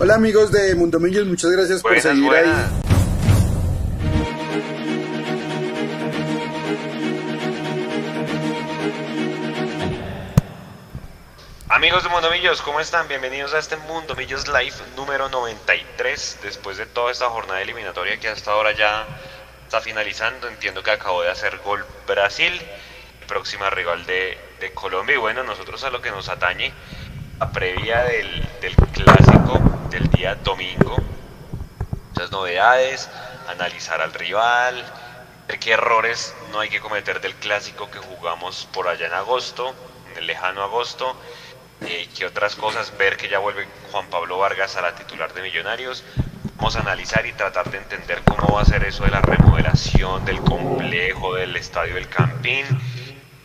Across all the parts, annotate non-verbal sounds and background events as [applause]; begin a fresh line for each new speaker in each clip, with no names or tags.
Hola amigos de Mundo Millos, muchas gracias por seguir ahí.
Amigos de Mundo Millos, ¿cómo están? Bienvenidos a este Mundo Millos Live número 93. Después de toda esta jornada eliminatoria que hasta ahora ya está finalizando, entiendo que acabó de hacer gol Brasil, próxima rival de, de Colombia. Y bueno, nosotros a lo que nos atañe, a previa del, del clásico del día domingo, muchas novedades, analizar al rival, ver qué errores no hay que cometer del clásico que jugamos por allá en agosto, en el lejano agosto, eh, otras cosas, ver que ya vuelve Juan Pablo Vargas a la titular de Millonarios. Vamos a analizar y tratar de entender cómo va a ser eso de la remodelación del complejo, del estadio del Campín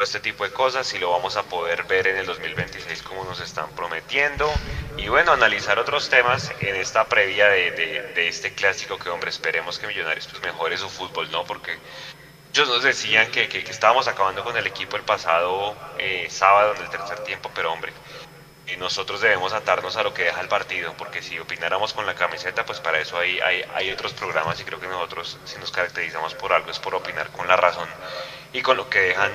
este tipo de cosas y lo vamos a poder ver en el 2026 como nos están prometiendo y bueno, analizar otros temas en esta previa de, de, este clásico que hombre, esperemos que Millonarios pues mejore su fútbol, ¿no? Porque ellos nos decían que, que, estábamos acabando con el equipo el pasado eh, sábado en el tercer tiempo, pero hombre, y nosotros debemos atarnos a lo que deja el partido, porque si opináramos con la camiseta, pues para eso hay, hay, hay otros programas y creo que nosotros si nos caracterizamos por algo es por opinar con la razón y con lo que dejan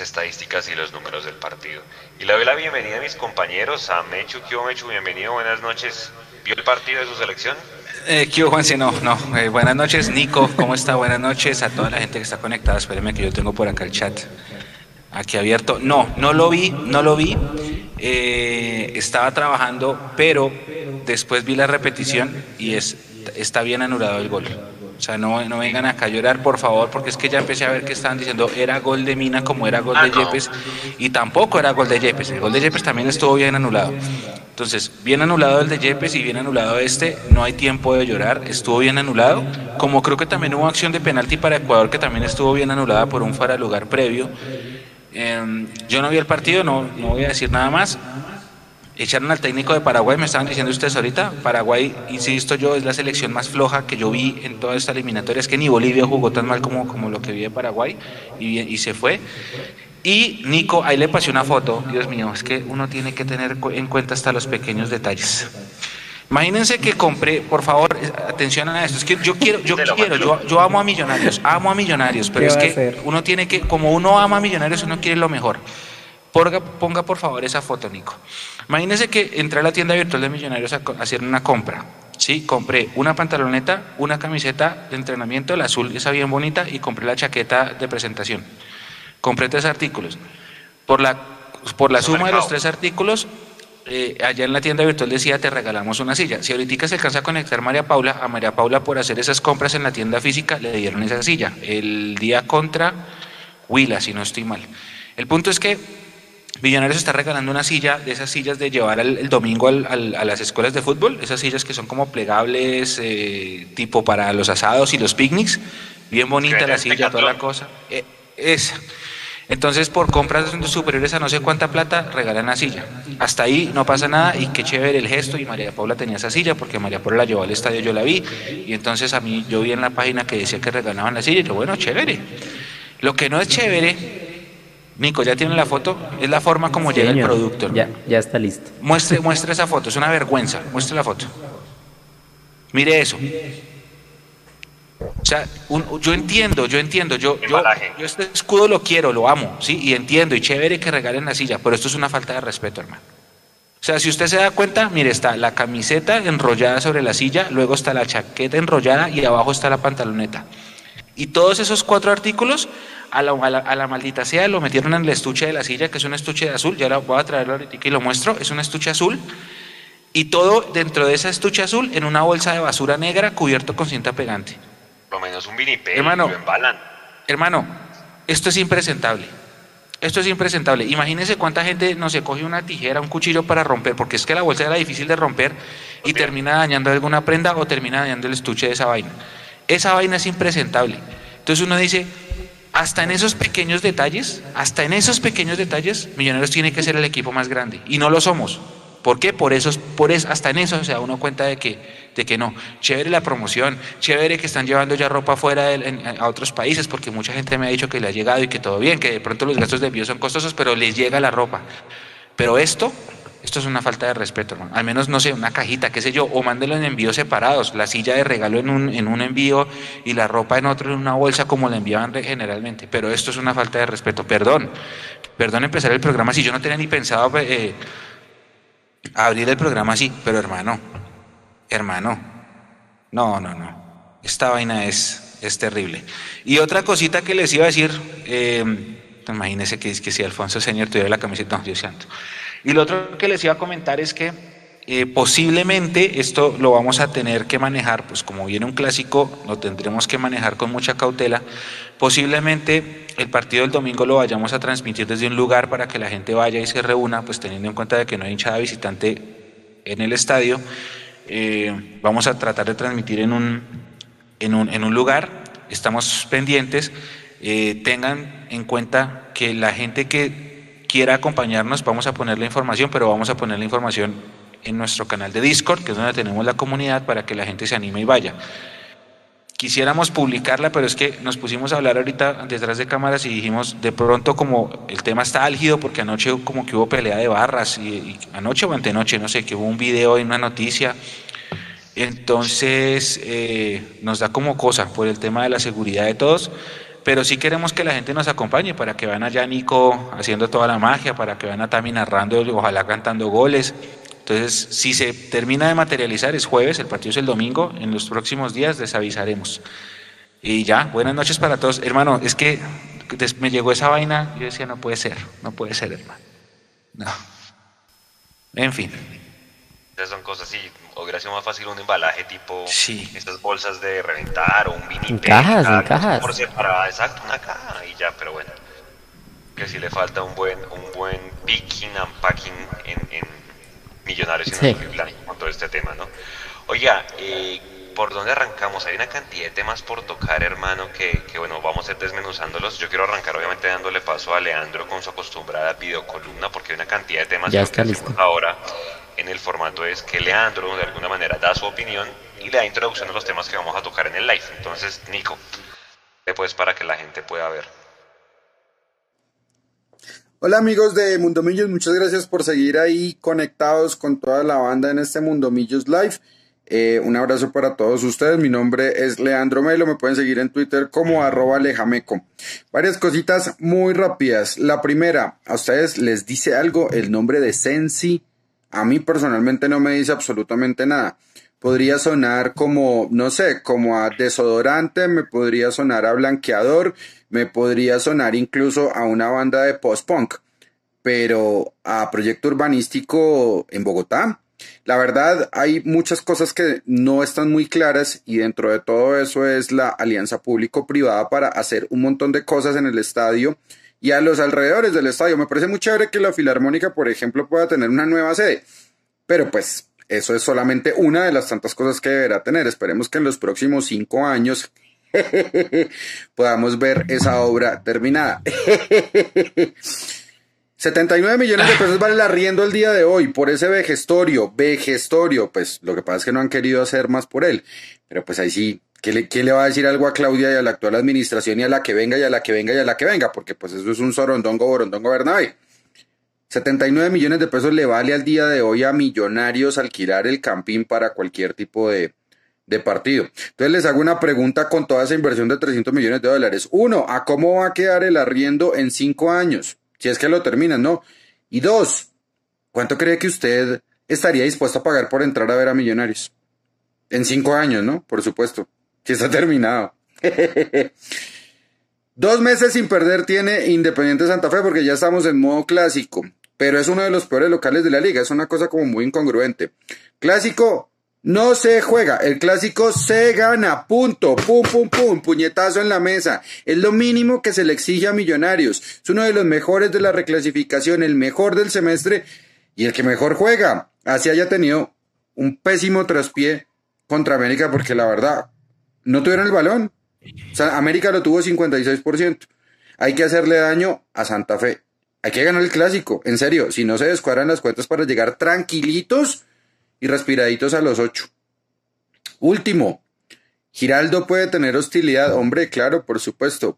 estadísticas y los números del partido. Y le doy la bienvenida a mis compañeros, a Mechu, Kio Mechu, bienvenido, buenas noches. ¿Vio el partido de su selección?
Eh, Kio Juanse, no, no. Eh, buenas noches, Nico, ¿cómo está? Buenas noches a toda la gente que está conectada. Espérenme que yo tengo por acá el chat aquí abierto. No, no lo vi, no lo vi. Eh, estaba trabajando, pero después vi la repetición y es, está bien anulado el gol. O sea, no, no vengan acá a llorar, por favor, porque es que ya empecé a ver que estaban diciendo era gol de Mina como era gol de ah, Yepes, y tampoco era gol de Yepes. El gol de Yepes también estuvo bien anulado. Entonces, bien anulado el de Yepes y bien anulado este, no hay tiempo de llorar, estuvo bien anulado. Como creo que también hubo acción de penalti para Ecuador que también estuvo bien anulada por un fuera lugar previo. Em, yo no vi el partido, no, no voy a decir nada más echaron al técnico de Paraguay, me estaban diciendo ustedes ahorita, Paraguay, insisto yo, es la selección más floja que yo vi en toda esta eliminatoria, es que ni Bolivia jugó tan mal como, como lo que vi de Paraguay y, y se fue. Y Nico, ahí le pasé una foto, Dios mío, es que uno tiene que tener en cuenta hasta los pequeños detalles. Imagínense que compré, por favor, atención a esto, es que yo quiero, yo quiero, yo, yo amo a millonarios, amo a millonarios, pero es que uno tiene que, como uno ama a millonarios, uno quiere lo mejor. Ponga, ponga por favor esa foto, Nico. Imagínense que entré a la tienda virtual de Millonarios a, hacer una compra. Sí, compré una pantaloneta, una camiseta de entrenamiento, la azul, esa bien bonita, y compré la chaqueta de presentación. Compré tres artículos. Por la, por la suma de los tres artículos, eh, allá en la tienda virtual decía te regalamos una silla. Si ahorita se alcanza a conectar María Paula, a María Paula por hacer esas compras en la tienda física le dieron esa silla. El día contra Huila, si no estoy mal. El punto es que Millonarios está regalando una silla, de esas sillas de llevar el, domingo a las escuelas de fútbol, esas sillas que son como plegables, eh, tipo para los asados y los picnics, bien bonita la silla, toda la cosa. Eh, esa. Entonces, por compras superiores a no sé cuánta plata, regalan la silla. Hasta ahí no pasa nada y qué chévere el gesto. Y María Paula tenía esa silla porque María Paula la llevó al estadio, yo la vi. Y entonces a mí, yo vi en la página que decía que regalaban la silla. Y yo, bueno, chévere. Lo que no es chévere Nico, ¿ya tiene la foto? Es la forma como llega el producto.
Ya, ya está listo.
Muestre, muestre esa foto, es una vergüenza. Muestre la foto. Mire eso. O sea, yo entiendo, yo entiendo, yo, yo, yo, este escudo lo quiero, lo amo, sí, y entiendo, y chévere que regalen la silla, pero esto es una falta de respeto, hermano. O sea, si usted se da cuenta, mire, está la camiseta enrollada sobre la silla, luego está la chaqueta enrollada y abajo está la pantaloneta. Y todos esos cuatro artículos a la, maldita sea lo metieron en el estuche de la silla, que es un estuche de azul, ya la voy a traer ahorita y lo muestro, es un estuche azul, y todo dentro de esa estuche azul en una bolsa de basura negra cubierto con cinta pegante.
Lo menos un vinipel,
hermano, Hermano, esto es impresentable. Esto es impresentable. Imagínense cuánta gente no se coge una tijera, un cuchillo para romper, porque es que la bolsa era difícil de romper y termina dañando alguna prenda o termina dañando el estuche de esa vaina. Esa vaina es impresentable. Entonces uno dice, hasta en esos pequeños detalles, hasta en esos pequeños detalles, Millonarios tiene que ser el equipo más grande. Y no lo somos. ¿Por qué? Por eso, por eso, hasta en eso se da uno cuenta de que, de que no. Chévere la promoción, chévere que están llevando ya ropa fuera a otros países, porque mucha gente me ha dicho que le ha llegado y que todo bien, que de pronto los gastos de envío son costosos, pero les llega la ropa. Pero esto, Esto es una falta de respeto, hermano. Al menos, no sé, una cajita, qué sé yo, o mándelo en envíos separados, la silla de regalo en un, en un envío y la ropa en otro en una bolsa como la enviaban generalmente. Pero esto es una falta de respeto. Perdón, perdón empezar el programa si yo no tenía ni pensado eh, abrir el programa así, pero hermano, hermano, no, no, no. Esta vaina es, es terrible. Y otra cosita que les iba a decir, eh, imagínense que, que si Alfonso Señor tuviera la camiseta, no, Dios santo. Y lo otro que les iba a comentar es que eh, posiblemente esto lo vamos a tener que manejar, pues como viene un clásico, lo tendremos que manejar con mucha cautela. Posiblemente el partido del domingo lo vayamos a transmitir desde un lugar para que la gente vaya y se reúna, pues teniendo en cuenta de que no hay hinchada visitante en el estadio. Eh, vamos a tratar de transmitir en un, en un, en un lugar, estamos pendientes. Eh, tengan en cuenta que la gente que quiera acompañarnos, vamos a poner la información, pero vamos a poner la información en nuestro canal de Discord, que es donde tenemos la comunidad, para que la gente se anime y vaya. Quisiéramos publicarla, pero es que nos pusimos a hablar ahorita detrás de cámaras y dijimos, de pronto como el tema está álgido, porque anoche como que hubo pelea de barras, y, anoche o antenoche, no sé, que hubo un video y una noticia, entonces eh, nos da como cosa por el tema de la seguridad de todos pero sí queremos que la gente nos acompañe para que vean allá Nico haciendo toda la magia, para que vean a Tami narrando, ojalá cantando goles. Entonces, si se termina de materializar, es jueves, el partido es el domingo, en los próximos días les avisaremos. Y ya, buenas noches para todos. Hermano, es que me llegó esa vaina, yo decía, no puede ser, no puede ser, hermano. No. En fin.
Esas son cosas así, hubiera sido más fácil un embalaje tipo estas bolsas de reventar o un vinito. En
cajas, en cajas.
Por separado, exacto, una caja y ya, pero bueno. Que sí le falta un buen, un buen picking and packing en, en Millonarios y sí. con todo este tema, ¿no? Oiga, eh, ¿por dónde arrancamos? Hay una cantidad de temas por tocar, hermano, que, que, bueno, vamos a ir desmenuzándolos. Yo quiero arrancar, obviamente, dándole paso a Leandro con su acostumbrada videocolumna, porque hay una cantidad de temas
ya está listo.
ahora en el formato es que Leandro de alguna manera da su opinión y le da introducción a los temas que vamos a tocar en el live. Entonces, Nico, después para que la gente pueda ver.
Hola amigos de Mundomillos, muchas gracias por seguir ahí conectados con toda la banda en este Mundomillos Live. Eh, un abrazo para todos ustedes. Mi nombre es Leandro Melo. Me pueden seguir en Twitter como arroba lejameco. Varias cositas muy rápidas. La primera, a ustedes les dice algo el nombre de Sensi a mí personalmente no me dice absolutamente nada. Podría sonar como, no sé, como a desodorante, me podría sonar a blanqueador, me podría sonar incluso a una banda de post-punk, pero a proyecto urbanístico en Bogotá. La verdad, hay muchas cosas que no están muy claras y dentro de todo eso es la alianza público-privada para hacer un montón de cosas en el estadio y a los alrededores del estadio. Me parece muy chévere que la Filarmónica, por ejemplo, pueda tener una nueva sede, pero pues eso es solamente una de las tantas cosas que deberá tener. Esperemos que en los próximos cinco años [laughs] podamos ver esa obra terminada. [laughs] 79 millones de pesos vale el arriendo el día de hoy por ese vejestorio, vejestorio, pues lo que pasa es que no han querido hacer más por él, pero pues ahí sí ¿Quién le, va a decir algo a Claudia y a la actual administración y a la que venga y a la que venga y a la que venga? Porque pues eso es un sorondongo, borondongo, Bernabé. 79 millones de pesos le vale al día de hoy a millonarios alquilar el campín para cualquier tipo de, de partido. Entonces les hago una pregunta con toda esa inversión de 300 millones de dólares. Uno, ¿a cómo va a quedar el arriendo en cinco años? Si es que lo terminan, ¿no? Y dos, ¿cuánto cree que usted estaría dispuesto a pagar por entrar a ver a millonarios? En cinco años, ¿no? Por supuesto. Si está terminado. [laughs] Dos meses sin perder tiene Independiente Santa Fe porque ya estamos en modo clásico, pero es uno de los peores locales de la liga, es una cosa como muy incongruente. Clásico no se juega, el clásico se gana, punto, pum, pum, pum, puñetazo en la mesa. Es lo mínimo que se le exige a Millonarios. Es uno de los mejores de la reclasificación, el mejor del semestre y el que mejor juega. Así haya tenido un pésimo traspié contra América porque la verdad, no tuvieron el balón. O sea, América lo tuvo 56%. Hay que hacerle daño a Santa Fe. Hay que ganar el clásico. En serio, si no se descuadran las cuentas para llegar tranquilitos y respiraditos a los ocho. Último, Giraldo puede tener hostilidad. Hombre, claro, por supuesto.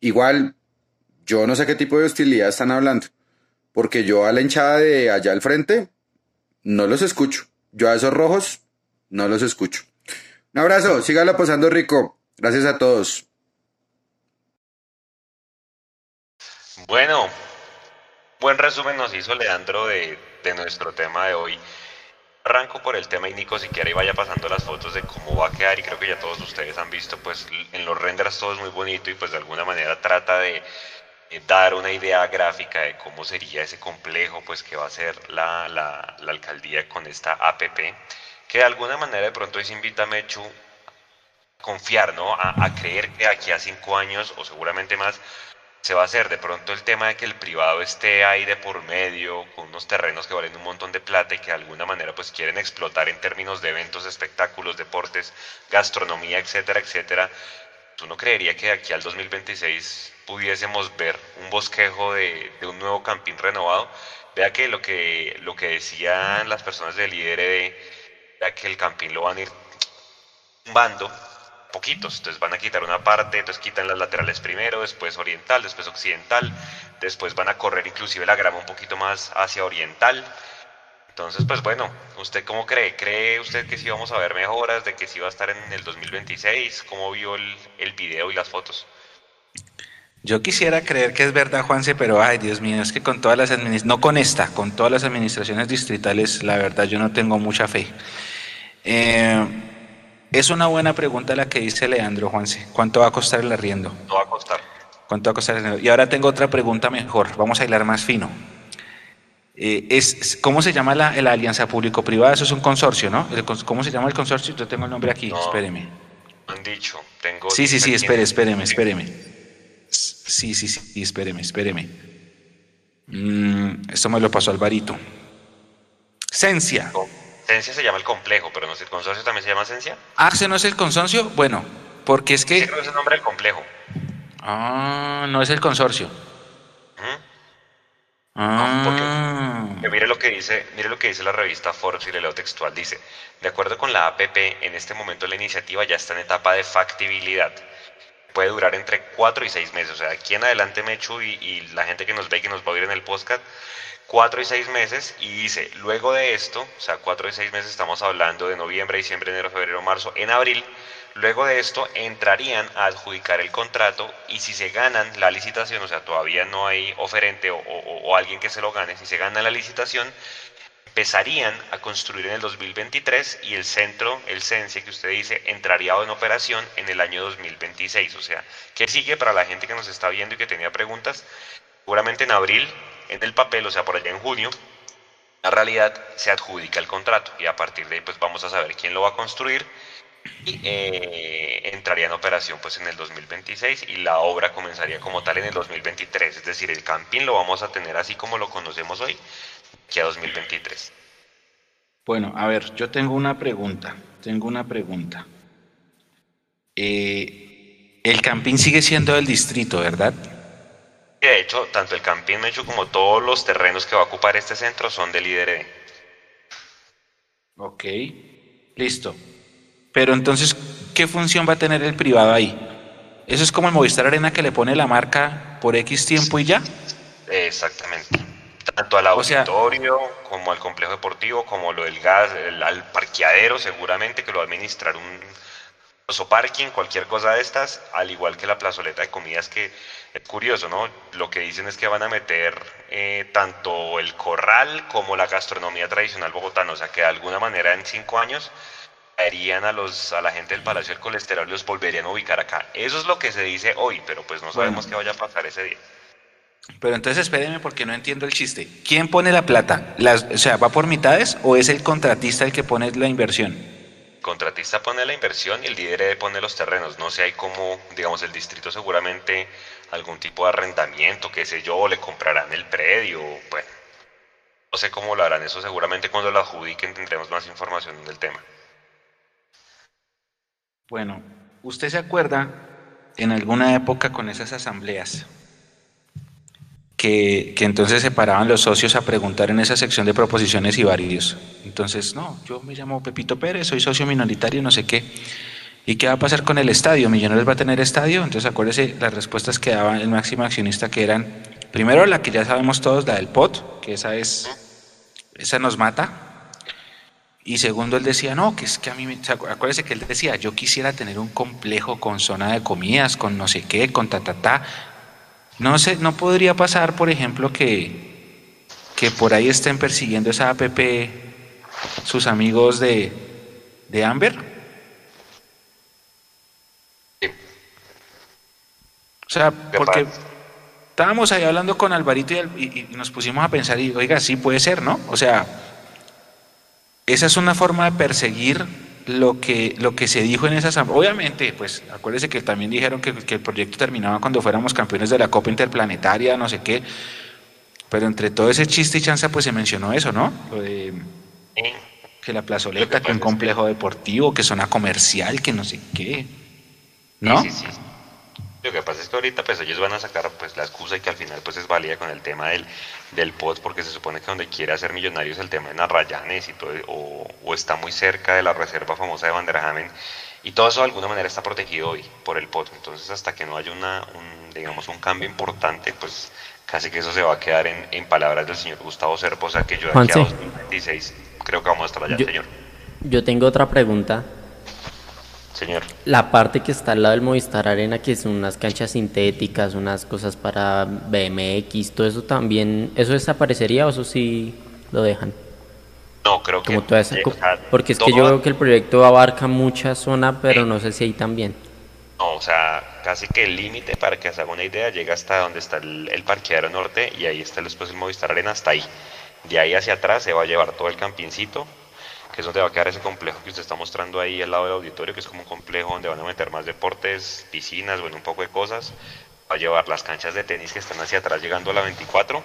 Igual, yo no sé qué tipo de hostilidad están hablando. porque yo a la hinchada de allá al frente no los escucho. Yo a esos rojos no los escucho. Un abrazo, sígalo pasando rico. Gracias a todos.
Bueno, buen resumen nos hizo Leandro de, de nuestro tema de hoy. Arranco por el tema y Nico si quiere vaya pasando las fotos de cómo va a quedar y creo que ya todos ustedes han visto pues en los renders todo es muy bonito y pues de alguna manera trata de eh, dar una idea gráfica de cómo sería ese complejo pues que va a ser la, la, la alcaldía con esta APP que de alguna manera de pronto es invita a Mechu a confiar, ¿no? A, creer que aquí a cinco años o seguramente más se va a hacer de pronto el tema de que el privado esté ahí de por medio, con unos terrenos que valen un montón de plata y que de alguna manera pues quieren explotar en términos de eventos, espectáculos, deportes, gastronomía, etcétera, etcétera. ¿Tú no creería que de aquí al 2026 pudiésemos ver un bosquejo de, un nuevo campín renovado? Vea que lo que, lo que decían las personas del IRD, que el campín lo van a ir tumbando poquitos, entonces van a quitar una parte, entonces quitan las laterales primero, después oriental, después occidental, después van a correr inclusive la grama un poquito más hacia oriental. Entonces, pues bueno, ¿usted cómo cree? ¿Cree usted que sí vamos a ver mejoras, de que sí va a estar en el 2026? ¿Cómo vio el, el video y las fotos?
Yo quisiera creer que es verdad, Juanse, pero ay, Dios mío, es que con todas las administraciones, no con esta, con todas las administraciones distritales, la verdad yo no tengo mucha fe. Eh, es una buena pregunta la que dice Leandro, Juanse. ¿Cuánto va a costar el arriendo?
¿Cuánto va a costar?
¿Cuánto va a costar el arriendo? Y ahora tengo otra pregunta mejor. Vamos a hilar más fino. Eh, es, ¿Cómo se llama la, la alianza público-privada? Eso es un consorcio, ¿no? El, ¿Cómo se llama el consorcio? Yo tengo el nombre aquí,
No.
espéreme.
Han dicho, tengo...
Sí, sí, sí, espere, espéreme, espéreme. Sí, sí, sí, espéreme, espéreme. Mm, esto me lo pasó Alvarito. Cencia.
Cencia se llama el complejo, pero no sé, ¿el consorcio también se llama Cencia?
Ah, ¿ese no es el consorcio? Bueno, porque es
Sí,
que...
creo que es el nombre del complejo.
Ah, no es el consorcio.
Ujú.
Ah,
Que mire lo que dice, mire lo que dice la revista Forbes y le leo textual. Dice, de acuerdo con la APP, en este momento la iniciativa ya está en etapa de factibilidad. Puede durar entre 4 y 6 meses. O sea, aquí en adelante Mechu y, y la gente que nos ve y que nos va a oír en el podcast, 4 y 6 meses. Y dice, luego de esto, o sea, 4 y 6 meses, estamos hablando de noviembre, diciembre, enero, febrero, marzo, en abril. Luego de esto entrarían a adjudicar el contrato y si se ganan la licitación, o sea, todavía no hay oferente o, o- alguien que se lo gane, si se gana la licitación, empezarían a construir en el 2023 y el centro, el CENSE que usted dice, entraría en operación en el año 2026. O sea, ¿qué sigue para la gente que nos está viendo y que tenía preguntas? Seguramente en abril, en el papel, o sea, por allá en junio, la realidad se adjudica el contrato y a partir de ahí pues vamos a saber quién lo va a construir y eh, entraría en operación pues en el 2026 y la obra comenzaría como tal en el 2023, es decir, el camping lo vamos a tener así como lo conocemos hoy, que a 2023.
Bueno, a ver, yo tengo una pregunta. Tengo una pregunta. Eh, el campín sigue siendo del distrito, ¿verdad?
Y de hecho, tanto el camping Mecho como todos los terrenos que va a ocupar este centro son del IDRD.
Ok, listo. Pero entonces, ¿qué función va a tener el privado ahí? ¿Eso es como el Movistar Arena que le pone la marca por X tiempo y ya?
Exactamente. Tanto al
O sea-
auditorio como al complejo deportivo, como lo del gas, el- al parqueadero seguramente que lo va a administrar un oso parking, cualquier cosa de estas, al igual que la plazoleta de comidas que es curioso, ¿no? Lo que dicen es que van a meter eh, tanto el corral como la gastronomía tradicional bogotana, o sea que de alguna manera en cinco años harían a los a la gente del Palacio del Colesterol y los volverían a ubicar acá. Eso es lo que se dice hoy, pero pues no sabemos
Bueno.
qué vaya a pasar ese día.
Pero entonces espérenme porque no entiendo el chiste. ¿Quién pone la plata? Las, o sea, ¿va por mitades o es el contratista el que pone la inversión?
El contratista pone la inversión y el líder pone los terrenos. No sé, hay como, digamos, el distrito seguramente algún tipo de arrendamiento, qué sé yo, le comprarán el predio, bueno. No sé cómo lo harán, eso seguramente cuando lo adjudiquen tendremos más información del tema.
Bueno, ¿usted se acuerda en alguna época con esas asambleas que, que entonces se paraban los socios a preguntar en esa sección de proposiciones y varios? Entonces, no, yo me llamo Pepito Pérez, soy socio minoritario, no sé qué. ¿Y qué va a pasar con el estadio? ¿Millonarios va a tener estadio? Entonces acuérdese las respuestas que daba el máximo accionista que eran Primero la que ya sabemos todos, la del pot, que esa es, esa nos mata. Y segundo, él decía, no, que es que a mí, acuérdese que él decía, yo quisiera tener un complejo con zona de comidas, con no sé qué, con ta, ta, ta. No sé, no podría pasar, por ejemplo, que, que por ahí estén persiguiendo esa APP sus amigos de, de Amber. Sea, porque estábamos ahí hablando con Alvarito y, nos pusimos a pensar y, oiga, sí puede ser, ¿no? O sea, esa es una forma de perseguir lo que, lo que se dijo en esa asamblea. Obviamente, pues acuérdese que también dijeron que, el proyecto terminaba cuando fuéramos campeones de la Copa Interplanetaria, no sé qué. Pero entre todo ese chiste y chanza, pues se mencionó eso, ¿no? Lo de que la plazoleta, que, un complejo deportivo, que zona comercial, que no sé qué. ¿No? Sí, sí, sí.
Lo que pasa es que ahorita pues ellos van a sacar pues la excusa y que al final pues es válida con el tema del, del POT porque se supone que donde quiere hacer millonarios el tema de Narrayanes y todo, o, está muy cerca de la reserva famosa de Banderajamen y todo eso de alguna manera está protegido hoy por el POT. Entonces hasta que no haya una, un, digamos, un cambio importante pues casi que eso se va a quedar en, en palabras del señor Gustavo Serpo, o sea que yo de aquí a 2026 creo que vamos a estar allá, señor.
Yo tengo otra pregunta
Señor.
La parte que está al lado del Movistar Arena, que son unas canchas sintéticas, unas cosas para BMX, todo eso también, ¿eso desaparecería o eso sí lo dejan?
No, creo que...
porque es que yo veo que el proyecto abarca mucha zona, pero no sé si ahí también.
No, o sea, casi que el límite, para que se haga una idea, llega hasta donde está el, el parqueadero norte y ahí está el Movistar Arena, hasta ahí. De ahí hacia atrás se va a llevar todo el campincito, que es donde va a quedar ese complejo que usted está mostrando ahí al lado del auditorio, que es como un complejo donde van a meter más deportes, piscinas, bueno, un poco de cosas. Va a llevar las canchas de tenis que están hacia atrás llegando a la 24.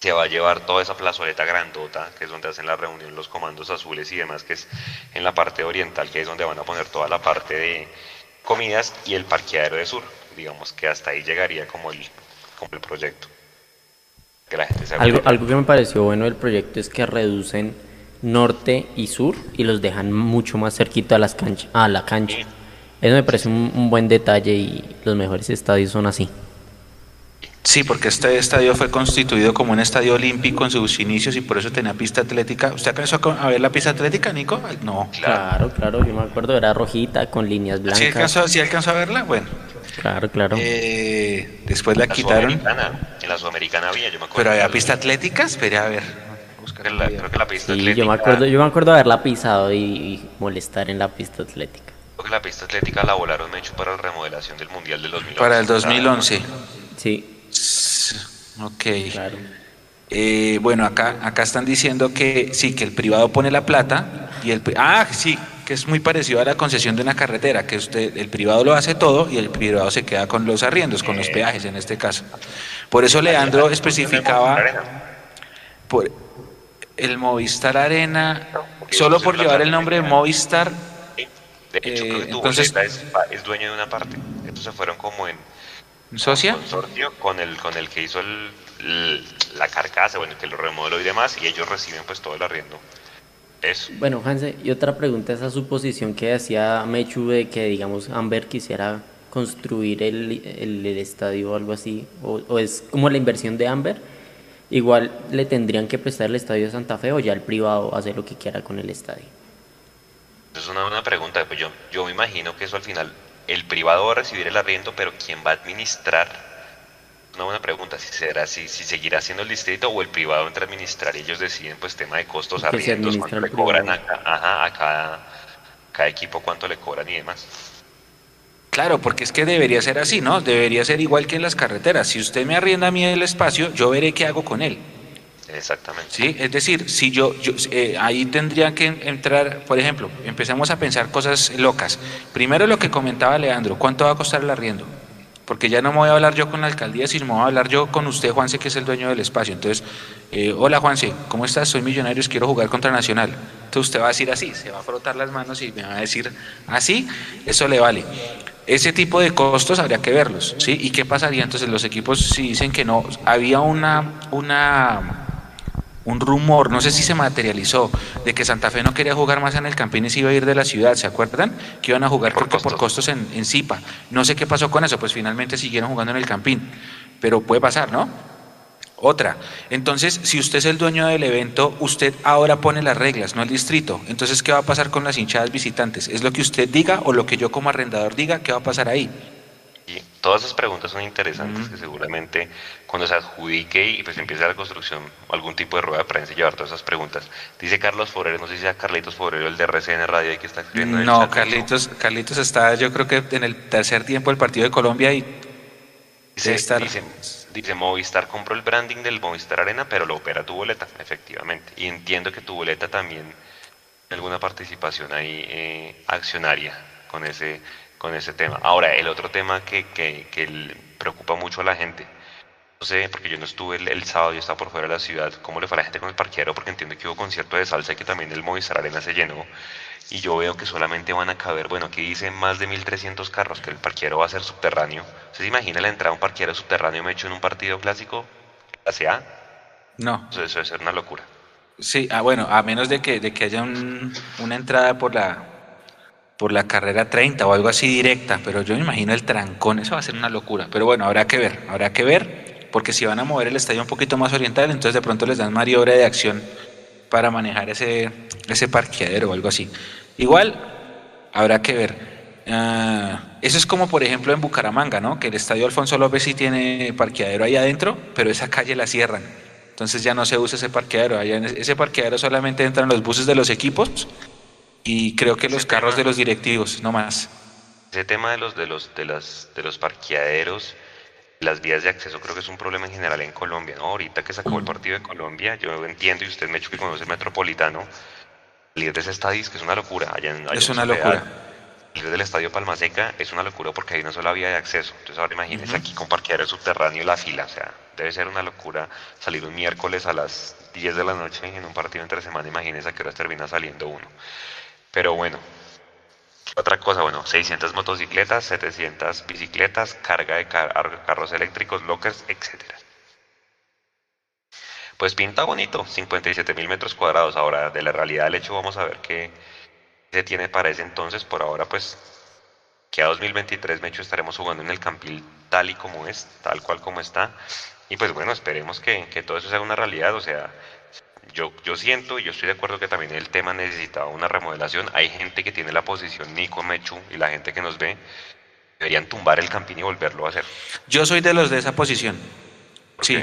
Se va a llevar toda esa plazoleta grandota, que es donde hacen la reunión los comandos azules y demás, que es en la parte oriental, que es donde van a poner toda la parte de comidas y el parqueadero de sur. Digamos que hasta ahí llegaría como el, como el proyecto.
algo, algo que me pareció bueno del proyecto es que reducen norte y sur y los dejan mucho más cerquita a, las canchas, a la cancha. Eso me parece un, buen detalle y los mejores estadios son así.
Sí, porque este estadio fue constituido como un estadio olímpico en sus inicios y por eso tenía pista atlética. ¿Usted alcanzó a ver la pista atlética, Nico?
No. Claro, claro, yo me acuerdo, era rojita con líneas blancas.
¿Sí alcanzó, a verla? Bueno.
Claro, claro.
Eh, después la, quitaron.
En la Sudamericana había, yo me acuerdo.
Pero había pista atlética, esperé a ver
creo que la pista
sí, Yo me acuerdo, yo me acuerdo haberla pisado y, molestar en la pista atlética.
Creo que la pista atlética la volaron hecho para la remodelación del Mundial del 2011.
Para el 2011.
Sí.
Ok. Claro. Eh, bueno, acá, acá están diciendo que sí, que el privado pone la plata y el... Ah, sí, que es muy parecido a la concesión de una carretera, que usted, el privado lo hace todo y el privado se queda con los arriendos, con los peajes en este caso. Por eso Leandro especificaba... Por, el Movistar Arena, solo por llevar el nombre de Movistar.
De hecho, eh, entonces es, dueño de una parte. Entonces fueron como en
socia
consorcio con el con el que hizo el, la carcasa, bueno, que lo remodeló y demás, y ellos reciben pues todo el arriendo. Eso.
Bueno, Hanse, y otra pregunta, esa suposición que hacía Mechu de que, digamos, Amber quisiera construir el, el, estadio o algo así, o, o, es como la inversión de Amber, igual le tendrían que prestar el estadio de Santa Fe o ya el privado hace lo que quiera con el estadio.
Es una buena pregunta, pues yo, yo me imagino que eso al final, el privado va a recibir el arriendo, pero ¿quién va a administrar? Una buena pregunta, si será si, si seguirá siendo el distrito o el privado entra a administrar y ellos deciden pues tema de costos, arriendos, cuánto le cobran a, a, cada, cada equipo, cuánto le cobran y demás.
Claro, porque es que debería ser así, ¿no? Debería ser igual que en las carreteras. Si usted me arrienda a mí el espacio, yo veré qué hago con él.
Exactamente.
Sí, es decir, si yo, yo eh, ahí tendría que entrar, por ejemplo, empezamos a pensar cosas locas. Primero lo que comentaba Leandro, ¿cuánto va a costar el arriendo? Porque ya no me voy a hablar yo con la alcaldía, sino me voy a hablar yo con usted, Juanse, que es el dueño del espacio. Entonces, eh, hola Juanse, ¿cómo estás? Soy millonario, quiero jugar contra Nacional. Entonces usted va a decir así, se va a frotar las manos y me va a decir así, eso le vale. Ese tipo de costos habría que verlos, ¿sí? ¿Y qué pasaría entonces los equipos si dicen que no? Había una, una, un rumor, no sé si se materializó, de que Santa Fe no quería jugar más en el Campín y se iba a ir de la ciudad, ¿se acuerdan? Que iban a jugar por, por costos en, en Zipa. No sé qué pasó con eso, pues finalmente siguieron jugando en el Campín, pero puede pasar, ¿no? Otra. Entonces, si usted es el dueño del evento, usted ahora pone las reglas, no el distrito. Entonces, ¿qué va a pasar con las hinchadas visitantes? ¿Es lo que usted diga o lo que yo como arrendador diga? ¿Qué va a pasar ahí?
Y todas esas preguntas son interesantes que seguramente cuando se adjudique y pues empiece la construcción algún tipo de rueda de prensa y llevar todas esas preguntas. Dice Carlos Forero, no sé si sea Carlitos Forero, el de RCN Radio, que está escribiendo.
no, Carlitos, Carlitos está, yo creo que en el tercer tiempo del partido de Colombia y
dice, estar... dice, Movistar compró el branding del Movistar Arena, pero lo opera tu boleta, efectivamente. Y entiendo que tu boleta también alguna participación ahí eh, accionaria con ese con ese tema. Ahora, el otro tema que, que, que preocupa mucho a la gente, no sé, porque yo no estuve el, sábado, yo estaba por fuera de la ciudad, cómo le fue a la gente con el parqueadero, porque entiendo que hubo concierto de salsa y que también el Movistar Arena se llenó, y yo veo que solamente van a caber, bueno, aquí dice más de 1.300 carros, que el parqueadero va a ser subterráneo. ¿Se imagina la entrada a un parqueadero subterráneo me hecho en un partido clásico, clase A?
No.
Eso, debe ser una locura.
Sí, ah, bueno, a menos de que, de que haya un, una entrada por la, por la carrera 30 o algo así directa, pero yo me imagino el trancón, eso va a ser una locura. Pero bueno, habrá que ver, habrá que ver, porque si van a mover el estadio un poquito más oriental, entonces de pronto les dan maniobra de acción para manejar ese, ese parqueadero o algo así. Igual, habrá que ver. Ah, eso es como, por ejemplo, en Bucaramanga, ¿no? Que el estadio Alfonso López sí tiene parqueadero ahí adentro, pero esa calle la cierran. Entonces ya no se usa ese parqueadero. Allá en ese parqueadero solamente entran los buses de los equipos y creo que los carros de los directivos, no más.
Ese tema de los de los de las de los parqueaderos, las vías de acceso creo que es un problema en general en Colombia, ¿no? Ahorita que sacó el partido de Colombia, yo entiendo y usted me ha hecho que conoce el Metropolitano, líder de ese estadio es que es una locura, allá en,
Es una locura.
El del estadio Palma Seca es una locura porque hay una sola vía de acceso. Entonces ahora imagínese aquí con parqueadero subterráneo y la fila, o sea, debe ser una locura salir un miércoles a las 10 de la noche en un partido entre semana, imagínese a qué horas termina saliendo uno. Pero bueno, otra cosa, bueno, 600 motocicletas, 700 bicicletas, carga de carros eléctricos, lockers, etc. Pues pinta bonito, 57 mil metros cuadrados. Ahora, de la realidad del hecho, vamos a ver qué se tiene para ese entonces. Por ahora, pues, que a 2023, Mecho, estaremos jugando en el Campil tal y como es, tal cual como está. Y pues bueno, esperemos que, que todo eso sea una realidad. O sea, yo, yo siento y yo estoy de acuerdo que también el tema necesitaba una remodelación. Hay gente que tiene la posición Nico Mechu y la gente que nos ve deberían tumbar el campín y volverlo a hacer.
Yo soy de los de esa posición. Sí.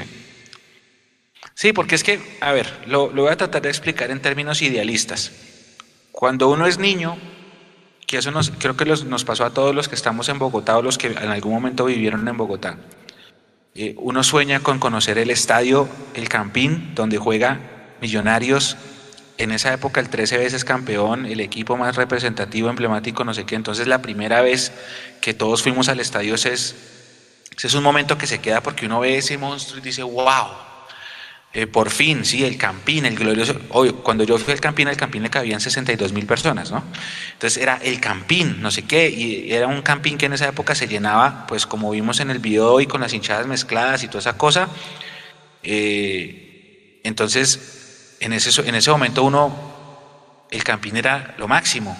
Sí, porque es que, a ver, lo, lo voy a tratar de explicar en términos idealistas. Cuando uno es niño, que eso nos, creo que nos pasó a todos los que estamos en Bogotá o los que en algún momento vivieron en Bogotá. Eh, uno sueña con conocer el estadio, el Campín, donde juega Millonarios, en esa época el 13 veces campeón, el equipo más representativo, emblemático, no sé qué. Entonces la primera vez que todos fuimos al estadio es, es un momento que se queda porque uno ve ese monstruo y dice, wow, eh, por fin, sí, el Campín, el glorioso. Hoy, cuando yo fui al Campín, al Campín le cabían 62 mil personas, ¿no? Entonces era el Campín, no sé qué, y era un Campín que en esa época se llenaba, pues como vimos en el video y con las hinchadas mezcladas y toda esa cosa. Eh, entonces, en ese, en ese momento uno, el Campín era lo máximo,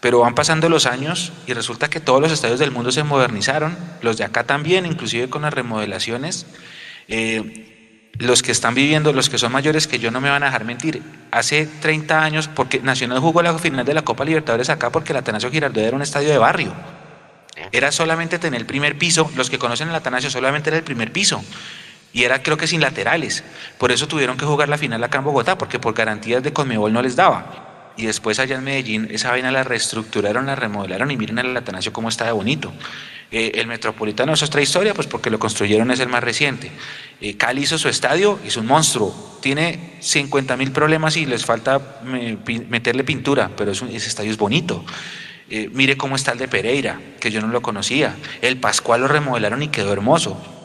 pero van pasando los años y resulta que todos los estadios del mundo se modernizaron, los de acá también, inclusive con las remodelaciones. Eh, los que están viviendo, los que son mayores que yo no me van a dejar mentir. Hace 30 años, porque Nacional jugó la final de la Copa Libertadores acá porque el Atanasio Girardot era un estadio de barrio. Era solamente tener el primer piso, los que conocen el Atanasio solamente era el primer piso. Y era creo que sin laterales. Por eso tuvieron que jugar la final acá en Bogotá, porque por garantías de Conmebol no les daba. Y después allá en Medellín esa vaina la reestructuraron, la remodelaron y miren el Atanasio cómo está de bonito. Eh, el Metropolitano es otra historia, pues porque lo construyeron es el más reciente. Eh, Cali hizo su estadio, es un monstruo. Tiene 50 mil problemas y les falta meterle pintura, pero ese estadio es bonito. Eh, mire cómo está el de Pereira, que yo no lo conocía. El Pascual lo remodelaron y quedó hermoso.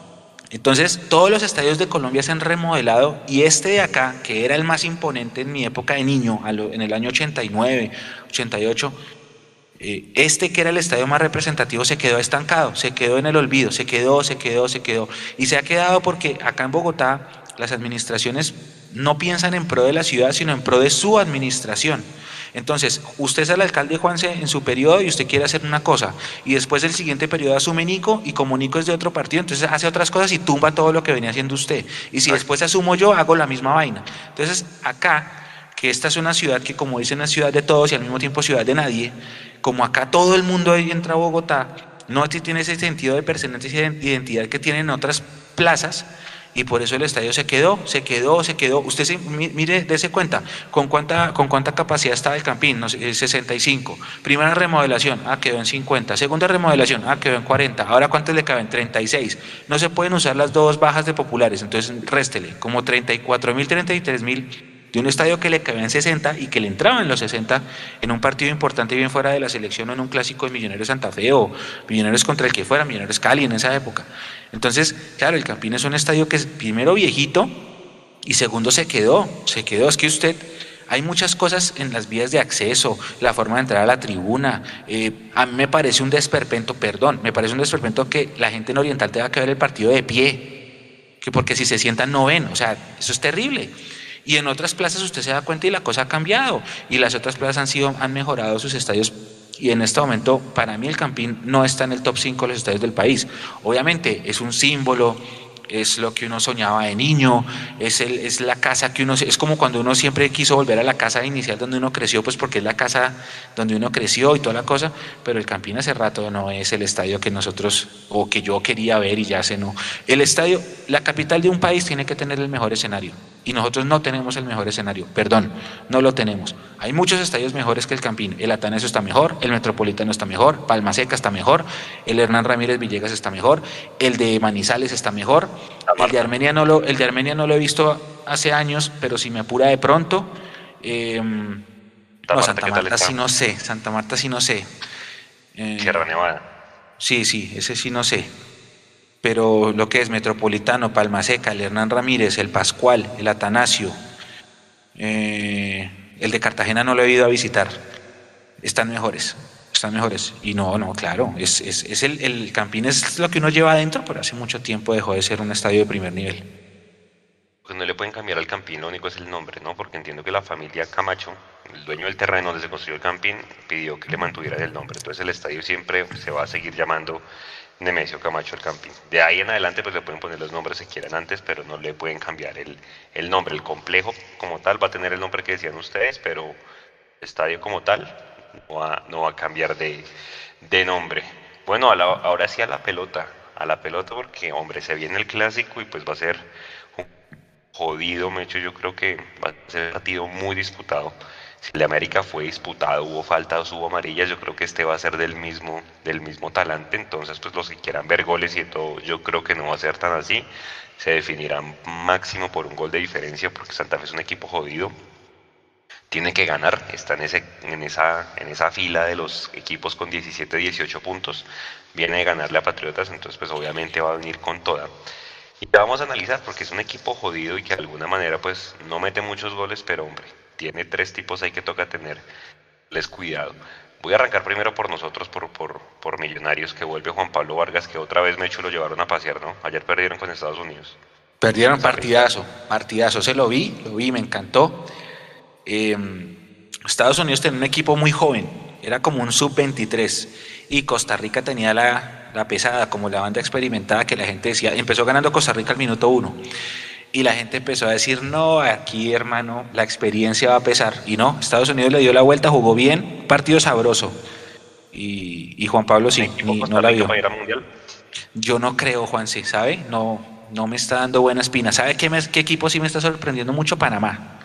Entonces, todos los estadios de Colombia se han remodelado y este de acá, que era el más imponente en mi época de niño, en el año 89, 88, eh, este que era el estadio más representativo se quedó estancado, se quedó en el olvido, se quedó, se quedó, se quedó. Y se ha quedado porque acá en Bogotá las administraciones no piensan en pro de la ciudad, sino en pro de su administración. Entonces, usted es el alcalde Juanse en su periodo y usted quiere hacer una cosa, y después del siguiente periodo asume Nico, y como Nico es de otro partido, entonces hace otras cosas y tumba todo lo que venía haciendo usted. Y si después asumo yo, hago la misma vaina. Entonces, acá, que esta es una ciudad que como dicen es ciudad de todos y al mismo tiempo ciudad de nadie, como acá todo el mundo ahí entra a Bogotá, no tiene ese sentido de pertenencia y identidad que tienen otras plazas, y por eso el estadio se quedó, se quedó, se quedó. Usted se, mire, dése cuenta, ¿con cuánta, con cuánta capacidad estaba el Campín? No 65. Eh, Primera remodelación, ah, quedó en 50. Segunda remodelación, ah, quedó en 40. Ahora, ¿cuántos le caben? 36. No se pueden usar las dos bajas de populares, entonces réstele, como 34 mil, 33 mil de un estadio que le cabían 60 y que le entraba en los 60 en un partido importante bien fuera de la selección o en un clásico de Millonarios Santa Fe o Millonarios contra el que fuera, Millonarios Cali en esa época. Entonces, claro, el Campín es un estadio que es primero viejito y segundo se quedó, se quedó. Es que usted, hay muchas cosas en las vías de acceso, la forma de entrar a la tribuna. Eh, a mí me parece un desperpento, perdón, me parece un desperpento que la gente en Oriental tenga que ver el partido de pie, que porque si se sientan no ven, o sea, eso es terrible. Y en otras plazas usted se da cuenta y la cosa ha cambiado. Y las otras plazas han, sido, han mejorado sus estadios. Y en este momento, para mí el Campín no está en el top 5 de los estadios del país. Obviamente es un símbolo, es lo que uno soñaba de niño, es, el, es la casa que uno, es como cuando uno siempre quiso volver a la casa inicial donde uno creció, pues porque es la casa donde uno creció y toda la cosa, pero el Campín hace rato no es el estadio que nosotros, o que yo quería ver y ya se no. El estadio, la capital de un país tiene que tener el mejor escenario y nosotros no tenemos el mejor escenario, perdón, no lo tenemos. Hay muchos estadios mejores que el Campín, el Atanasio está mejor, el Metropolitano está mejor, Palma Seca está mejor, el Hernán Ramírez Villegas está mejor, el de Manizales está mejor, el de Armenia no lo, el de Armenia no lo he visto hace años, pero si me apura de pronto, eh, no, Santa Marta sí no sé, Santa Marta sí no sé.
Eh, Sierra Nevada.
Sí, sí, ese sí no sé pero lo que es Metropolitano, Palma Seca, el Hernán Ramírez, el Pascual, el Atanasio, eh, el de Cartagena no lo he ido a visitar, están mejores, están mejores. Y no, no, claro, es el, el, Campín es lo que uno lleva adentro, pero hace mucho tiempo dejó de ser un estadio de primer nivel.
Pues no le pueden cambiar al Campín, lo único es el nombre, ¿no? Porque entiendo que la familia Camacho, el dueño del terreno donde se construyó el Campín, pidió que le mantuvieran el nombre. Entonces el estadio siempre se va a seguir llamando Nemesio Camacho el Campín. De ahí en adelante pues le pueden poner los nombres que quieran antes, pero no le pueden cambiar el, el nombre. El complejo como tal va a tener el nombre que decían ustedes, pero estadio como tal no va, no va a cambiar de, de nombre. Bueno, ahora sí a la pelota, a la pelota porque hombre, se viene el clásico y pues va a ser un jodido, Mecho, yo creo que va a ser un partido muy disputado el de América fue disputado, hubo faltas, hubo amarillas, yo creo que este va a ser del mismo, del mismo talante, entonces pues los que quieran ver goles y todo, yo creo que no va a ser tan así, se definirán máximo por un gol de diferencia porque Santa Fe es un equipo jodido, tiene que ganar, está en, ese, en, esa, en esa fila de los equipos con 17, 18 puntos, viene de ganarle a Patriotas, entonces pues obviamente va a venir con toda. Y vamos a analizar porque es un equipo jodido y que de alguna manera pues no mete muchos goles, pero hombre, tiene tres tipos ahí que toca tenerles cuidado. Voy a arrancar primero por nosotros, por, por, por Millonarios, que vuelve Juan Pablo Vargas, que otra vez Mecho lo llevaron a pasear, ¿no? Ayer perdieron con Estados Unidos.
Perdieron partidazo, partidazo, se lo vi, lo vi, me encantó. Em, Estados Unidos tenía un equipo muy joven, era como un sub-23, y Costa Rica tenía la, la pesada, como la banda experimentada que la gente decía, empezó ganando Costa Rica al minuto uno y la gente empezó a decir, no, aquí hermano, la experiencia va a pesar. Y no, Estados Unidos le dio la vuelta, jugó bien, partido sabroso. Y, Juan Pablo sí, no la vio. Yo no creo, Juan, sí, ¿sabe? No, no me está dando buena espina. ¿Sabe qué, qué equipo sí me está sorprendiendo mucho? Panamá.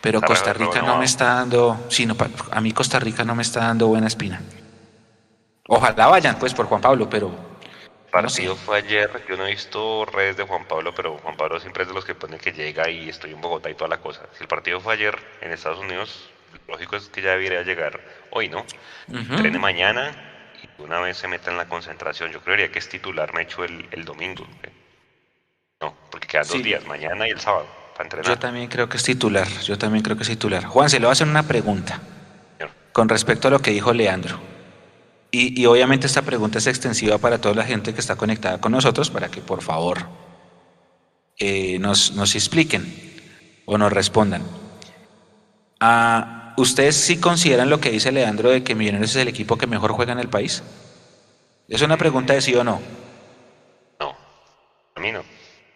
Pero Costa Rica no me está dando, sino a mí Costa Rica no me está dando buena espina. Ojalá vayan pues por Juan Pablo, pero
partido fue ayer, yo no he visto redes de Juan Pablo, pero Juan Pablo siempre es de los que pone que llega y estoy en Bogotá y toda la cosa. Si el partido fue ayer en Estados Unidos, lógico es que ya debería llegar hoy, ¿no? Uh mañana y una vez se meta en la concentración. Yo creería que es titular Mecho el, el domingo. No, porque quedan dos días, mañana y el sábado, para entrenar.
Yo también creo que es titular, yo también creo que es titular. Juan, se le va a hacer una pregunta con respecto a lo que dijo Leandro. Y, obviamente esta pregunta es extensiva para toda la gente que está conectada con nosotros, para que por favor eh, nos, nos expliquen. o nos respondan. Ah, ¿Ustedes sí consideran lo que dice Leandro de que Millonarios es el equipo que mejor juega en el país? Es una pregunta de sí o no.
No, a mí no.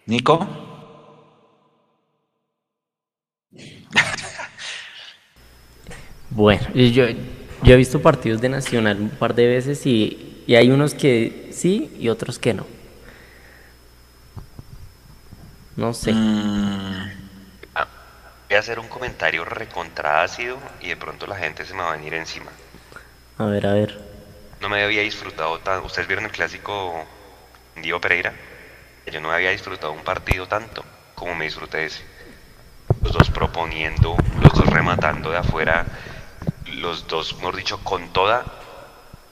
Nico. [laughs]
Bueno, yo, yo he visto partidos de Nacional un par de veces y, y hay unos que sí y otros que no. No sé.
Mm,
Ah, voy a hacer un comentario recontra ácido y de pronto la gente se me va a venir encima.
A ver, a ver.
No me había disfrutado tan. ¿Ustedes vieron el clásico Diego Pereira? Yo no me había disfrutado un partido tanto como me disfruté ese. Los dos proponiendo, los dos rematando de afuera, los dos, mejor dicho, con toda.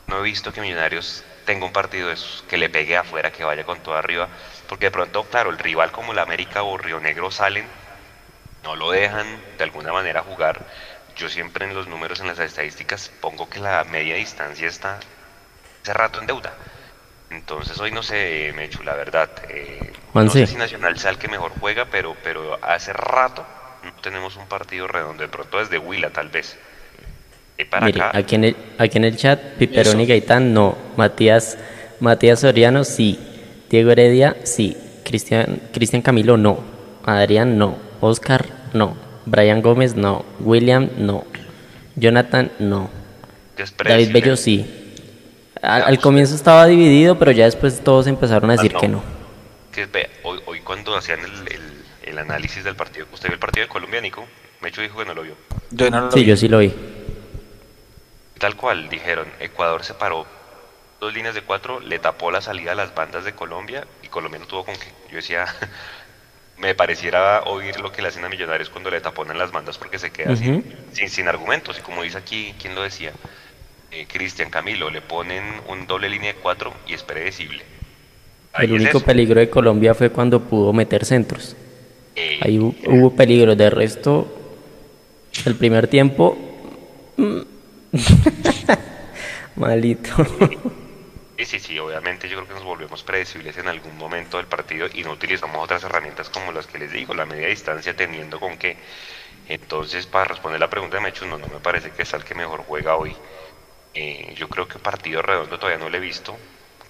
No he visto que Millonarios tenga un partido de esos, que le pegue afuera, que vaya con toda arriba. Porque de pronto, claro, el rival como la América o Río Negro salen, no lo dejan de alguna manera jugar. Yo siempre en los números, en las estadísticas, pongo que la media distancia está hace rato en deuda. Entonces hoy no sé, Mechu, la verdad. eh, no sé si Nacional sea el que mejor juega, pero, pero hace rato no tenemos un partido redondo. De pronto desde Huila, tal vez. Para
Mire,
acá,
aquí en el, aquí en el chat, Piperoni. Gaitán no. Matías, Matías Soriano sí. Diego Heredia sí. Cristian, Cristian Camilo no. Adrián no. Oscar no. Brian Gómez no. William no. Jonathan no. David. Bello sí. Al, al comienzo estaba dividido, pero ya después todos empezaron a
Ah,
decir
no.
que no.
Que hoy, hoy cuando hacían el, el- el análisis del partido, ¿usted vio el partido de Colombia, Nico? Mechu dijo que no lo vio.
yo no lo
Sí,
vi.
yo sí lo vi.
Tal cual, dijeron, Ecuador se paró dos líneas de cuatro, le tapó la salida a las bandas de Colombia y Colombia no tuvo con qué. Yo decía, [laughs] me pareciera oír lo que le hacen a Millonarios cuando le taponan las bandas porque se queda sin, sin, sin argumentos. Y como dice aquí, ¿quién lo decía? Eh, Cristian Camilo, le ponen un doble línea de cuatro y es predecible. Ahí
El único peligro de Colombia fue cuando pudo meter centros.
Eh,
Ahí hu- hubo peligro. De resto, el primer tiempo. [laughs] Malito.
Sí, sí, sí, obviamente yo creo que nos volvemos predecibles en algún momento del partido y no utilizamos otras herramientas como las que les digo, la media distancia teniendo con qué. Entonces, para responder la pregunta de Mechu, no, no me parece que es el que mejor juega hoy. Eh, yo creo que partido redondo todavía no lo he visto.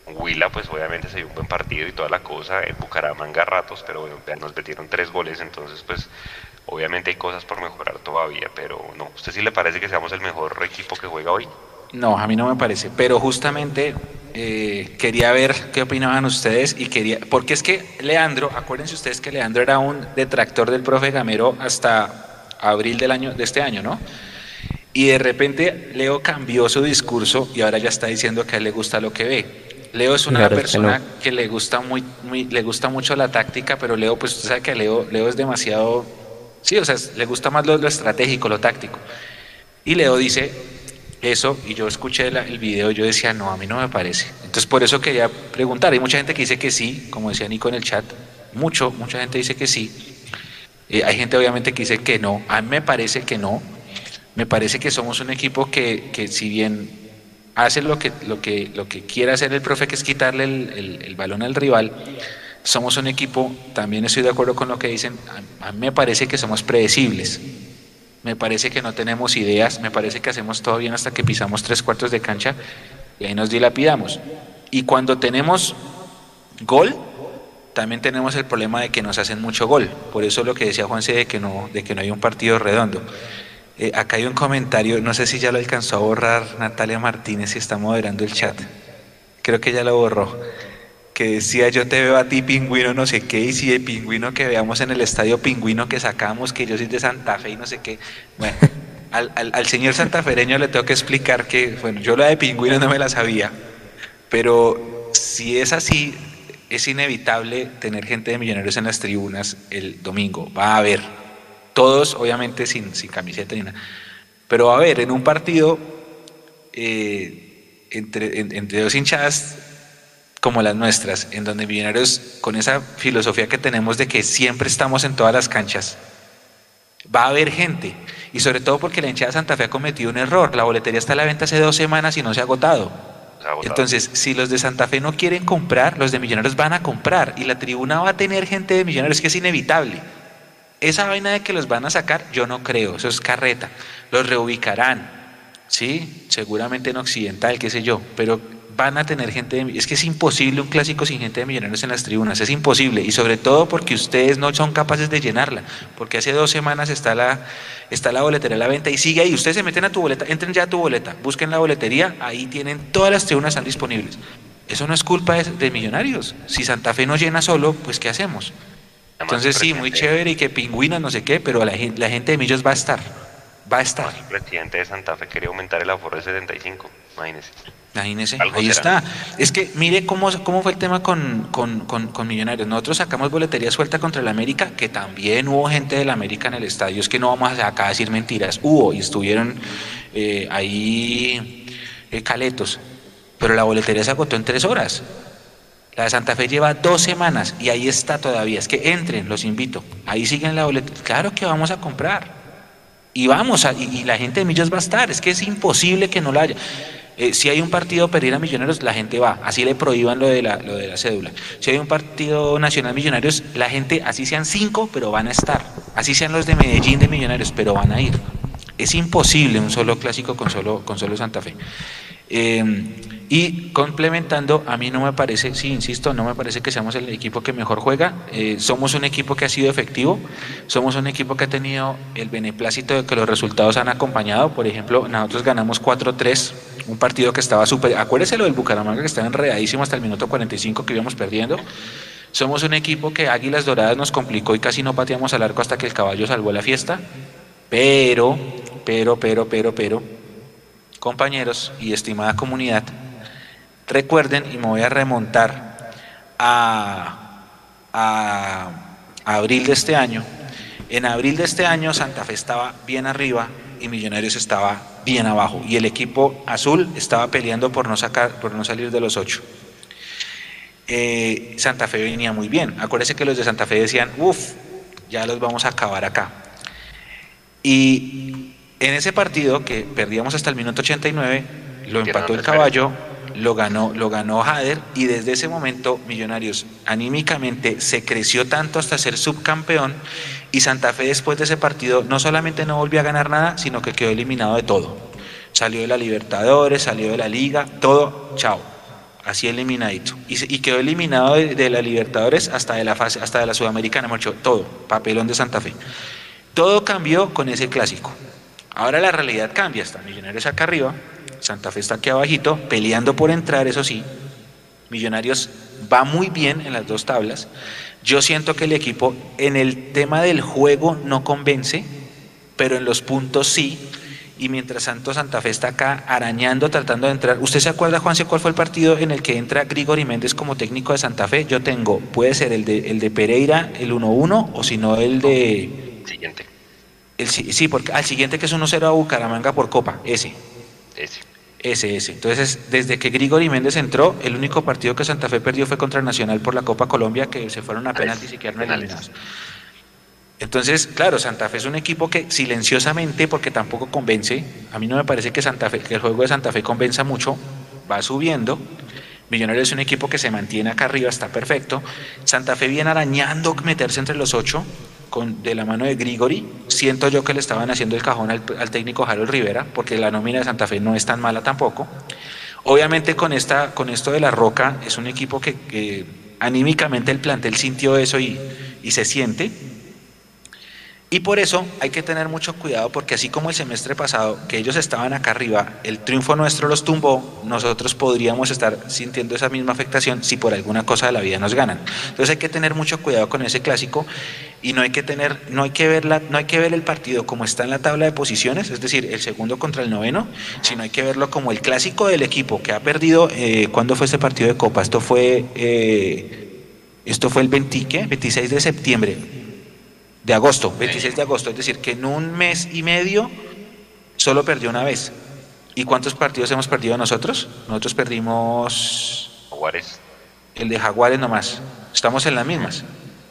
Huila, pues obviamente se dio un buen partido y toda la cosa. En Bucaramanga ratos, pero bueno, nos metieron tres goles, entonces pues obviamente hay cosas por mejorar todavía, pero no. ¿Usted sí le parece que seamos el mejor equipo que juega hoy?
No, a mí no me parece. Pero justamente eh, quería ver qué opinaban ustedes y quería. Porque es que Leandro, acuérdense ustedes que Leandro era un detractor del profe Gamero hasta abril del año, de este año, ¿no? Y de repente Leo cambió su discurso y ahora ya está diciendo que a él le gusta lo que ve. Leo es una
Claro, que
persona
no.
que, le gusta muy, muy, le gusta mucho la táctica, pero Leo, pues usted sabe que Leo, Leo es demasiado, sí, o sea, le gusta más lo, lo estratégico, lo táctico. Y Leo dice eso, y yo escuché el video y yo decía, no, a mí no me parece. Entonces por eso quería preguntar, hay mucha gente que dice que sí, como decía Nico en el chat, mucho, mucha gente dice que sí. Eh, hay gente obviamente que dice que no, a mí me parece que no. Me parece que somos un equipo que, que si bien hace lo que, lo, que, lo que quiere hacer el profe, que es quitarle el, el- el balón al rival, somos un equipo, también estoy de acuerdo con lo que dicen, a, mí me parece que somos predecibles. Me parece que no tenemos ideas, me parece que hacemos todo bien hasta que pisamos tres cuartos de cancha y ahí nos dilapidamos. Y cuando tenemos gol, también tenemos el problema de que nos hacen mucho gol. Por eso lo que decía Juanse de que no, de que no hay un partido redondo. Eh, acá hay un comentario, no sé si ya lo alcanzó a borrar Natalia Martínez si está moderando el chat. Creo que ya lo borró. Que decía yo te veo a ti pingüino no sé qué y si el pingüino que veamos en el estadio pingüino que sacamos que yo soy de Santa Fe y no sé qué. Bueno, [laughs] al, al, al señor santafereño le tengo que explicar que, bueno, yo la de pingüino no me la sabía, pero si es así, es inevitable tener gente de millonarios en las tribunas el domingo. Va a haber. Todos, obviamente, sin, sin camiseta ni nada. Pero va a haber en un partido eh, entre, en- entre dos hinchadas como las nuestras, en donde Millonarios, con esa filosofía que tenemos de que siempre estamos en todas las canchas, va a haber gente. Y sobre todo porque la hinchada de Santa Fe ha cometido un error. La boletería está a la venta hace dos semanas y no se ha agotado.
Se ha agotado.
Entonces, si los de Santa Fe no quieren comprar, los de Millonarios van a comprar y la tribuna va a tener gente de Millonarios que es inevitable. esa vaina de que los van a sacar, yo no creo, eso es carreta. Los reubicarán, ¿sí? Seguramente en Occidental, qué sé yo, pero van a tener gente de, es que es imposible un clásico sin gente de millonarios en las tribunas, es imposible y sobre todo porque ustedes no son capaces de llenarla, porque hace dos semanas está la está la boletería a la venta y sigue ahí, ustedes se meten a tu boleta, entren ya a tu boleta, busquen la boletería, ahí tienen todas las tribunas están disponibles. Eso no es culpa de, millonarios. Si Santa Fe no llena solo, pues ¿qué hacemos? Entonces sí, muy chévere y que pingüinas, no sé qué, pero la, la gente de Millos va a estar. Va a estar.
El presidente de Santa Fe quería aumentar el aforo de 75, imagínese.
Imagínese, ahí está. Es que mire cómo, cómo fue el tema con, Millonarios. Nosotros sacamos boletería suelta contra el América, que también hubo gente del América en el estadio. Es que no vamos a acá a decir mentiras. Hubo y estuvieron eh, ahí eh, caletos. Pero la boletería se agotó en tres horas. La de Santa Fe lleva dos semanas y ahí está todavía. Es que entren, los invito. Ahí siguen la boletería. Claro que vamos a comprar. Y vamos, a, y, la gente de Millos va a estar. Es que es imposible que no la haya. Eh, si hay un partido Pereira Millonarios, la gente va, así le prohíban lo de, la, lo de la cédula. Si hay un partido Nacional Millonarios, la gente, así sean cinco, pero van a estar. Así sean los de Medellín de Millonarios, pero van a ir. Es imposible un solo clásico con solo, con solo Santa Fe. Eh, y complementando, a mí no me parece, sí, insisto, no me parece que seamos el equipo que mejor juega. Eh, somos un equipo que ha sido efectivo, somos un equipo que ha tenido el beneplácito de que los resultados han acompañado. Por ejemplo, nosotros ganamos 4-3, un partido que estaba súper. Acuérdese lo del Bucaramanga que estaba enredadísimo hasta el minuto 45 que íbamos perdiendo. Somos un equipo que Águilas Doradas nos complicó y casi no pateamos al arco hasta que el caballo salvó la fiesta. Pero, pero, pero, pero, pero, compañeros y estimada comunidad, Recuerden, y me voy a remontar a, abril de este año, en abril de este año Santa Fe estaba bien arriba y Millonarios estaba bien abajo y el equipo azul estaba peleando por no sacar, por no salir de los ocho. Eh, Santa Fe venía muy bien. Acuérdense que los de Santa Fe decían, uff, ya los vamos a acabar acá. Y en ese partido que perdíamos hasta el minuto 89, lo empató el caballo lo ganó, lo ganó Jader y desde ese momento Millonarios anímicamente se creció tanto hasta ser subcampeón y Santa Fe después de ese partido no solamente no volvió a ganar nada, sino que quedó eliminado de todo. Salió de la Libertadores, salió de la Liga, todo, chao, así eliminadito. Y, quedó eliminado de, la Libertadores hasta de la fase, hasta de la Sudamericana, mucho, todo, papelón de Santa Fe. Todo cambió con ese clásico. Ahora la realidad cambia, está Millonarios acá arriba, Santa Fe está aquí abajito, peleando por entrar, eso sí. Millonarios va muy bien en las dos tablas. Yo siento que el equipo en el tema del juego no convence, pero en los puntos sí. Y mientras tanto Santa Fe está acá arañando, tratando de entrar. ¿Usted se acuerda, Juanse, cuál fue el partido en el que entra Grigori Méndez como técnico de Santa Fe? Yo tengo, puede ser el de, el de Pereira, el 1-1, o si no el de...
Siguiente.
El, sí, porque al siguiente que es 1-0 a Bucaramanga por Copa, ese.
Ese.
SS. Entonces, desde que Grigori Méndez entró, el único partido que Santa Fe perdió fue contra Nacional por la Copa Colombia, que se fueron a penaltis y quedaron eliminados. Entonces, claro, Santa Fe es un equipo que silenciosamente, porque tampoco convence, a mí no me parece que Santa Fe, que el juego de Santa Fe convenza mucho, va subiendo. Millonarios es un equipo que se mantiene acá arriba, está perfecto. Santa Fe viene arañando meterse entre los ocho, con, de la mano de Grigori, siento yo que le estaban haciendo el cajón al, técnico Harold Rivera, porque la nómina de Santa Fe no es tan mala tampoco. Obviamente con, esta, con esto de la Roca es un equipo que, anímicamente el plantel sintió eso y, y se siente, y por eso hay que tener mucho cuidado porque así como el semestre pasado, que ellos estaban acá arriba, el triunfo nuestro los tumbó, nosotros podríamos estar sintiendo esa misma afectación si por alguna cosa de la vida nos ganan. Entonces hay que tener mucho cuidado con ese clásico y no hay que tener, no hay que ver no hay que ver el partido como está en la tabla de posiciones, es decir, el segundo contra el noveno, sino hay que verlo como el clásico del equipo que ha perdido. Eh, ¿Cuándo fue este partido de Copa? Esto fue eh, esto fue el 20, 26 de septiembre de agosto, 26 de agosto, es decir, que en un mes y medio solo perdió una vez. ¿Y cuántos partidos hemos perdido nosotros? Nosotros perdimos...
Jaguares.
El de Jaguares nomás. Estamos en las mismas.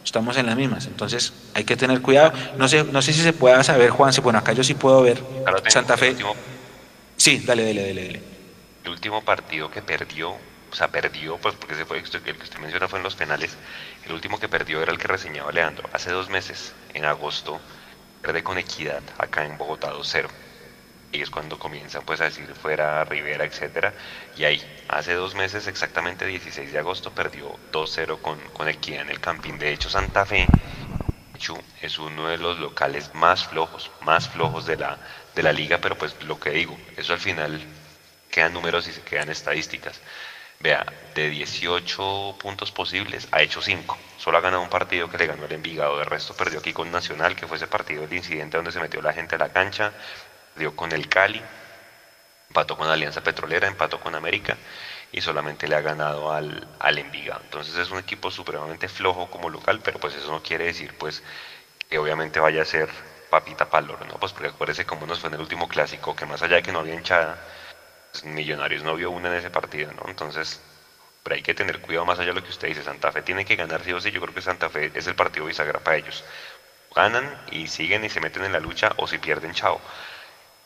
Estamos en las mismas. Entonces hay que tener cuidado. No sé, no sé si se pueda saber, Juan. Bueno, acá yo sí puedo ver. Santa Fe. Sí, dale, dale, dale, dale.
El último partido que perdió o sea, perdió, pues porque se fue, el que usted menciona fue en los penales, el último que perdió era el que reseñaba Leandro, hace dos meses, en agosto, pierde con equidad acá en Bogotá 2-0. Y es cuando comienzan pues a decir fuera Rivera, etcétera. Y ahí, hace dos meses, exactamente 16 de agosto, perdió 2-0 con, con Equidad en el Campín. De hecho, Santa Fe es uno de los locales más flojos, más flojos de la, de la liga, pero pues lo que digo, eso al final quedan números y se quedan estadísticas. Vea, de 18 puntos posibles, ha hecho 5. Solo ha ganado un partido que le ganó el Envigado. De resto perdió aquí con Nacional, que fue ese partido del incidente donde se metió la gente a la cancha. Perdió con el Cali. Empató con Alianza Petrolera, empató con América. Y solamente le ha ganado al, al Envigado. Entonces es un equipo supremamente flojo como local, pero pues eso no quiere decir pues que obviamente vaya a ser papita palor, ¿no? Pues porque acuérdese cómo nos fue en el último clásico, que más allá de que no había hinchada Millonarios no vio una en ese partido, ¿no? Entonces, pero hay que tener cuidado más allá de lo que usted dice. Santa Fe tiene que ganar sí o sí. Yo creo que Santa Fe es el partido bisagra para ellos. Ganan y siguen y se meten en la lucha o si pierden, chao.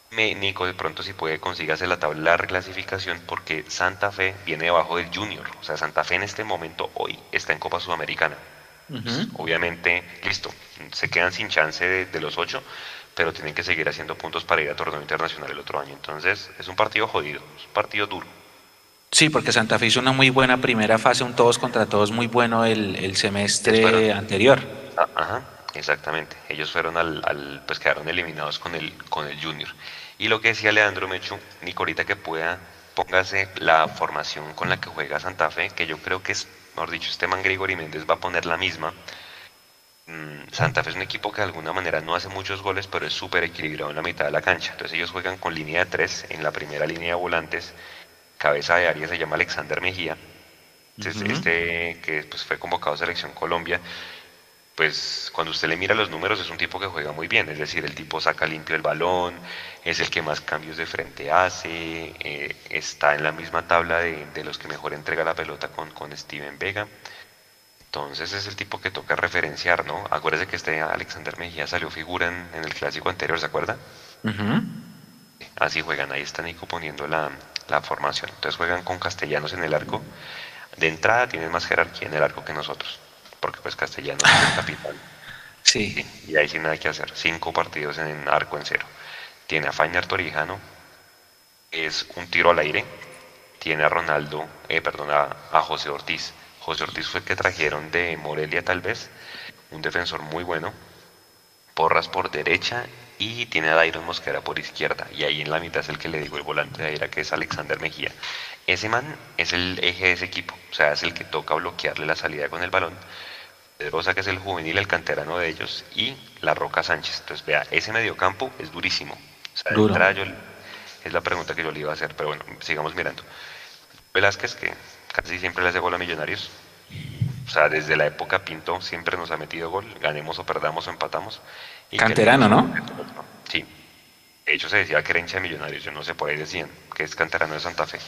Me, Nico de pronto si puede consígase la tabla de reclasificación porque Santa Fe viene debajo del Junior. O sea, Santa Fe en este momento hoy está en Copa Sudamericana. obviamente, listo, se quedan sin chance de, de los ocho, pero tienen que seguir haciendo puntos para ir a torneo internacional el otro año. Entonces es un partido jodido, es un partido duro.
Sí, porque Santa Fe hizo una muy buena primera fase, un todos contra todos muy bueno el, semestre anterior.
Ah, ajá, exactamente. Ellos fueron al, pues quedaron eliminados con el, con el Junior. Y lo que decía Leandro Mechu, Nicolita que pueda, póngase la formación con la que juega Santa Fe, que yo creo que es, mejor dicho, este man Grigori Méndez va a poner la misma Santa Fe es un equipo que de alguna manera no hace muchos goles, pero es súper equilibrado en la mitad de la cancha. Entonces ellos juegan con línea de tres en la primera línea de volantes. Cabeza de área se llama Alexander Mejía, este que pues, fue convocado a Selección Colombia. Pues cuando usted le mira los números es un tipo que juega muy bien, es decir, el tipo saca limpio el balón, es el que más cambios de frente hace, eh, está en la misma tabla de, de, los que mejor entrega la pelota con, con Steven Vega. Entonces es el tipo que toca referenciar, ¿no? Acuérdese que este Alexander Mejía salió figura en, el clásico anterior, ¿se acuerda? Así juegan, ahí está Nico poniendo la, formación. Entonces juegan con castellanos en el arco. De entrada tienen más jerarquía en el arco que nosotros, porque pues castellanos es el capitán. [laughs]
Sí.
Y ahí sin nada que hacer. Cinco partidos en arco en cero. Tiene a Fainer Torijano, es un tiro al aire. Tiene a Ronaldo, eh, perdón, a José Ortiz José Ortiz fue el que trajeron de Morelia tal vez, un defensor muy bueno, Porras por derecha y tiene a Dairon Mosquera por izquierda. Y ahí en la mitad es el que le digo el volante de Aira, que es Alexander Mejía. Ese man es el eje de ese equipo, o sea, es el que toca bloquearle la salida con el balón. Pedrosa, que es el juvenil, el canterano de ellos, y La Roca Sánchez. Entonces, vea, ese mediocampo es durísimo. O sea, Duro. es la pregunta que yo le iba a hacer, pero bueno, sigamos mirando. Velázquez, que casi siempre le hace gol a Millonarios. O sea, desde la época Pinto siempre nos ha metido gol, ganemos o perdamos o empatamos.
Y canterano, ¿no?
Sí. De hecho, se decía que era hincha de Millonarios, yo no sé, por ahí decían que es canterano de Santa Fe.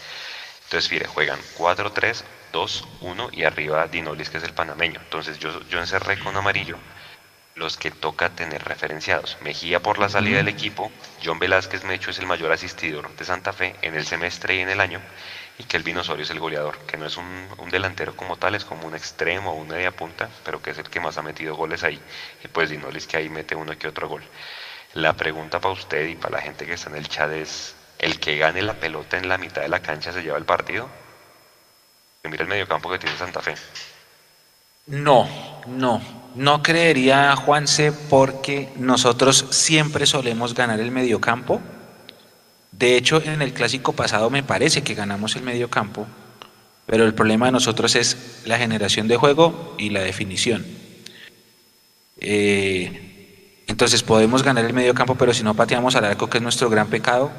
Entonces, mire, juegan 4-3, 2-1 y arriba Dinolis, que es el panameño. Entonces, yo, yo encerré con amarillo los que toca tener referenciados. Mejía por la salida del equipo, John Velázquez Mecho es el mayor asistidor de Santa Fe en el semestre y en el año, y que el Osorio es el goleador, que no es un, delantero como tal, es como un extremo o un media punta, pero que es el que más ha metido goles ahí. Y pues Dinolis que ahí mete uno que otro gol. La pregunta para usted y para la gente que está en el chat es, ¿el que gane la pelota en la mitad de la cancha se lleva el partido? mira el mediocampo que tiene Santa Fe.
No, no, no creería Juanse porque nosotros siempre solemos ganar el mediocampo de hecho, en el clásico pasado me parece que ganamos el medio campo, pero el problema de nosotros es la generación de juego y la definición. Eh, entonces podemos ganar el medio campo, pero si no pateamos al arco, que es nuestro gran pecado,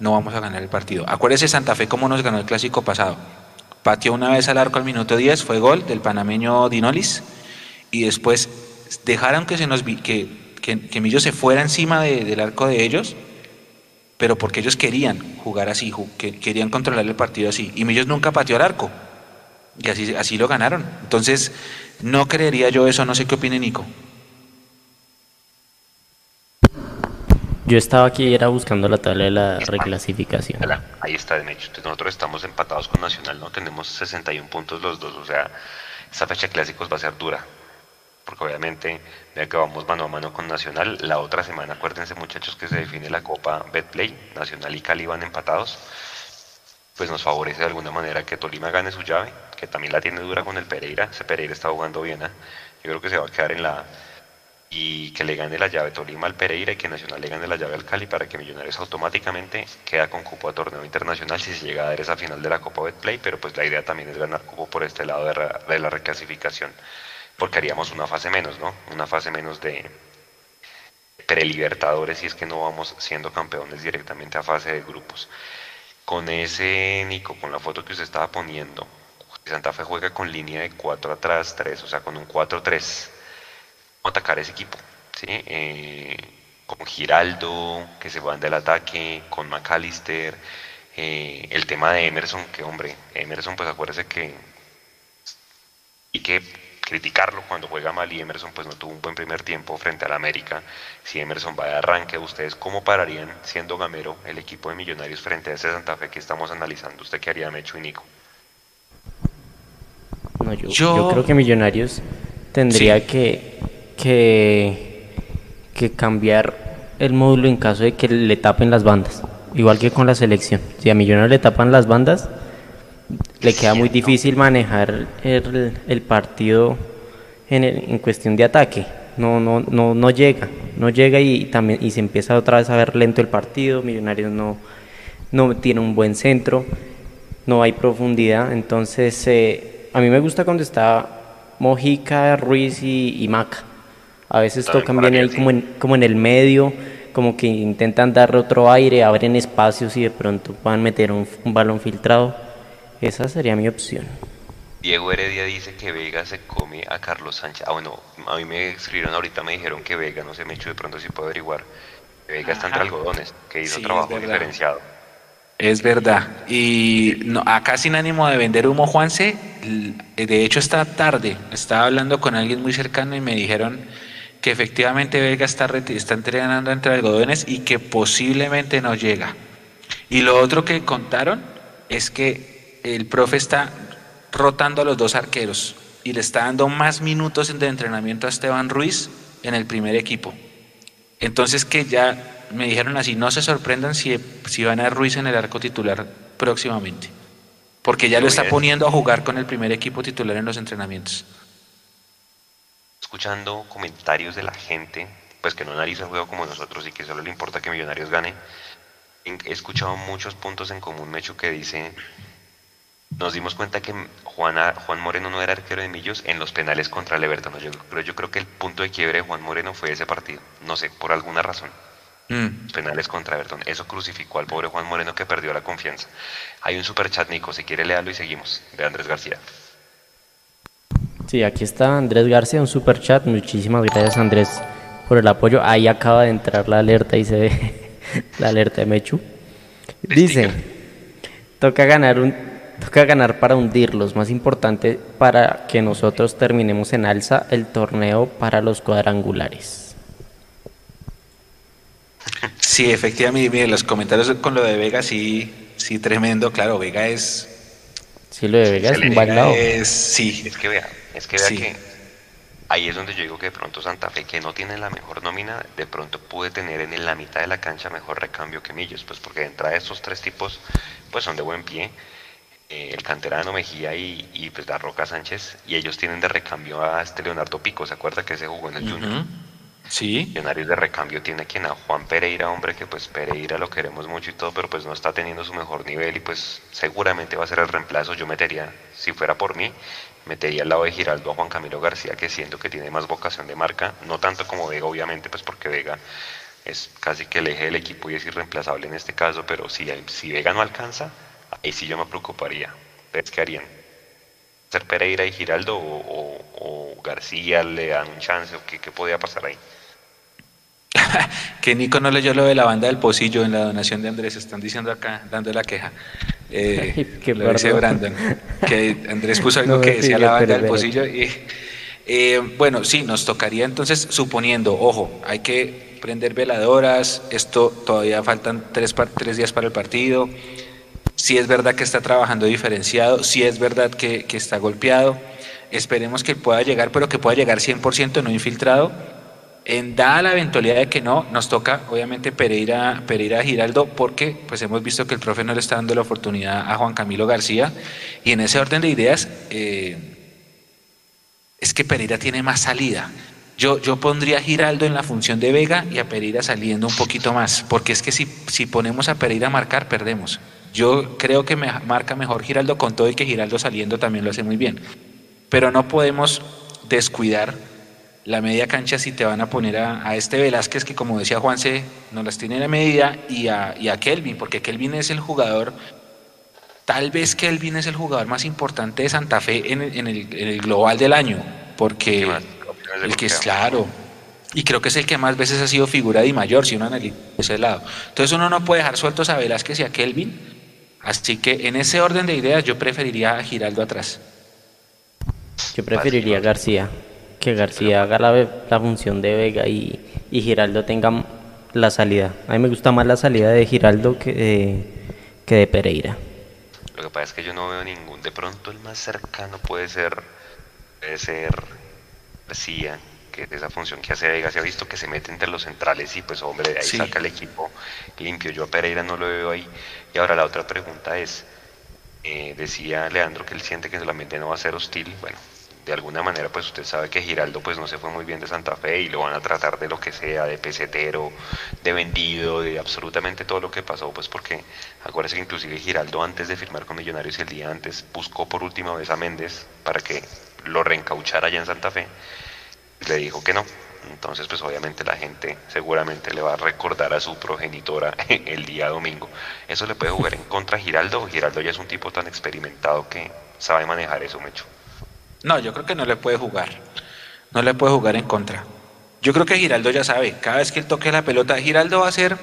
no vamos a ganar el partido. Acuérdese Santa Fe cómo nos ganó el clásico pasado. Pateó una vez al arco al minuto 10, fue gol del panameño Dinolis, y después dejaron que, se nos, que, que, Millo se fuera encima del arco de ellos pero porque ellos querían jugar así, querían controlar el partido así. Y ellos nunca pateó al arco. Y así, así lo ganaron. Entonces, no creería yo eso, no sé qué opine Nico.
Yo estaba aquí era buscando la tabla de la reclasificación.
Ahí está, de hecho. nosotros estamos empatados con Nacional, ¿no? Tenemos 61 puntos los dos, o sea, esta fecha de clásicos va a ser dura. Porque obviamente, ya que vamos mano a mano con Nacional, la otra semana, acuérdense muchachos que se define la Copa Betplay, Nacional y Cali van empatados, pues nos favorece de alguna manera que Tolima gane su llave, que también la tiene dura con el Pereira, ese Pereira está jugando bien, ¿eh? yo creo que se va a quedar en la y que le gane la llave Tolima al Pereira y que Nacional le gane la llave al Cali para que Millonarios automáticamente queda con cupo a torneo internacional si se llega a dar esa final de la Copa Betplay, pero pues la idea también es ganar cupo por este lado de, la reclasificación, porque haríamos una fase menos, ¿no? Una fase menos de prelibertadores si es que no vamos siendo campeones directamente a fase de grupos. Con ese Nico, con la foto que usted estaba poniendo, Santa Fe juega con línea de 4 atrás, 3, o sea, con un 4-3 atacar ese equipo, ¿sí? Eh, con Giraldo, que se van del ataque, con McAllister, eh, el tema de Emerson, que hombre, Emerson pues acuérdese que y que criticarlo cuando juega mal y Emerson pues no tuvo un buen primer tiempo frente al América. Si Emerson va de arranque, ¿ustedes cómo pararían siendo gamero el equipo de Millonarios frente a ese Santa Fe que estamos analizando? ¿Usted qué haría, Mecho y Nico?
No, yo, creo que Millonarios tendría que que, que cambiar el módulo en caso de que le tapen las bandas, igual que con la selección. Si a Millonarios le tapan las bandas, le queda muy difícil manejar el, el partido en, en, cuestión de ataque. No, no, no, no llega, no llega y, también y se empieza otra vez a ver lento el partido. Millonarios no, no tiene un buen centro, no hay profundidad. Entonces, eh, a mí me gusta cuando está Mojica, Ruiz y, y Maca a veces tocan bien ahí como en, como en el medio, como que intentan darle otro aire, abren espacios y de pronto puedan meter un, balón filtrado. Esa sería mi opción.
Diego Heredia dice que Vega se come a Carlos Sánchez. Ah, bueno, a mí me escribieron ahorita, me dijeron que Vega, no sé, me hecho de pronto si puedo averiguar. Vega está entre algodones, que hizo trabajo diferenciado.
Es verdad. Y no, acá sin ánimo de vender humo, Juanse, de hecho esta tarde estaba hablando con alguien muy cercano y me dijeron que efectivamente Vega está, está entrenando entre algodones y que posiblemente no llega. Y lo otro que contaron es que el profe está rotando a los dos arqueros y le está dando más minutos de entrenamiento a Esteban Ruiz en el primer equipo. Entonces que ya me dijeron así, no se sorprendan si, si van a Ruiz en el arco titular próximamente, porque ya lo está poniendo a jugar con el primer equipo titular en los entrenamientos
escuchando comentarios de la gente, pues que no analiza el juego como nosotros y que solo le importa que Millonarios gane, he escuchado muchos puntos en común, Mecho, que dice, nos dimos cuenta que Juan, Juan Moreno no era arquero de Millos en los penales contra el Everton, yo, pero yo creo que el punto de quiebre de Juan Moreno fue ese partido, no sé, por alguna razón. Mm. Penales contra Everton. Eso crucificó al pobre Juan Moreno que perdió la confianza. Hay un super chat, Nico, si quiere leerlo y seguimos, de Andrés García.
Sí, aquí está Andrés García, un super chat. Muchísimas gracias Andrés por el apoyo. Ahí acaba de entrar la alerta y se ve [laughs] la alerta de Mechu. Dice, toca ganar un toca ganar para hundirlos, más importante para que nosotros terminemos en alza el torneo para los cuadrangulares.
Sí, efectivamente, mire, los comentarios con lo de Vega sí, sí tremendo, claro, Vega es
Sí, lo de Vega es un bailado.
sí, es que vea, es que vea que ahí es donde yo digo que de pronto Santa Fe, que no tiene la mejor nómina, de pronto puede tener en la mitad de la cancha mejor recambio que Millos, pues porque de entrada estos tres tipos pues son de buen pie. Eh, el canterano Mejía y, y pues la Roca Sánchez, y ellos tienen de recambio a este Leonardo Pico, ¿se acuerda que se jugó en el Junior?
Sí.
Millonarios de recambio tiene quien a Juan Pereira, hombre, que pues Pereira lo queremos mucho y todo, pero pues no está teniendo su mejor nivel y pues seguramente va a ser el reemplazo. Yo metería, si fuera por mí, metería al lado de Giraldo a Juan Camilo García, que siento que tiene más vocación de marca, no tanto como Vega, obviamente, pues porque Vega es casi que el eje del equipo y es irreemplazable en este caso, pero si, si Vega no alcanza, ahí sí yo me preocuparía. ¿Ustedes qué harían? ¿Ser Pereira y Giraldo o, García le dan un chance o qué, qué podía pasar ahí? [laughs]
que Nico no leyó lo de la banda del pocillo en la donación de Andrés, están diciendo acá, dando la queja. Eh, [laughs] lo dice Brandon, que Andrés puso algo [laughs] que decía la banda del pocillo. Y, eh, bueno, sí, nos tocaría entonces, suponiendo, ojo, hay que prender veladoras, esto todavía faltan tres, tres días para el partido, si es verdad que está trabajando diferenciado, si es verdad que, que está golpeado, esperemos que pueda llegar, pero que pueda llegar 100% no infiltrado. En dada la eventualidad de que no, nos toca obviamente Pereira, Pereira Giraldo, porque pues hemos visto que el profe no le está dando la oportunidad a Juan Camilo García, y en ese orden de ideas, eh, es que Pereira tiene más salida. Yo, yo pondría a Giraldo en la función de Vega y a Pereira saliendo un poquito más, porque es que si, si ponemos a Pereira a marcar, perdemos. Yo creo que me marca mejor Giraldo con todo y que Giraldo saliendo también lo hace muy bien. Pero no podemos descuidar la media cancha si te van a poner a, este Velázquez que como decía Juanse, no las tiene en la medida y a, y a Kelvin, porque Kelvin es el jugador, tal vez Kelvin es el jugador más importante de Santa Fe en, en, el, en el, global del año, porque el que es claro, y creo que es el que más veces ha sido figura de mayor, si uno analiza ese lado. Entonces uno no puede dejar sueltos a Velázquez y a Kelvin, así que en ese orden de ideas yo preferiría a Giraldo atrás.
Yo preferiría a García, que García haga la, la función de Vega y, y, Giraldo tenga la salida. A mí me gusta más la salida de Giraldo que de, que de Pereira.
Lo que pasa es que yo no veo ningún, de pronto el más cercano puede ser, puede ser García, que es esa función que hace Vega, se ha visto que se mete entre los centrales y pues hombre, de ahí sí. saca el equipo limpio. Yo a Pereira no lo veo ahí. Y ahora la otra pregunta es, eh, decía Leandro que él siente que solamente no va a ser hostil. Bueno, de alguna manera pues usted sabe que Giraldo pues no se fue muy bien de Santa Fe y lo van a tratar de lo que sea, de pesetero, de vendido, de absolutamente todo lo que pasó, pues porque acuérdese que inclusive Giraldo antes de firmar con Millonarios el día antes buscó por última vez a Méndez para que lo reencauchara allá en Santa Fe le dijo que no. Entonces, pues obviamente la gente seguramente le va a recordar a su progenitora [laughs] el día domingo. Eso le puede jugar en [laughs] contra a Giraldo. Giraldo ya es un tipo tan experimentado que sabe manejar eso, Mecho.
No, yo creo que no le puede jugar. No le puede jugar en contra. Yo creo que Giraldo ya sabe. Cada vez que él toque la pelota, Giraldo va a ser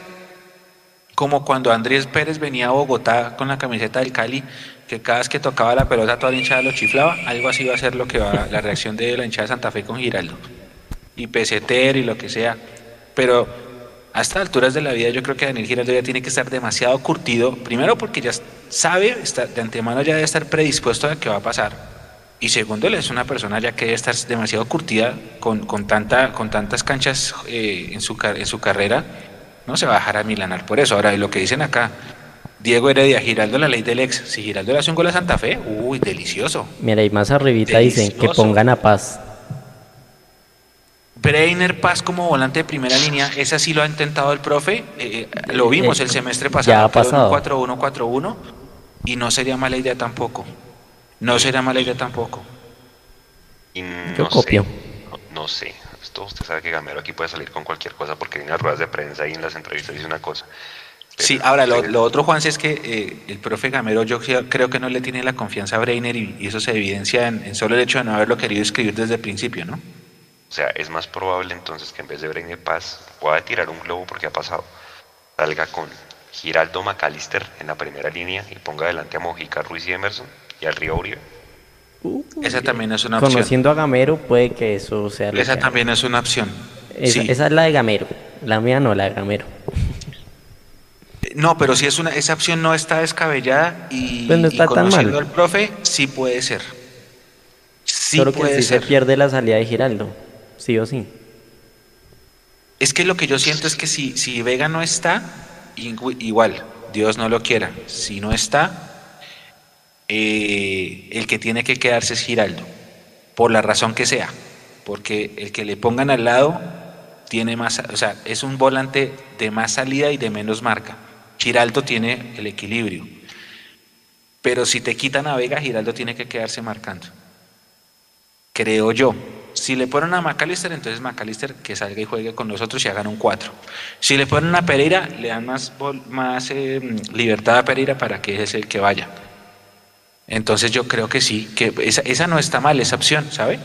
como cuando Andrés Pérez venía a Bogotá con la camiseta del Cali, que cada vez que tocaba la pelota toda la hinchada lo chiflaba, algo así va a ser lo que va la reacción de la hinchada de Santa Fe con Giraldo. Y peseter y lo que sea. Pero a estas alturas de la vida yo creo que Daniel Giraldo ya tiene que estar demasiado curtido, primero porque ya sabe, está, de antemano ya debe estar predispuesto a que va a pasar. Y segundo, él es una persona ya que debe estar demasiado curtida con, con, tanta, con tantas canchas eh, en, su, en su carrera no se va a dejar a milanar por eso. Ahora, lo que dicen acá, Diego Heredia, Giraldo la ley del ex. Si Giraldo le hace un gol a Santa Fe, uy, delicioso.
Mira, y más arribita delicioso. dicen que pongan a Paz.
Breiner Paz como volante de primera línea, ese sí lo ha intentado el profe. Eh, lo vimos el semestre pasado.
Ya ha pasado.
4-1-4-1 y no sería mala idea tampoco. No sería mala idea tampoco.
Y no
Yo copio.
Sé, no, no sé esto usted sabe que Gamero aquí puede salir con cualquier cosa porque en las ruedas de prensa y en las entrevistas dice una cosa.
Pero sí, ahora lo, lo, otro, Juan, es que eh, el profe Gamero yo creo que no le tiene la confianza a Breiner y, y eso se evidencia en, en, solo el hecho de no haberlo querido escribir desde el principio, ¿no?
O sea, es más probable entonces que en vez de Breiner Paz pueda tirar un globo porque ha pasado, salga con Giraldo McAllister en la primera línea y ponga adelante a Mojica, Ruiz y Emerson y al Río Uribe.
Uh, esa también es una opción.
Conociendo a Gamero puede que eso sea lo
Esa
que
también es una opción.
Esa,
sí.
esa es la de Gamero. La mía no, la de Gamero.
No, pero si es una, esa opción no está descabellada y,
Pues no está
y
tan
conociendo
mal.
al profe, sí puede ser. Sí
Solo que
puede
sí
ser.
se pierde la salida de Giraldo. Sí o sí.
Es que lo que yo siento es que si, si Vega no está, igu- igual, Dios no lo quiera, si no está, eh, el que tiene que quedarse es Giraldo, por la razón que sea, porque el que le pongan al lado tiene más, o sea, es un volante de más salida y de menos marca. Giraldo tiene el equilibrio, pero si te quitan a Vega, Giraldo tiene que quedarse marcando. Creo yo. Si le ponen a McAllister, entonces McAllister que salga y juegue con nosotros y hagan un 4. Si le ponen a Pereira, le dan más, más eh, libertad a Pereira para que es el que vaya. Entonces yo creo que sí, que esa, esa no está mal, esa opción, ¿sabe?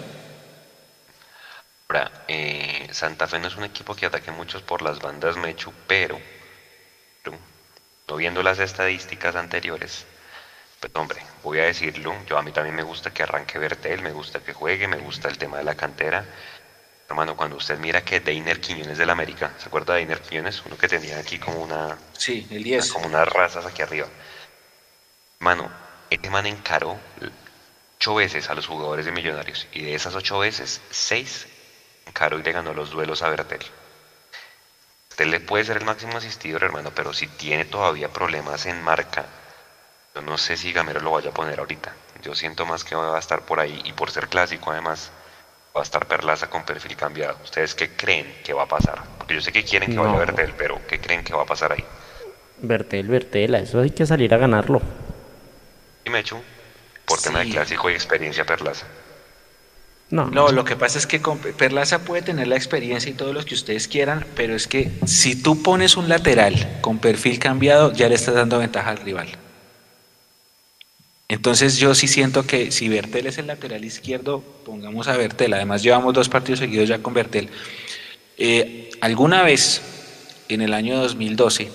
Ahora, eh, Santa Fe no es un equipo que ataque muchos por las bandas Mechu, pero, pero, viendo las estadísticas anteriores, pues hombre, voy a decirlo, yo a mí también me gusta que arranque Bertel, me gusta que juegue, me gusta el tema de la cantera, Hermano, cuando usted mira que Deiner Quiñones del América, ¿se acuerda de Deiner Quiñones? Uno que tenía aquí como una...
Sí, el 10.
Como unas razas aquí arriba. Hermano, este man encaró ocho veces a los jugadores de Millonarios. Y de esas ocho veces, seis encaró y le ganó los duelos a Bertel. Usted le puede ser el máximo asistidor, hermano, pero si tiene todavía problemas en marca, yo no sé si Gamero lo vaya a poner ahorita. Yo siento más que va a estar por ahí y por ser clásico además va a estar Perlaza con perfil cambiado. ¿Ustedes qué creen que va a pasar? Porque yo sé que quieren que vaya vaya Bertel, pero ¿qué creen que va a pasar ahí?
Bertel, Bertel, eso hay que salir a ganarlo.
Y Mechu, por tema de clásico y experiencia Perlaza.
No, no, lo que pasa es que Perlaza puede tener la experiencia y todo lo que ustedes quieran, pero es que si tú pones un lateral con perfil cambiado, ya le estás dando ventaja al rival. Entonces yo sí siento que si Bertel es el lateral izquierdo, pongamos a Bertel. Además llevamos dos partidos seguidos ya con Bertel. Eh, alguna vez, en el año 2012,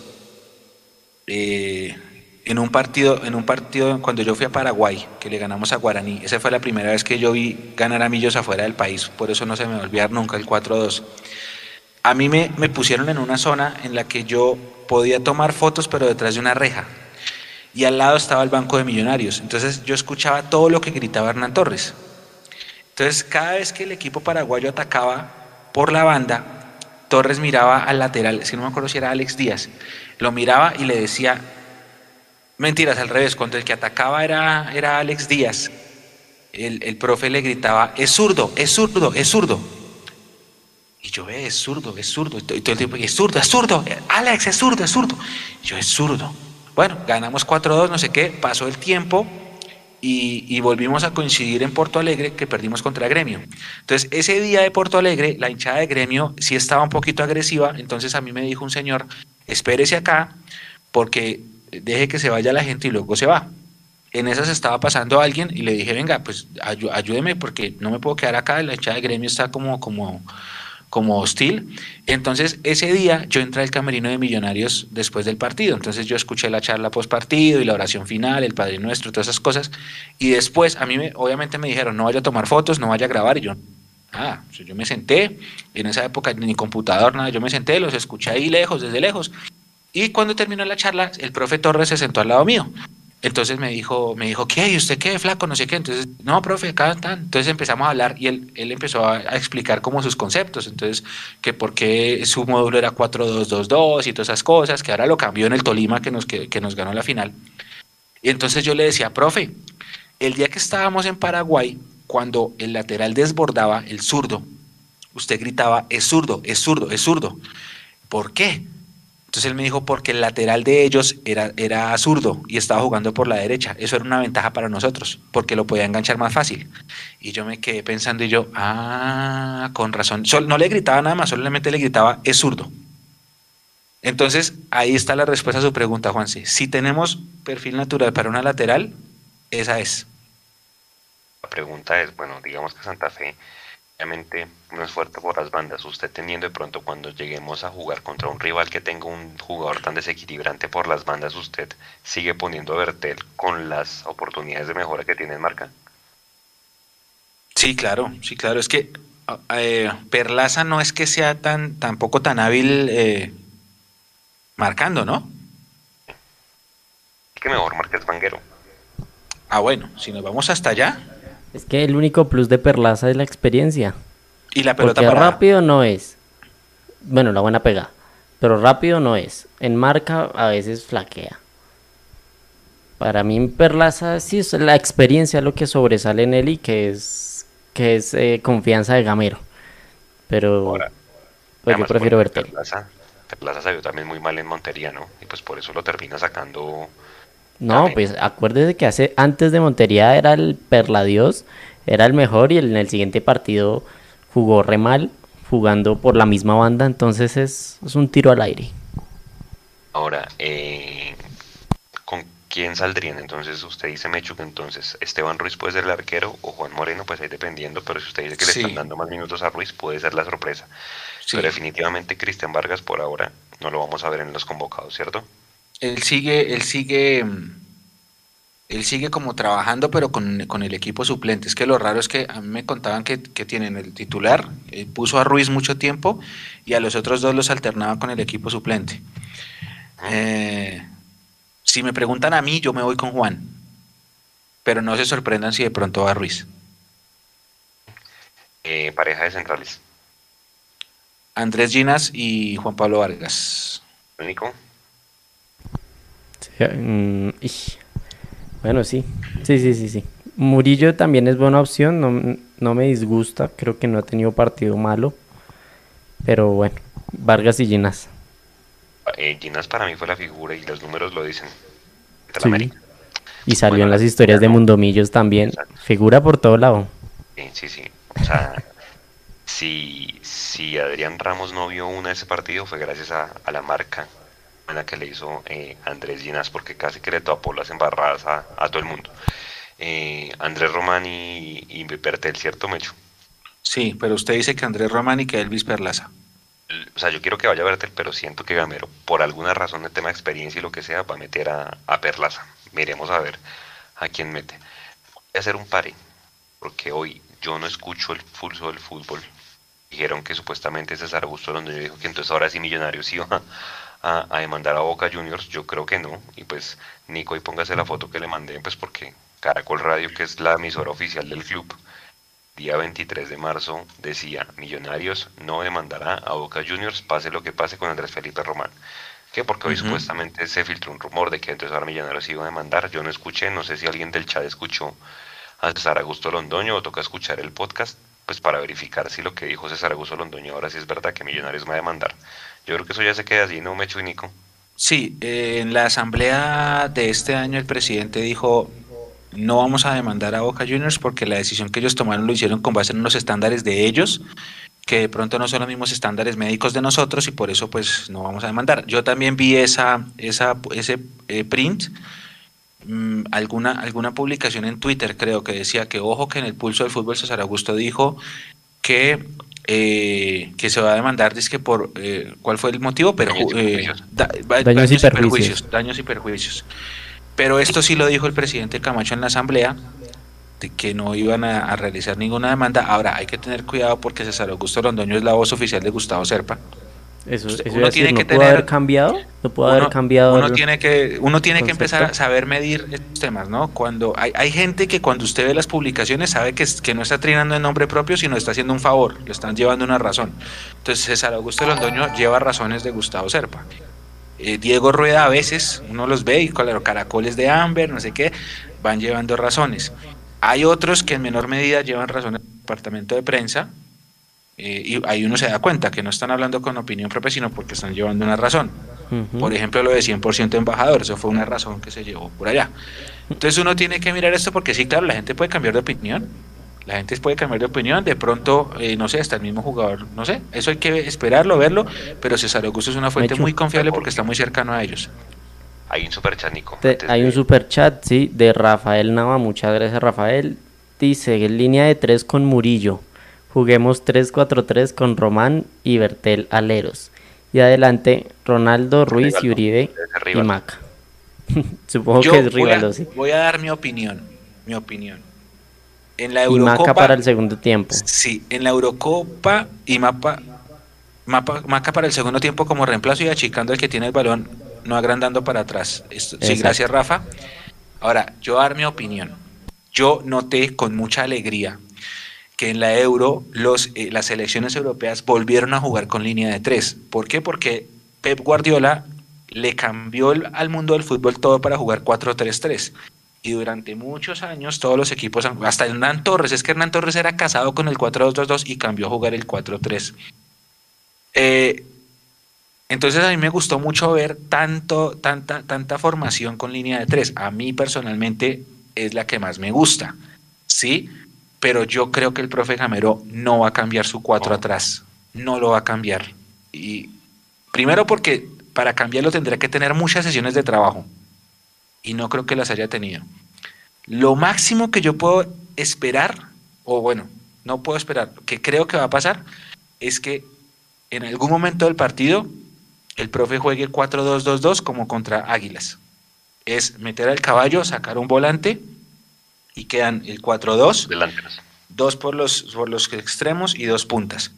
eh, en un partido, en un partido cuando yo fui a Paraguay, que le ganamos a Guaraní, esa fue la primera vez que yo vi ganar a Millos afuera del país, por eso no se me va nunca el 4-2. A mí me, me pusieron en una zona en la que yo podía tomar fotos, pero detrás de una reja y al lado estaba el Banco de Millonarios. Entonces yo escuchaba todo lo que gritaba Hernán Torres. Entonces cada vez que el equipo paraguayo atacaba por la banda, Torres miraba al lateral, si no me acuerdo si era Alex Díaz, lo miraba y le decía, mentiras al revés, cuando el que atacaba era, era Alex Díaz, el, el profe le gritaba, es zurdo, es zurdo, es zurdo. Y yo, ve, es zurdo, es zurdo. Y todo el tiempo, es zurdo, es zurdo, Alex, es zurdo, es zurdo. Yo, es zurdo. Bueno, ganamos 4-2, no sé qué, pasó el tiempo y, volvimos a coincidir en Porto Alegre que perdimos contra Gremio. Entonces, ese día de Porto Alegre, la hinchada de Gremio sí estaba un poquito agresiva, entonces a mí me dijo un señor, espérese acá porque deje que se vaya la gente y luego se va. En esas estaba pasando alguien y le dije, venga, pues ayúdeme porque no me puedo quedar acá, la hinchada de Gremio está como, como, como hostil. Entonces, ese día yo entré al camerino de Millonarios después del partido. Entonces, yo escuché la charla post partido y la oración final, el Padre Nuestro, todas esas cosas. Y después, a mí me, obviamente me dijeron, no vaya a tomar fotos, no vaya a grabar. Y yo, ah, yo me senté, en esa época ni computador, nada, yo me senté, los escuché ahí lejos, desde lejos. Y cuando terminó la charla, el profe Torres se sentó al lado mío. Entonces me dijo, me dijo, ¿qué? ¿Y usted qué? Flaco, no sé qué. Entonces, no, profe, acá están. Entonces empezamos a hablar y él, él empezó a, explicar como sus conceptos. Entonces, que por qué su módulo era 4-2-2-2 y todas esas cosas, que ahora lo cambió en el Tolima que nos, que, que nos ganó la final. Y entonces yo le decía, profe, el día que estábamos en Paraguay, cuando el lateral desbordaba, el zurdo, usted gritaba, es zurdo, es zurdo, es zurdo. ¿Por qué? Entonces él me dijo, porque el lateral de ellos era, era zurdo y estaba jugando por la derecha. Eso era una ventaja para nosotros, porque lo podía enganchar más fácil. Y yo me quedé pensando y yo, ah, con razón. no le gritaba nada más, solamente le gritaba, es zurdo. Entonces, ahí está la respuesta a su pregunta, Juanse. Si tenemos perfil natural para una lateral, esa es.
La pregunta es, bueno, digamos que Santa Fe obviamente no es fuerte por las bandas. Usted teniendo de pronto cuando lleguemos a jugar contra un rival que tenga un jugador tan desequilibrante por las bandas, usted sigue poniendo a Bertel con las oportunidades de mejora que tiene en marca.
Sí, claro, sí, claro. Es que eh, Perlaza no es que sea tan tampoco tan hábil eh, marcando, ¿no?
Es que mejor marca es Vanguero.
Ah, bueno, si nos vamos hasta allá,
es que el único plus de Perlaza es la experiencia.
Y la pelota
Porque rápido no es. Bueno, la buena pega. Pero rápido no es. En marca a veces flaquea. Para mí Perlaza sí es la experiencia lo que sobresale en él y que es que es eh, confianza de gamero. Pero pues yo prefiero verte.
Perlaza, Perlaza salió también muy mal en Montería, ¿no? Y pues por eso lo termina sacando
no, pues acuérdese que hace antes de Montería era el Perladios, era el mejor y en el siguiente partido jugó re mal, jugando por la misma banda, entonces es, un tiro al aire.
Ahora, eh, ¿con quién saldrían? Entonces usted dice Mechu que entonces Esteban Ruiz puede ser el arquero o Juan Moreno, pues ahí dependiendo, pero si usted dice que le están dando más minutos a Ruiz, puede ser la sorpresa. Pero definitivamente Cristian Vargas por ahora no lo vamos a ver en los convocados, ¿cierto?
él sigue, él sigue, él sigue como trabajando, pero con, el equipo suplente. Es que lo raro es que a mí me contaban que, tienen el titular, eh, puso a Ruiz mucho tiempo y a los otros dos los alternaba con el equipo suplente. Eh, si me preguntan a mí, yo me voy con Juan, pero no se sorprendan si de pronto va Ruiz.
Eh, pareja de centrales.
Andrés Ginas y Juan Pablo Vargas.
Nico.
Mm, bueno, sí. Sí, sí, sí, sí. Murillo también es buena opción, no, no me disgusta, creo que no ha tenido partido malo. Pero bueno, Vargas y Ginas.
Eh, Ginas para mí fue la figura y los números lo dicen.
Y salió en las historias de Mundomillos también. Figura por todo lado.
Sí, sí, sí. O sea, [laughs] si, si Adrián Ramos no vio una de ese partido fue gracias a, a la marca que le hizo eh, Andrés Ginas porque casi que le topó las embarradas a, a todo el mundo. Eh, Andrés Román y, y Bertel, ¿cierto, Mecho?
Sí, pero usted dice que Andrés Román y que Elvis Perlaza.
O sea, yo quiero que vaya a Bertel, pero siento que Gamero, por alguna razón de tema de experiencia y lo que sea, va a meter a, a Perlaza. Miremos a ver a quién mete. Voy a hacer un pare, porque hoy yo no escucho el pulso del fútbol. Dijeron que supuestamente César Augusto donde dijo que entonces ahora sí Millonarios iba a, a, demandar a Boca Juniors, yo creo que no. Y pues Nico, y póngase la foto que le mandé, pues porque Caracol Radio, que es la emisora oficial del club, día 23 de marzo decía, Millonarios no demandará a Boca Juniors, pase lo que pase con Andrés Felipe Román. ¿Qué? Porque hoy supuestamente se filtró un rumor de que entonces ahora Millonarios iba a demandar. Yo no escuché, no sé si alguien del chat escuchó a César Augusto Londoño o toca escuchar el podcast, pues para verificar si lo que dijo César Augusto Londoño ahora sí es verdad que Millonarios va a demandar. Yo creo que eso ya se queda así, ¿no, Mecho y Nico?
Sí, eh, en la asamblea de este año el presidente dijo, no vamos a demandar a Boca Juniors porque la decisión que ellos tomaron lo hicieron con base en los estándares de ellos, que de pronto no son los mismos estándares médicos de nosotros y por eso pues no vamos a demandar. Yo también vi esa, esa ese eh, print, mm, alguna, alguna publicación en Twitter creo que decía que ojo que en el pulso del fútbol César Augusto dijo que eh, que se va a demandar, dice que por eh, cuál fue el motivo, pero
daños, y perjuicios.
Daños y perjuicios. Pero esto sí lo dijo el presidente Camacho en la asamblea, de que no iban a, realizar ninguna demanda. Ahora hay que tener cuidado porque César Augusto Londoño es la voz oficial de Gustavo Serpa.
Eso, uno tiene que tener, haber cambiado, no puede haber cambiado.
Uno tiene que, uno tiene que empezar a saber medir estos temas, ¿no? Cuando hay, hay gente que cuando usted ve las publicaciones sabe que, que no está trinando en nombre propio, sino está haciendo un favor, le están llevando una razón. Entonces César Augusto Londoño lleva razones de Gustavo Serpa. Eh, Diego Rueda a veces uno los ve y claro, caracoles de Amber, no sé qué, van llevando razones. Hay otros que en menor medida llevan razones del departamento de prensa, eh, y ahí uno se da cuenta que no están hablando con opinión propia, sino porque están llevando una razón. Por ejemplo, lo de 100% embajador, eso fue una razón que se llevó por allá. Entonces uno tiene que mirar esto porque sí, claro, la gente puede cambiar de opinión. La gente puede cambiar de opinión, de pronto, eh, no sé, hasta el mismo jugador, no sé, eso hay que esperarlo, verlo, pero César Augusto es una fuente muy confiable porque está muy cercano a ellos.
Hay un super chat, Nico.
hay un super chat, sí, de Rafael Nava, muchas gracias Rafael. Dice, en línea de 3 con Murillo. Juguemos 3-4-3 con Román y Bertel Aleros. Y adelante, Ronaldo, Ruiz y Uribe y Maca. [laughs] Supongo que es Rivalo, sí.
Voy a dar mi opinión. Mi opinión.
En la Eurocopa. Y Maca para el segundo tiempo.
Sí, en la Eurocopa y Mapa, Maca para el segundo tiempo como reemplazo y achicando el que tiene el balón, no agrandando para atrás. sí, gracias Rafa. Ahora, yo dar mi opinión. Yo noté con mucha alegría que en la Euro los, eh, las selecciones europeas volvieron a jugar con línea de tres. ¿Por qué? Porque Pep Guardiola le cambió al mundo del fútbol todo para jugar 4-3-3. Y durante muchos años todos los equipos, hasta Hernán Torres, es que Hernán Torres era casado con el 4-2-2-2 y cambió a jugar el 4-3. Eh, entonces a mí me gustó mucho ver tanto, tanta, tanta formación con línea de tres. A mí personalmente es la que más me gusta. ¿Sí? Pero yo creo que el profe Gamero no va a cambiar su 4 atrás, no lo va a cambiar. Y primero porque para cambiarlo tendrá que tener muchas sesiones de trabajo y no creo que las haya tenido. Lo máximo que yo puedo esperar, o bueno, no puedo esperar, que creo que va a pasar, es que en algún momento del partido el profe juegue 4-2-2-2 como contra Águilas. es meter al caballo, sacar un volante y quedan el 4-2,
Delanteros.
dos por los, por los extremos y dos puntas.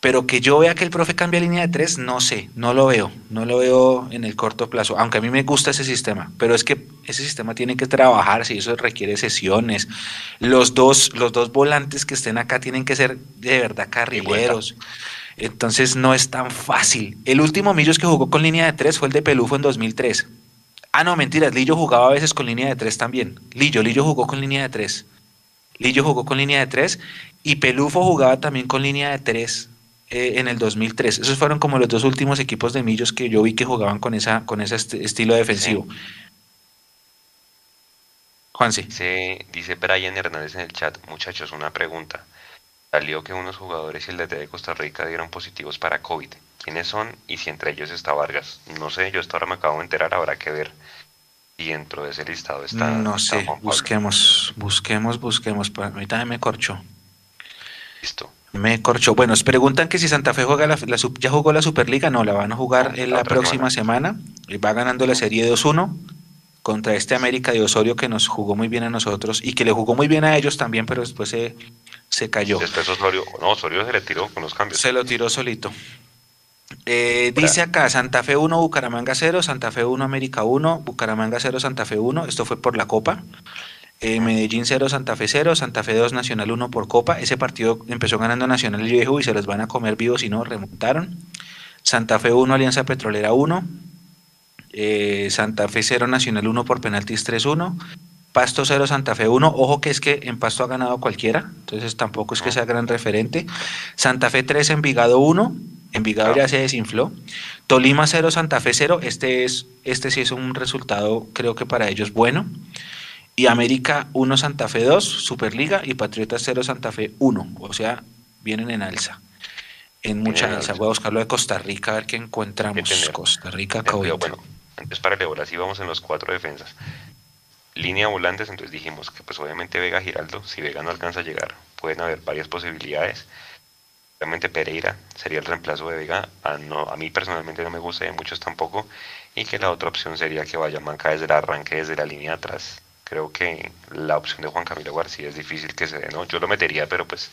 Pero que yo vea que el profe cambia línea de tres, no sé, no lo veo, no lo veo en el corto plazo, aunque a mí me gusta ese sistema, pero es que ese sistema tiene que trabajarse y eso requiere sesiones. Los dos, los dos volantes que estén acá tienen que ser de verdad carrileros. Entonces no es tan fácil. El último Millos que jugó con línea de tres fue el de Pelufo en 2003. Ah, no, mentiras, Lillo jugaba a veces con línea de tres también. Lillo, Lillo jugó con línea de tres. Lillo jugó con línea de tres y Pelufo jugaba también con línea de tres eh, en el 2003. Esos fueron como los dos últimos equipos de Millos que yo vi que jugaban con, esa, con ese est- estilo defensivo. Juan, sí.
Dice, dice Brian Hernández en el chat, muchachos, una pregunta. Salió que unos jugadores y el DT de Costa Rica dieron positivos para COVID. ¿Quiénes son? Y si entre ellos está Vargas. No sé, yo hasta ahora me acabo de enterar, habrá que ver si dentro de ese listado está.
No
está
sé, busquemos, busquemos, busquemos. A mí también me corchó.
Listo.
Me corchó. Bueno, nos preguntan que si Santa Fe juega la, ya jugó la Superliga. No, la van a jugar
No,
en
la
próxima semana. Y Va ganando la serie 2-1 contra este América de Osorio que nos jugó muy bien a nosotros y que le jugó muy bien a ellos también, pero después se, se cayó.
Después Osorio, no, Osorio se le tiró con los cambios.
Se lo tiró solito. Eh, dice acá Santa Fe 1, Bucaramanga 0, Santa Fe 1, América 1, Bucaramanga 0, Santa Fe 1. Esto fue por la Copa. Eh, Medellín 0, Santa Fe 0, Santa Fe 2, Nacional 1 por Copa. Ese partido empezó ganando Nacional el Viejo y se los van a comer vivos si no remontaron. Santa Fe 1, Alianza Petrolera 1. Eh, Santa Fe 0, Nacional 1 por penaltis 3-1. Pasto 0, Santa Fe 1. Ojo que es que en Pasto ha ganado cualquiera, entonces tampoco es que sea gran referente. Santa Fe 3, Envigado 1. Envigado ya se desinfló. Tolima 0, Santa Fe 0. Este, es, este sí es un resultado, creo que para ellos bueno. Y América 1, Santa Fe 2, Superliga. Y Patriotas 0, Santa Fe 1. O sea, vienen en alza. En mucha alza. Voy a buscar lo de Costa Rica a ver qué encontramos. Costa Rica,
Pero,
COVID.
bueno, entonces para el Ébola sí vamos en los cuatro defensas. Línea volantes, entonces dijimos que pues obviamente Vega Giraldo, si Vega no alcanza a llegar, pueden haber varias posibilidades. Realmente Pereira sería el reemplazo de Vega, a, no, a mí personalmente no me gusta y muchos tampoco, y que la otra opción sería que vaya Manca desde el arranque, desde la línea atrás. Creo que la opción de Juan Camilo García es difícil que se dé, ¿no? Yo lo metería, pero pues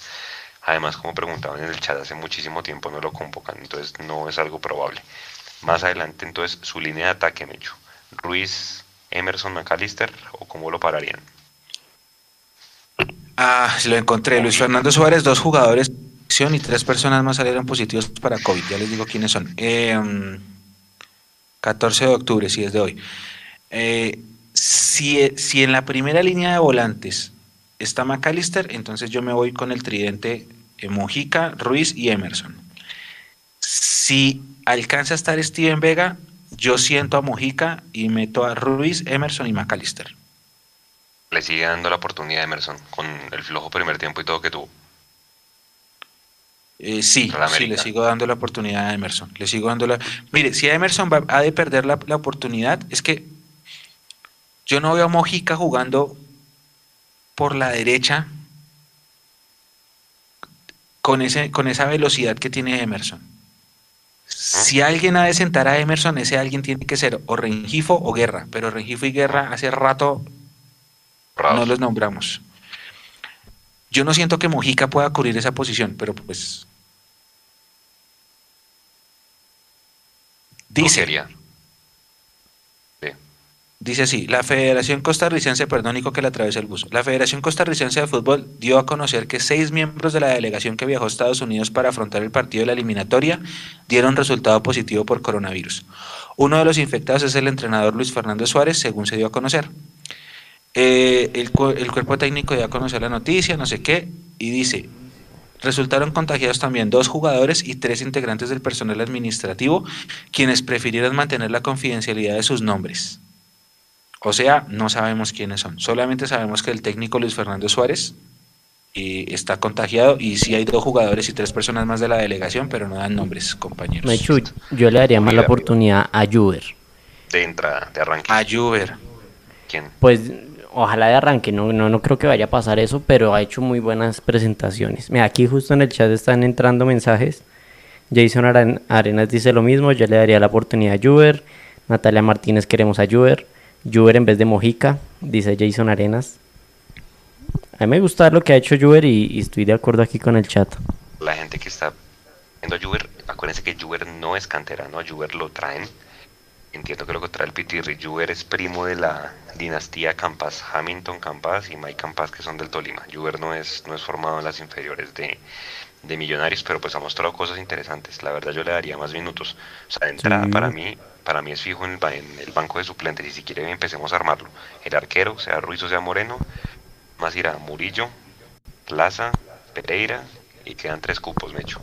además como preguntaban en el chat hace muchísimo tiempo no lo convocan, entonces no es algo probable. Más adelante, entonces, su línea de ataque, Mecho. Ruiz, Emerson, McAllister, o cómo lo pararían.
Ah, lo encontré. Luis Fernando Suárez, dos jugadores y tres personas más salieron positivos para COVID. Ya les digo quiénes son. Eh, 14 de octubre, sí, es de hoy. Eh, si, si en la primera línea de volantes está McAllister, entonces yo me voy con el tridente eh, Mojica, Ruiz y Emerson. Si alcanza a estar Steven Vega, yo siento a Mojica y meto a Ruiz, Emerson y McAllister.
Le sigue dando la oportunidad a Emerson con el flojo primer tiempo y todo que tuvo.
Eh, sí, sí, le sigo dando la oportunidad a Emerson. Le sigo dando la. Mire, si Emerson va, ha de perder la, la oportunidad, es que yo no veo a Mojica jugando por la derecha con, ese, con esa velocidad que tiene Emerson. Si alguien ha de sentar a Emerson, ese alguien tiene que ser o Rengifo o Guerra, pero Rengifo y Guerra hace rato no los nombramos. Yo no siento que Mojica pueda cubrir esa posición, pero pues. Dice.
Sí.
dice así, la Federación Costarricense, perdón Nico que le atravesé el bus, la Federación Costarricense de Fútbol dio a conocer que seis miembros de la delegación que viajó a Estados Unidos para afrontar el partido de la eliminatoria dieron resultado positivo por coronavirus. Uno de los infectados es el entrenador Luis Fernando Suárez, según se dio a conocer. Eh, el, el cuerpo técnico dio a conocer la noticia, no sé qué, y dice, resultaron contagiados también dos jugadores y tres integrantes del personal administrativo, quienes prefirieron mantener la confidencialidad de sus nombres. O sea, no sabemos quiénes son. Solamente sabemos que el técnico Luis Fernando Suárez eh, está contagiado y sí hay dos jugadores y tres personas más de la delegación, pero no dan nombres, compañeros.
Mechu, yo le daría más la oportunidad a Juber.
De entrada, de arranque.
A Juber.
¿Quién?
Pues ojalá de arranque, no, no, no creo que vaya a pasar eso, pero ha hecho muy buenas presentaciones. Mira, aquí justo en el chat están entrando mensajes. Jason Arenas dice lo mismo, yo le daría la oportunidad a Juber. Natalia Martínez queremos a Juber. Juber en vez de Mojica, dice Jason Arenas. A mí me gusta lo que ha hecho Juber y, estoy de acuerdo aquí con el chat.
La gente que está viendo a Juber, acuérdense que Juber no es cantera, ¿no? Juber lo traen. Entiendo que lo que trae el Pitirri. Juber es primo de la dinastía Campas, Hamilton Campas y Mike Campas, que son del Tolima. Juber no es, no es formado en las inferiores de, de Millonarios, pero pues ha mostrado cosas interesantes. La verdad yo le daría más minutos. O sea, de entrada para mí, para mí es fijo en el, en el banco de suplentes y si quiere empecemos a armarlo. El arquero, sea Ruiz o sea Moreno, más irá Murillo, Plaza, Pereira y quedan tres cupos, Mecho.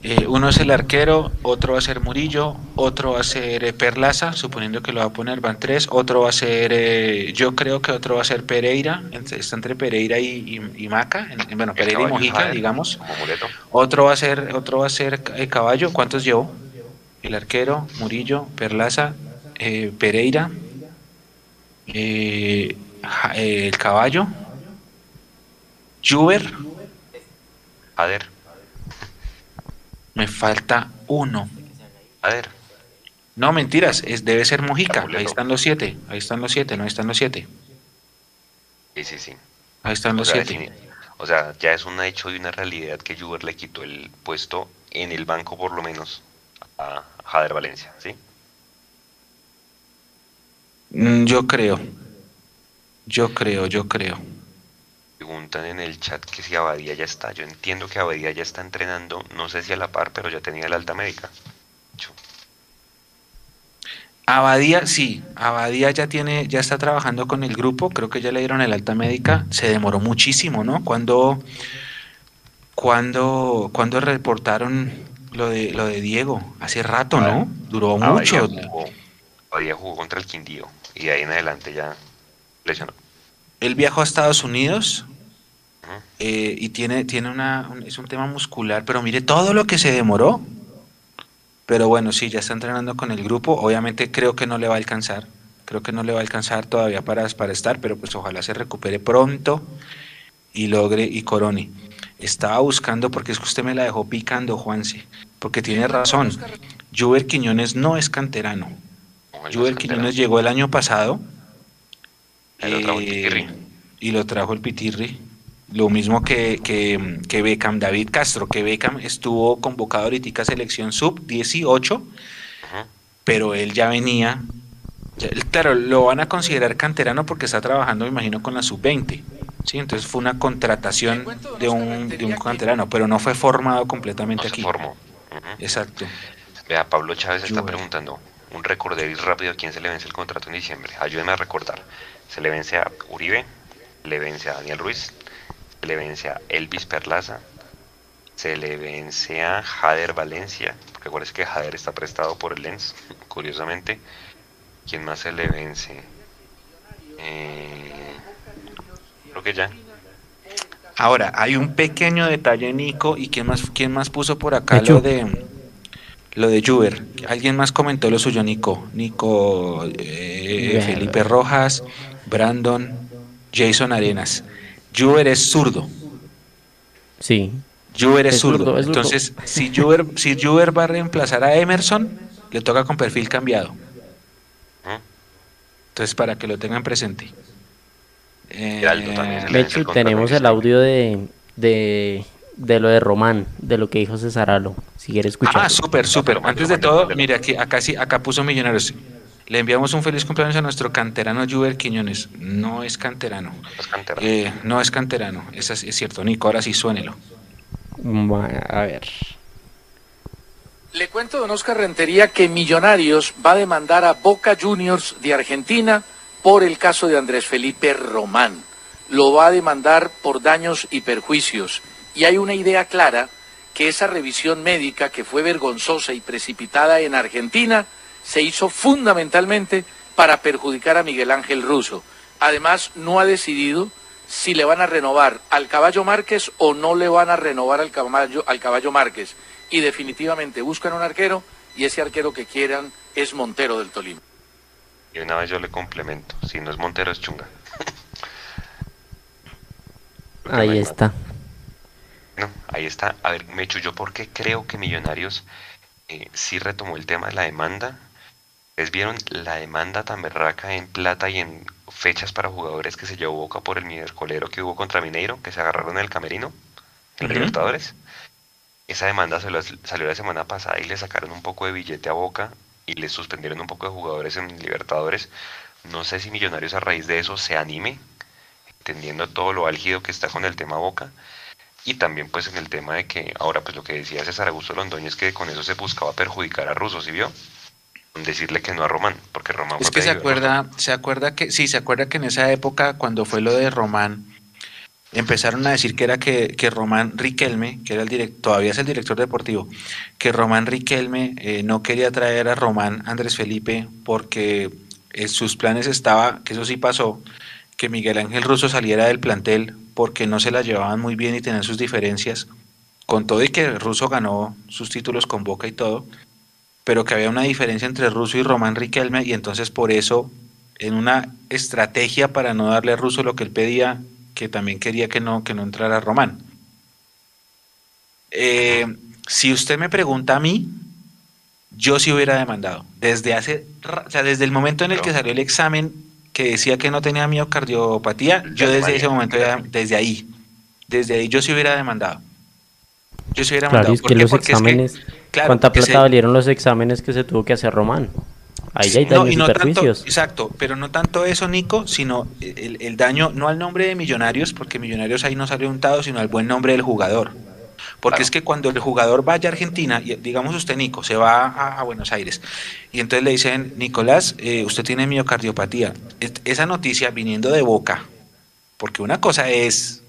Eh, uno es el arquero, otro va a ser Murillo, otro va a ser eh, Perlaza, suponiendo que lo va a poner, van tres, otro va a ser, eh, yo creo que otro va a ser Pereira, está entre Pereira y, Maca, bueno, Pereira y Mojica, digamos. Otro va a ser, otro va a ser Caballo, ¿cuántos llevo? El arquero, Murillo, Perlaza, Pereira, eh, el caballo, Juber,
ver
Me falta uno.
ver
No, mentiras, es, debe ser Mojica. Ahí están los siete. Ahí están los siete, no están los siete.
Sí, sí, sí.
Ahí están los siete.
o sea, ya es un hecho y una realidad que Juber le quitó el puesto en el banco, por lo menos, a Jader Valencia, ¿sí?
Mm, yo creo. Yo creo, yo creo.
Preguntan en el chat que si Abadía ya está. Yo entiendo que Abadía ya está entrenando, no sé si a la par, pero ya tenía el alta médica.
Abadía, sí, Abadía ya tiene, ya está trabajando con el grupo, creo que ya le dieron el alta médica, se demoró muchísimo, ¿no? Cuando, cuando, cuando reportaron lo de lo de Diego, hace rato, ¿no? Duró mucho.
Abadía jugó contra el Quindío y de ahí en adelante ya lesionó.
Él viajó a Estados Unidos eh, y tiene, tiene una, es un tema muscular, pero mire todo lo que se demoró. Pero bueno, sí, ya está entrenando con el grupo. Obviamente creo que no le va a alcanzar. Creo que no le va a alcanzar todavía para, para estar, pero pues ojalá se recupere pronto y logre y corone. Estaba buscando, porque es que usted me la dejó picando, Juanse, porque tiene razón. Juber Quiñones no es canterano. Juber Quiñones llegó el año pasado eh, y lo trajo el Pitirri. Lo mismo que, que, Beckham, David Castro, que Beckham estuvo convocado ahorita a selección sub 18, pero él ya venía. claro, lo van a considerar canterano porque está trabajando, me imagino, con la sub 20. ¿sí? Entonces fue una contratación de un, de un canterano, pero no fue formado completamente aquí.
formó.
Exacto.
Vea, Pablo Chávez está preguntando, un recorder rápido a quién se le vence el contrato en diciembre. Ayúdenme a recordar. Se le vence a Uribe, le vence a Daniel Ruiz, se le vence a Elvis Perlaza, se le vence a Jader Valencia, porque acuérdense que Jader está prestado por el Lens, [laughs] curiosamente. ¿Quién más se le vence? Eh, creo que ya.
Ahora, hay un pequeño detalle, Nico, y quién más, quién más puso por acá lo de lo de Juber. Alguien más comentó lo suyo, Nico. Nico, eh, Felipe Rojas, Brandon, Jason Arenas. Juber es zurdo.
Sí.
Juber es, zurdo. Entonces, si Juber, si Juber va a reemplazar a Emerson, le toca con perfil cambiado. Entonces, para que lo tengan presente.
Eh, de hecho, tenemos el audio de, de, de, lo de Román, de lo que dijo Cesaralo, si quiere escuchar.
Ah, súper, súper. Antes de todo, mire, aquí, acá, sí, acá puso Millonarios. Le enviamos un feliz cumpleaños a nuestro canterano Juber Quiñones. No es canterano.
Es canterano.
Eh, no es canterano. Es, es cierto, Nico. Ahora sí suénelo.
A ver.
Le cuento, don Oscar Rentería, que Millonarios va a demandar a Boca Juniors de Argentina por el caso de Andrés Felipe Román. Lo va a demandar por daños y perjuicios. Y hay una idea clara que esa revisión médica que fue vergonzosa y precipitada en Argentina se hizo fundamentalmente para perjudicar a Miguel Ángel Russo. Además, no ha decidido si le van a renovar al caballo Márquez o no le van a renovar al caballo, al caballo Márquez. Y definitivamente buscan un arquero y ese arquero que quieran es Montero del Tolima.
Y una vez yo le complemento, si no es Montero es Chunga. [laughs]
ahí está.
No, ahí está. A ver, Mechu, yo porque creo que Millonarios eh, sí retomó el tema de la demanda ¿Les vieron la demanda tan berraca en plata y en fechas para jugadores que se llevó Boca por el miércolero que hubo contra Mineiro, que se agarraron en el camerino, en Libertadores? Esa demanda salió la semana pasada y le sacaron un poco de billete a Boca y le suspendieron un poco de jugadores en Libertadores. No sé si Millonarios a raíz de eso se anime, entendiendo todo lo álgido que está con el tema Boca. Y también pues en el tema de que ahora pues lo que decía César Augusto Londoño es que con eso se buscaba perjudicar a Russo, ¿sí vio? Decirle que no a Román, porque Román
Es que se acuerda, se acuerda que, sí, se acuerda que en esa época cuando fue lo de Román, empezaron a decir que era que, que Román Riquelme, que era el director, todavía es el director deportivo, que Román Riquelme eh, no quería traer a Román Andrés Felipe porque en sus planes estaba, que eso sí pasó, que Miguel Ángel Russo saliera del plantel porque no se la llevaban muy bien y tenían sus diferencias, con todo y que Russo ganó sus títulos con Boca y todo, pero que había una diferencia entre Russo y Román Riquelme y entonces por eso en una estrategia para no darle a Russo lo que él pedía, que también quería que no, que no entrara Román. Eh, si usted me pregunta a mí, yo sí hubiera demandado. Desde hace, o sea, desde el momento en el que salió el examen que decía que no tenía miocardiopatía, yo desde ese momento, desde ahí, desde ahí yo sí hubiera demandado.
Yo sí hubiera demandado. que los exámenes, ¿cuánta plata valieron los exámenes que se tuvo que hacer Román?
Ahí hay daños no, exacto, pero no tanto eso, Nico, sino el, daño, no al nombre de Millonarios, porque Millonarios ahí no sale untado, sino al buen nombre del jugador. Porque es que cuando el jugador vaya a Argentina, digamos usted, Nico, se va a, Buenos Aires, y entonces le dicen, Nicolás, eh, usted tiene miocardiopatía. esa noticia viniendo de Boca, porque una cosa es,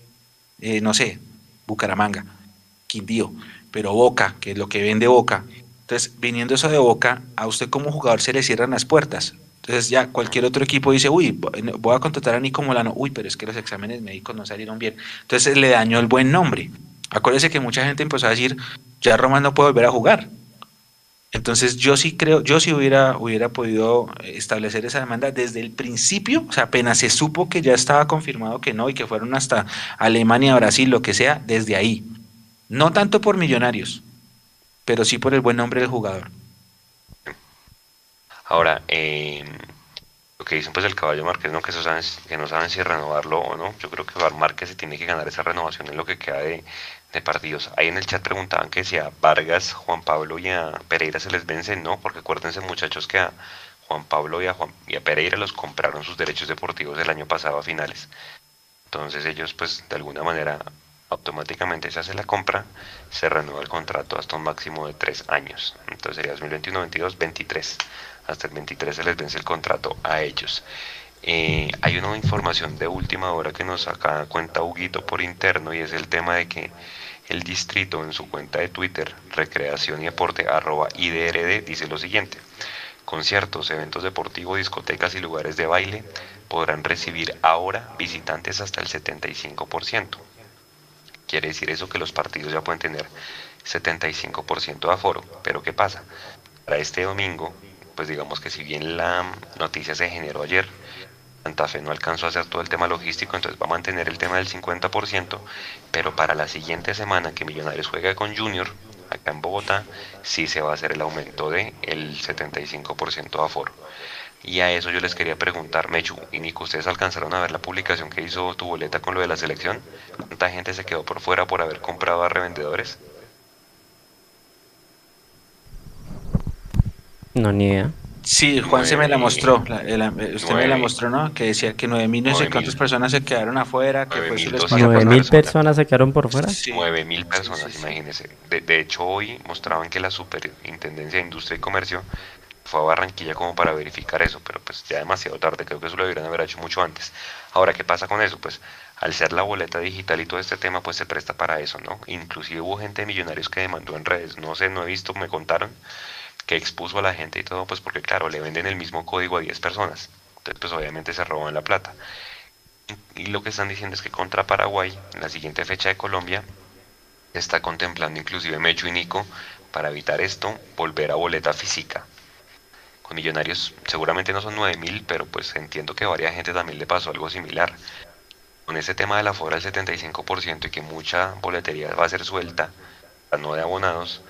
eh, no sé, Bucaramanga, Quindío, pero Boca, que es lo que vende Boca, entonces, viniendo eso de boca, a usted como jugador se le cierran las puertas. Entonces ya cualquier otro equipo dice, uy, voy a contratar a Nico Molano, uy, pero es que los exámenes médicos no salieron bien. Entonces le dañó el buen nombre. Acuérdese que mucha gente empezó a decir, ya Román no puede volver a jugar. Entonces yo sí creo, yo sí hubiera, hubiera podido establecer esa demanda desde el principio, o sea, apenas se supo que ya estaba confirmado que no y que fueron hasta Alemania, Brasil, lo que sea, desde ahí. No tanto por millonarios, pero sí por el buen nombre del jugador.
Ahora, eh, lo que dicen pues el caballo Márquez, ¿no? Que, saben, que no saben si renovarlo o no. Yo creo que Márquez se tiene que ganar esa renovación en lo que queda de, partidos. Ahí en el chat preguntaban que si a Vargas, Juan Pablo y a Pereira se les vence, no, porque acuérdense muchachos que a Juan Pablo y a, Juan, y a Pereira los compraron sus derechos deportivos el año pasado a finales. Entonces ellos pues de alguna manera automáticamente se hace la compra, se renueva el contrato hasta un máximo de tres años. Entonces sería 2021, 22, 23. Hasta el 23 se les vence el contrato a ellos. Eh, hay una información de última hora que nos saca cuenta Huguito por interno y es el tema de que el distrito en su cuenta de Twitter, recreación y aporte arroba IDRD, dice lo siguiente. Conciertos, eventos deportivos, discotecas y lugares de baile podrán recibir ahora visitantes hasta el 75%. Quiere decir eso que los partidos ya pueden tener 75% de aforo. Pero ¿qué pasa? Para este domingo, pues digamos que si bien la noticia se generó ayer, Santa Fe no alcanzó a hacer todo el tema logístico, entonces va a mantener el tema del 50%, pero para la siguiente semana que Millonarios juega con Junior, acá en Bogotá, sí se va a hacer el aumento del el 75% de aforo. Y a eso yo les quería preguntar, Mechu y Nico, ¿ustedes alcanzaron a ver la publicación que hizo tu boleta con lo de la selección? ¿Cuánta gente se quedó por fuera por haber comprado a revendedores?
No, ni idea.
Sí, Juan se me la mostró, usted me la mostró, ¿no? Que decía que 9.000 no sé cuántas personas se quedaron afuera, que fue su
9.000 personas se quedaron por fuera.
Sí. 9.000 personas, imagínense. De, de, hecho, hoy mostraban que la Superintendencia de Industria y Comercio fue a Barranquilla como para verificar eso, pero pues ya demasiado tarde, creo que eso lo deberían haber hecho mucho antes. Ahora, ¿qué pasa con eso? Pues al ser la boleta digital y todo este tema, pues se presta para eso, ¿no? Inclusive hubo gente de millonarios que demandó en redes, no sé, no he visto, me contaron, que expuso a la gente y todo, pues porque claro, le venden el mismo código a 10 personas, entonces pues obviamente se roban la plata. Y lo que están diciendo es que contra Paraguay, en la siguiente fecha de Colombia, está contemplando inclusive Mecho y Nico para evitar esto, volver a boleta física, Millonarios seguramente no son 9000, pero pues entiendo que a varias gente también le pasó algo similar. Con ese tema de la fora del 75% y que mucha boletería va a ser suelta, no de abonados,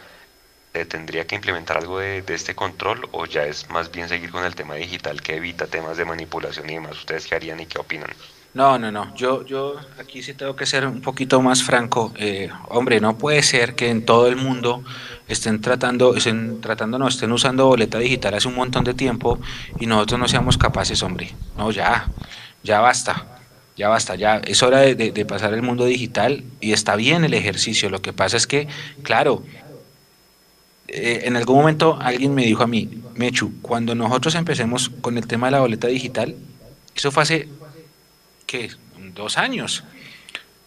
¿Se tendría que implementar algo de, de, este control o ya es más bien seguir con el tema digital que evita temas de manipulación y demás? ¿Ustedes qué harían y qué opinan?
No, no, no. Yo, yo aquí sí tengo que ser un poquito más franco. Eh, hombre, no puede ser que en todo el mundo estén tratando, estén tratando, no, estén usando boleta digital hace un montón de tiempo y nosotros no seamos capaces, hombre. No, ya, ya basta, ya basta, ya es hora de, pasar el mundo digital y está bien el ejercicio. Lo que pasa es que, claro, eh, en algún momento alguien me dijo a mí, Mechu, cuando nosotros empecemos con el tema de la boleta digital, eso fue hace ¿qué? Dos años.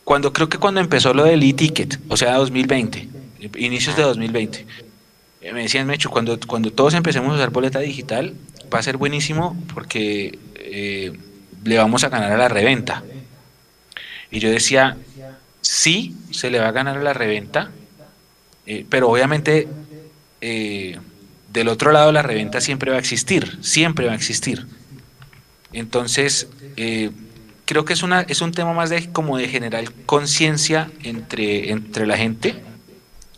Cuando creo que cuando empezó lo del e-ticket, o sea, 2020, inicios de 2020, eh, me decían, Mecho, cuando, cuando todos empecemos a usar boleta digital, va a ser buenísimo porque eh, le vamos a ganar a la reventa. Y yo decía, sí, se le va a ganar a la reventa, eh, pero obviamente eh, del otro lado la reventa siempre va a existir, siempre va a existir. Entonces, eh, creo que es, una, es un tema más de como de generar conciencia entre, entre la gente.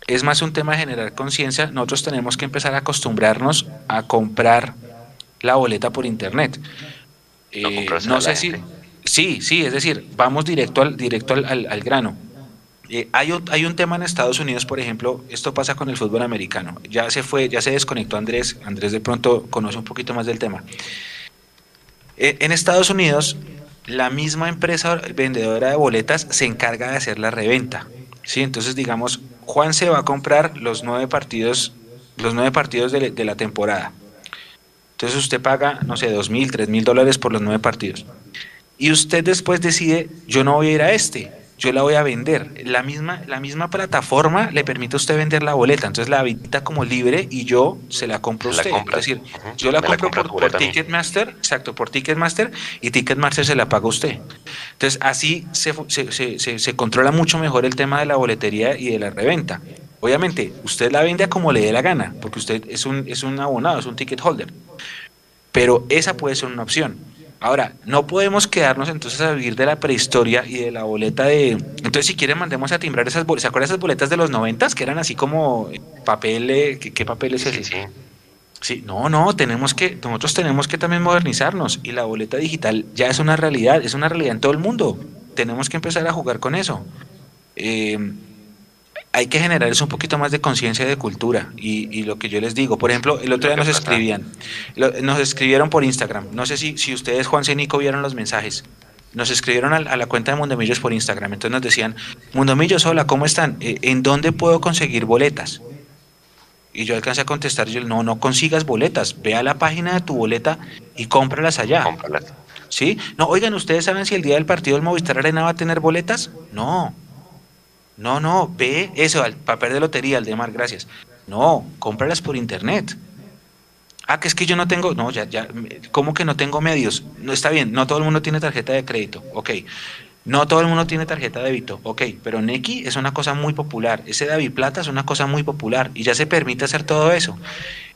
Es más un tema de generar conciencia. Nosotros tenemos que empezar a acostumbrarnos a comprar la boleta por internet. Eh, no, no sé si... Sí, sí, es decir, vamos directo al, directo al, al, al grano. Eh, hay, un, hay un tema en Estados Unidos, por ejemplo, esto pasa con el fútbol americano. Ya se fue, ya se desconectó Andrés. Andrés de pronto conoce un poquito más del tema. Eh, en Estados Unidos, la misma empresa vendedora de boletas se encarga de hacer la reventa. ¿sí? Entonces, digamos, Juan se va a comprar los nueve partidos, los nueve partidos de, de la temporada. Entonces usted paga, no sé, dos mil, tres mil dólares por los nueve partidos. Y usted después decide, yo no voy a ir a este, yo la voy a vender. La misma, la misma plataforma le permite a usted vender la boleta, entonces la habilita como libre y yo se la compro a usted.
La.
Es decir, uh -huh. yo la compro la por, por Ticketmaster, exacto, por Ticketmaster y Ticketmaster se la paga usted. Entonces así se, se, se, se, controla mucho mejor el tema de la boletería y de la reventa. Obviamente, usted la vende a como le dé la gana, porque usted es un, es un abonado, es un ticket holder. Pero esa puede ser una opción. Ahora, no podemos quedarnos entonces a vivir de la prehistoria y de la boleta de... Entonces, si quieren, mandemos a timbrar esas boletas. ¿Se acuerdan esas boletas de los noventas? Que eran así como papel... ¿Qué, qué papel es ese?
Sí, sí.
Sí, no, no, tenemos que, nosotros tenemos que también modernizarnos y la boleta digital ya es una realidad, es una realidad en todo el mundo. Tenemos que empezar a jugar con eso. Eh, hay que generar eso un poquito más de conciencia de cultura y, y, lo que yo les digo, por ejemplo, el otro día nos escribían, lo, nos escribieron por Instagram, no sé si, si ustedes, Juan Cenico, vieron los mensajes, nos escribieron a, a, la cuenta de Mundomillos por Instagram, entonces nos decían, Mundomillos, hola, ¿cómo están? Eh, ¿En dónde puedo conseguir boletas? Y yo alcancé a contestar, yo, no, no consigas boletas, ve a la página de tu boleta y cómpralas allá.
Cómpralas.
¿Sí? No, oigan, ¿ustedes saben si el día del partido del Movistar Arena va a tener boletas? No, no, no, ve eso, al papel de lotería, al de Mar, gracias. No, cómpralas por internet. Ah, que es que yo no tengo, no, ya, ya, ¿cómo que no tengo medios? No está bien, no todo el mundo tiene tarjeta de crédito, ok. No todo el mundo tiene tarjeta de débito, ok, pero Neki es una cosa muy popular, ese David Plata es una cosa muy popular y ya se permite hacer todo eso.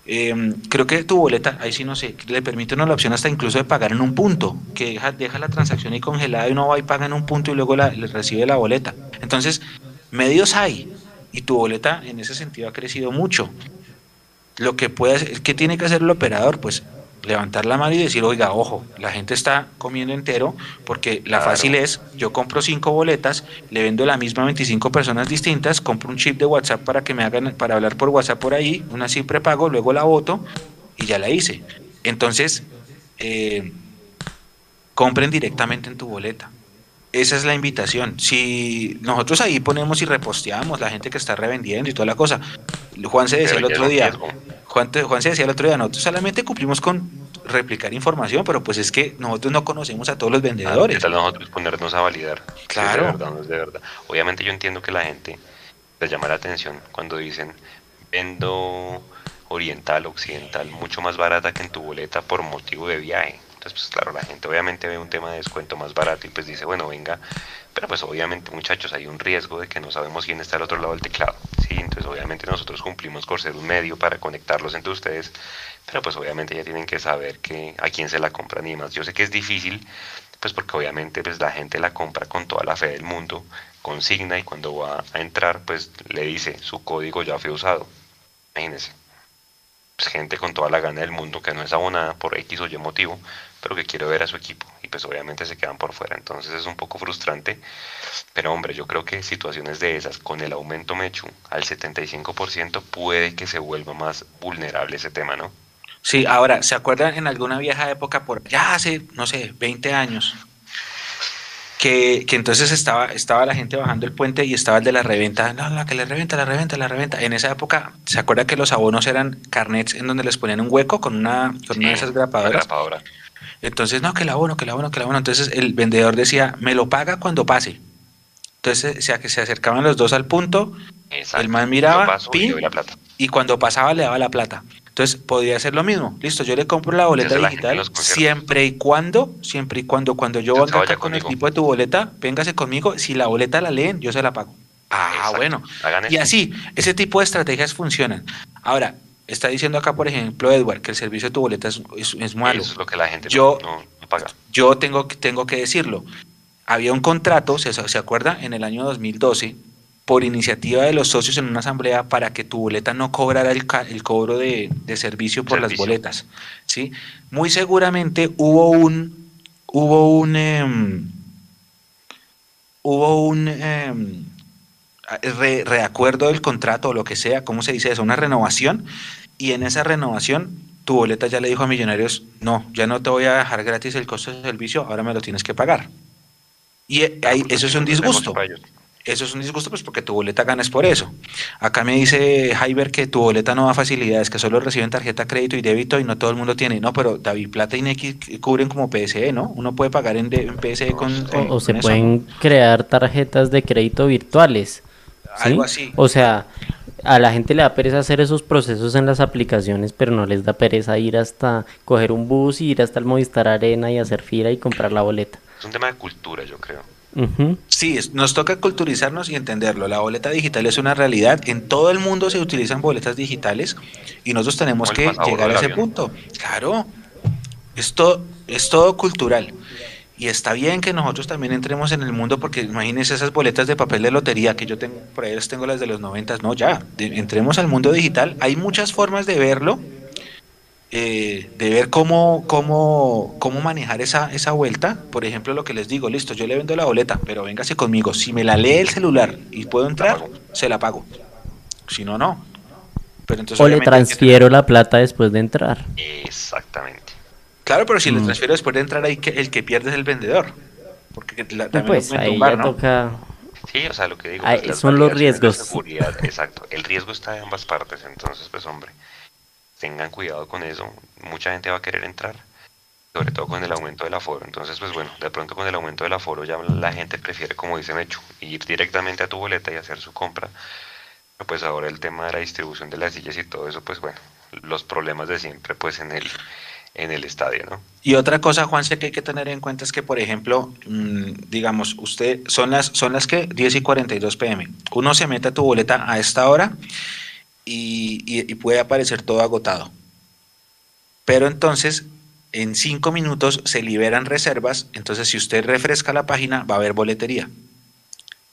Eh, creo que tu boleta, ahí sí no sé, le permite una la opción hasta incluso de pagar en un punto, que deja, la transacción ahí congelada y uno va y paga en un punto y luego le recibe la boleta. Entonces, medios hay y tu boleta en ese sentido ha crecido mucho. Lo que puede hacer, ¿qué tiene que hacer el operador? Pues levantar la mano y decir, oiga, ojo, la gente está comiendo entero, porque la claro. fácil es, yo compro cinco boletas, le vendo la misma a 25 personas distintas, compro un chip de WhatsApp para que me hagan, para hablar por WhatsApp por ahí, una SIM prepago, luego la voto y ya la hice. Entonces, eh, compren directamente en tu boleta. Esa es la invitación. Si nosotros ahí ponemos y reposteamos la gente que está revendiendo y toda la cosa. Juan se decía el otro día, Juan, Juan se decía el otro día, nosotros solamente cumplimos con replicar información, pero pues es que nosotros no conocemos a todos los vendedores.
¿Qué tal nosotros ponernos a validar?
Claro.
Si es de verdad, no es de verdad. Obviamente yo entiendo que la gente les llama la atención cuando dicen vendo oriental, occidental, mucho más barata que en tu boleta por motivo de viaje. Entonces, pues claro, la gente obviamente ve un tema de descuento más barato y pues dice, bueno, venga, pero pues obviamente muchachos hay un riesgo de que no sabemos quién está al otro lado del teclado, ¿sí? Entonces obviamente nosotros cumplimos por ser un medio para conectarlos entre ustedes, pero pues obviamente ya tienen que saber que a quién se la compran y demás. Yo sé que es difícil, pues porque obviamente pues la gente la compra con toda la fe del mundo, consigna y cuando va a entrar pues le dice su código ya fue usado. Imagínense. Pues gente con toda la gana del mundo que no es abonada por X o Y motivo, pero que quiere ver a su equipo y pues obviamente se quedan por fuera. Entonces es un poco frustrante, pero hombre, yo creo que situaciones de esas con el aumento Mechu al 75% puede que se vuelva más vulnerable ese tema, ¿no?
Sí, ahora, ¿se acuerdan en alguna vieja época, por ya hace, no sé, 20 años, que, que, entonces estaba, estaba la gente bajando el puente y estaba el de la reventa, no, la que le reventa, la reventa, la reventa. En esa época, ¿se acuerda que los abonos eran carnets en donde les ponían un hueco con una, con una de esas grapadoras?
Grapadora.
Entonces, no, que el abono, que el abono, que el abono. Entonces el vendedor decía, me lo paga cuando pase. Entonces, o sea, que se acercaban los dos al punto,
Exacto.
el man miraba,
paso y
pin,
la plata.
y cuando pasaba le daba la plata. Entonces podría hacer lo mismo. Listo, yo le compro la boleta
Entonces,
digital siempre y cuando, siempre y cuando, cuando yo venga
vaya
acá con el tipo de tu boleta, véngase conmigo. Si la boleta la leen, yo se la pago. Ah,
Exacto.
bueno. Y así, ese tipo de estrategias funcionan. Ahora, está diciendo acá, por ejemplo, Edward, que el servicio de tu boleta es, es- es malo.
Eso es lo que la gente
Yo-
no, paga.
Yo tengo, que- tengo que decirlo. Había un contrato, ¿se, se acuerda? En el año 2012, por iniciativa de los socios en una asamblea para que tu boleta no cobrara el, el cobro de, de servicio por las boletas. ¿sí? Muy seguramente hubo un, hubo un, em, hubo un em, re- reacuerdo del contrato o lo que sea, ¿cómo se dice eso? Una renovación. Y en esa renovación, tu boleta ya le dijo a Millonarios, no, ya no te voy a dejar gratis el costo de servicio, ahora me lo tienes que pagar. Y eh, ahí- eso es un disgusto. Eso es un disgusto, pues porque tu boleta ganas por eso. Acá me dice Jaiber que tu boleta no da facilidades, que solo reciben tarjeta crédito y débito y no todo el mundo tiene. No, pero David Plata y Nequi cubren como PSE, ¿no? Uno puede pagar en, de- en PSE con, con-
O, o se
con eso.
pueden crear tarjetas de crédito virtuales. ¿sí?
Algo así.
O sea, a la gente le da pereza hacer esos procesos en las aplicaciones, pero no les da pereza ir hasta coger un bus y ir hasta el Movistar Arena y hacer fila y comprar la boleta.
Es un tema de cultura, yo creo.
Sí, es- nos toca culturizarnos y entenderlo. La boleta digital es una realidad. En todo el mundo se utilizan boletas digitales y nosotros tenemos que llegar a ese
avión.
punto. Claro, esto es todo cultural. Y está bien que nosotros también entremos en el mundo porque imagínense esas boletas de papel de lotería que yo tengo, por ahí las tengo las de los noventas, no, ya, de- entremos al mundo digital. Hay muchas formas de verlo, eh, de ver cómo, cómo, cómo manejar esa, esa vuelta. Por ejemplo, lo que les digo, listo, yo le vendo la boleta, pero véngase conmigo. Si me la lee el celular y puedo entrar, se la pago. Si no, no. Pero entonces,
O le transfiero la plata después de entrar.
Exactamente.
Claro, pero si le
Mm.
transfiero después de entrar ahí, que el que pierde es el vendedor. Porque la, también
Pues ahí
tumbar,
ya
¿no?
toca...
Sí, o sea, lo que digo.
Ay,
pues,
son los riesgos.
seguridad, exacto. El riesgo está de ambas partes, entonces, pues, hombre, tengan cuidado con eso. Mucha gente va a querer entrar, sobre todo con el aumento del aforo. Entonces, pues, bueno, de pronto con el aumento del aforo ya la gente prefiere, como dice Mechu, ir directamente a tu boleta y hacer su compra. Pero, Pues ahora el tema de la distribución de las sillas y todo eso, pues, bueno, los problemas de siempre, pues, en el, en el estadio, ¿no?
Y otra cosa, Juanse, que hay que tener en cuenta es que, por ejemplo, mm, digamos, usted, son las, son las que 10 y 42 pm. Uno se mete a tu boleta a esta hora y, puede aparecer todo agotado. Pero entonces, en cinco minutos se liberan reservas. Entonces, si usted refresca la página, va a haber boletería.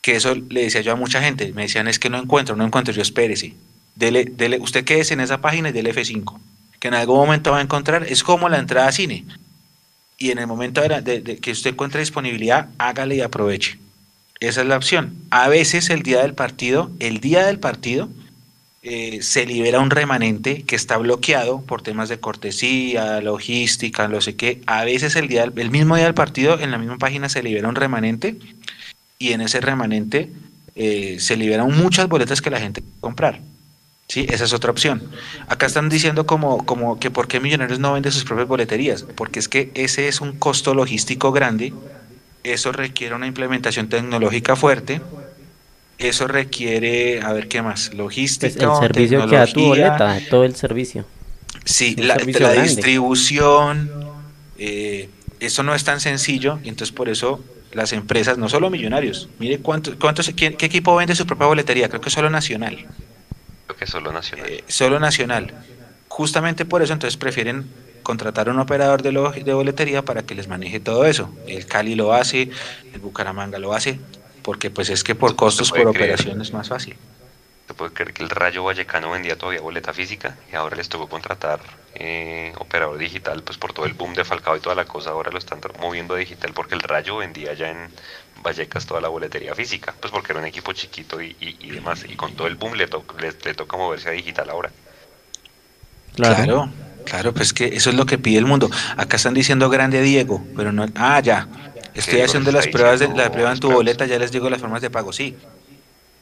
Que eso le decía yo a mucha gente. Me decían, es que no encuentro, no encuentro. Yo espérese. Dele, dele, usted quédese en esa página y dele F5 que en algún momento va a encontrar, es como la entrada a cine. Y en el momento de, que usted encuentre disponibilidad, hágale y aproveche. Esa es la opción. A veces el día del partido, el día del partido, eh, se libera un remanente que está bloqueado por temas de cortesía, logística, no sé qué. A veces el, día el mismo día del partido, en la misma página se libera un remanente y en ese remanente eh, se liberan muchas boletas que la gente puede comprar. Sí, esa es otra opción. Acá están diciendo como, como que por qué Millonarios no vende sus propias boleterías, porque es que ese es un costo logístico grande, eso requiere una implementación tecnológica fuerte, eso requiere, a ver qué más,
Pues
logística,
el servicio que da tu boleta, todo el servicio.
Sí, la,
servicio
la
grande.
distribución, eh, eso no es tan sencillo, y entonces por eso las empresas, no solo millonarios, mire cuánto, cuántos, ¿qué, qué equipo vende su propia boletería, creo que solo Nacional,
Creo que solo nacional.
eh, solo Nacional. Justamente por eso entonces prefieren contratar un operador de, lo- de boletería para que les maneje todo eso. El Cali lo hace, el Bucaramanga lo hace, porque pues es que por costos, por
creer.
operación es más fácil.
Se puede creer que el Rayo Vallecano vendía todavía boleta física y ahora les tocó contratar eh, operador digital, pues por todo el boom de Falcao y toda la cosa, ahora lo están moviendo a digital porque el Rayo vendía ya en Vallecas toda la boletería física, pues porque era un equipo chiquito y, demás, y con todo el boom le, le, toca moverse a digital ahora.
Claro. claro. pues que eso es lo que pide el mundo. Acá están diciendo grande Diego, pero no. Ah, ya. Estoy haciendo las pruebas de la prueba en tu boleta, ya les digo las formas de pago, sí.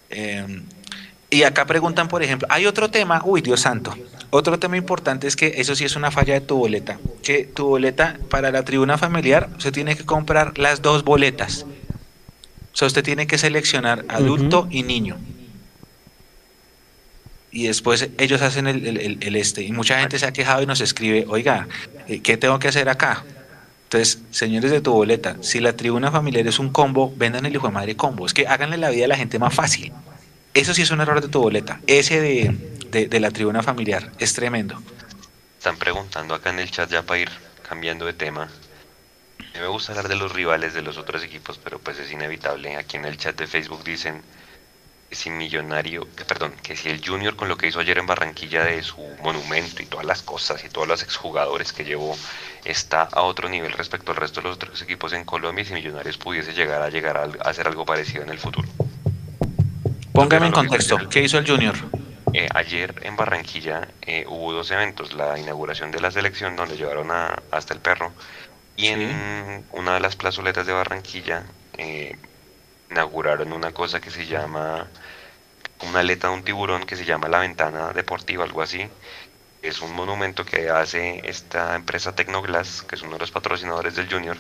Eh, y acá preguntan, por ejemplo, hay otro tema, uy, Dios santo, otro tema importante es que eso sí es una falla de tu boleta, que tu boleta para la tribuna familiar, se tiene que comprar las dos boletas. O sea, usted tiene que seleccionar adulto y niño. Y después ellos hacen el, el, este. Y mucha gente se ha quejado y nos escribe, oiga, eh, ¿qué tengo que hacer acá? Entonces, señores de tu boleta, si la tribuna familiar es un combo, vendan el hijo de madre combo. Es que háganle la vida a la gente más fácil. Eso sí es un error de tu boleta. Ese de, la tribuna familiar es tremendo.
Están preguntando acá en el chat ya para ir cambiando de tema. Me gusta hablar de los rivales de los otros equipos, pero pues es inevitable. Aquí en el chat de Facebook dicen que si Millonario, que, perdón, que si el Junior con lo que hizo ayer en Barranquilla de su monumento y todas las cosas y todos los exjugadores que llevó está a otro nivel respecto al resto de los otros equipos en Colombia y si Millonarios pudiese llegar a llegar a hacer algo parecido en el futuro.
Póngame en contexto, ¿qué hizo el Junior?
Eh, ayer en Barranquilla eh, hubo dos eventos, la inauguración de la selección donde llevaron a, hasta el perro y en una de las plazoletas de Barranquilla eh, inauguraron una cosa que se llama una aleta de un tiburón que se llama la ventana deportiva, algo así. Es un monumento que hace esta empresa Tecnoglass, que es uno de los patrocinadores del Junior,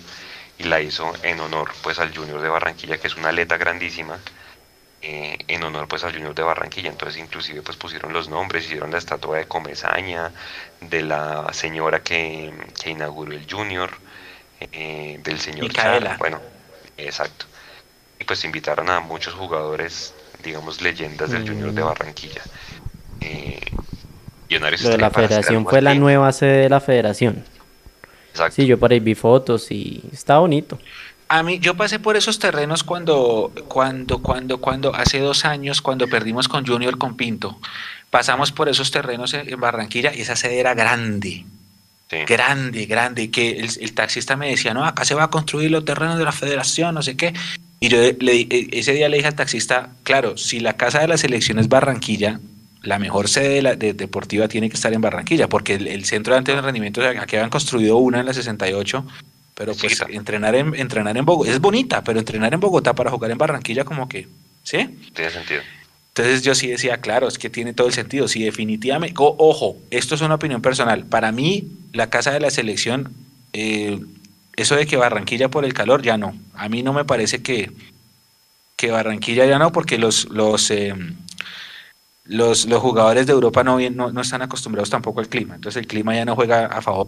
y la hizo en honor pues al Junior de Barranquilla, que es una aleta grandísima eh, en honor pues al Junior de Barranquilla. Entonces inclusive pues pusieron los nombres, hicieron la estatua de Comezaña, de la señora que, inauguró el Junior, eh, del señor
Micaela.
bueno, exacto. Y pues invitaron a muchos jugadores, digamos, leyendas del Junior de mm. Barranquilla. Eh,
de la federación fue la nueva sede de la federación. Exacto. Sí, yo por ahí vi fotos y está bonito.
A mí, yo pasé por esos terrenos cuando, cuando, cuando, cuando, hace dos años, cuando perdimos con Junior con Pinto. Pasamos por esos terrenos en, Barranquilla y esa sede era grande. Grande, grande. Que el, taxista me decía, no, acá se va a construir los terrenos de la federación, no sé qué. Y yo le, e, ese día le dije al taxista, claro, si la casa de la selección es Barranquilla, la mejor sede de la, deportiva tiene que estar en Barranquilla, porque el, centro de alto rendimiento, aquí habían construido una en la 68 pero pues entrenar en, entrenar en Bogotá es bonita, pero entrenar en Bogotá para jugar en Barranquilla como que, ¿sí?
Tiene sentido.
Entonces yo sí decía, claro, es que tiene todo el sentido. Sí, definitivamente. ojo, esto es una opinión personal. Para mí, la casa de la selección, eh, eso de que Barranquilla por el calor, ya no. A mí no me parece que, que Barranquilla ya no, porque los, los, eh, los, los, jugadores de Europa no, no, no están acostumbrados tampoco al clima. Entonces el clima ya no juega a favor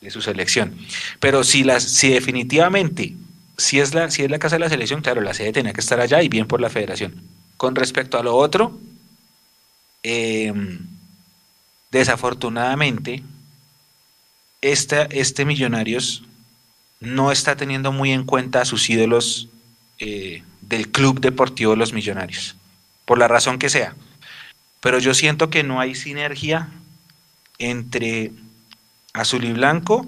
de su selección. Pero si, las, si definitivamente, si es, la, si es la casa de la selección, claro, la sede tenía que estar allá y bien por la federación. Con respecto a lo otro, em, desafortunadamente, este Millonarios no está teniendo muy en cuenta a sus ídolos eh, del Club Deportivo Los Millonarios, por la razón que sea. Pero yo siento que no hay sinergia entre azul y blanco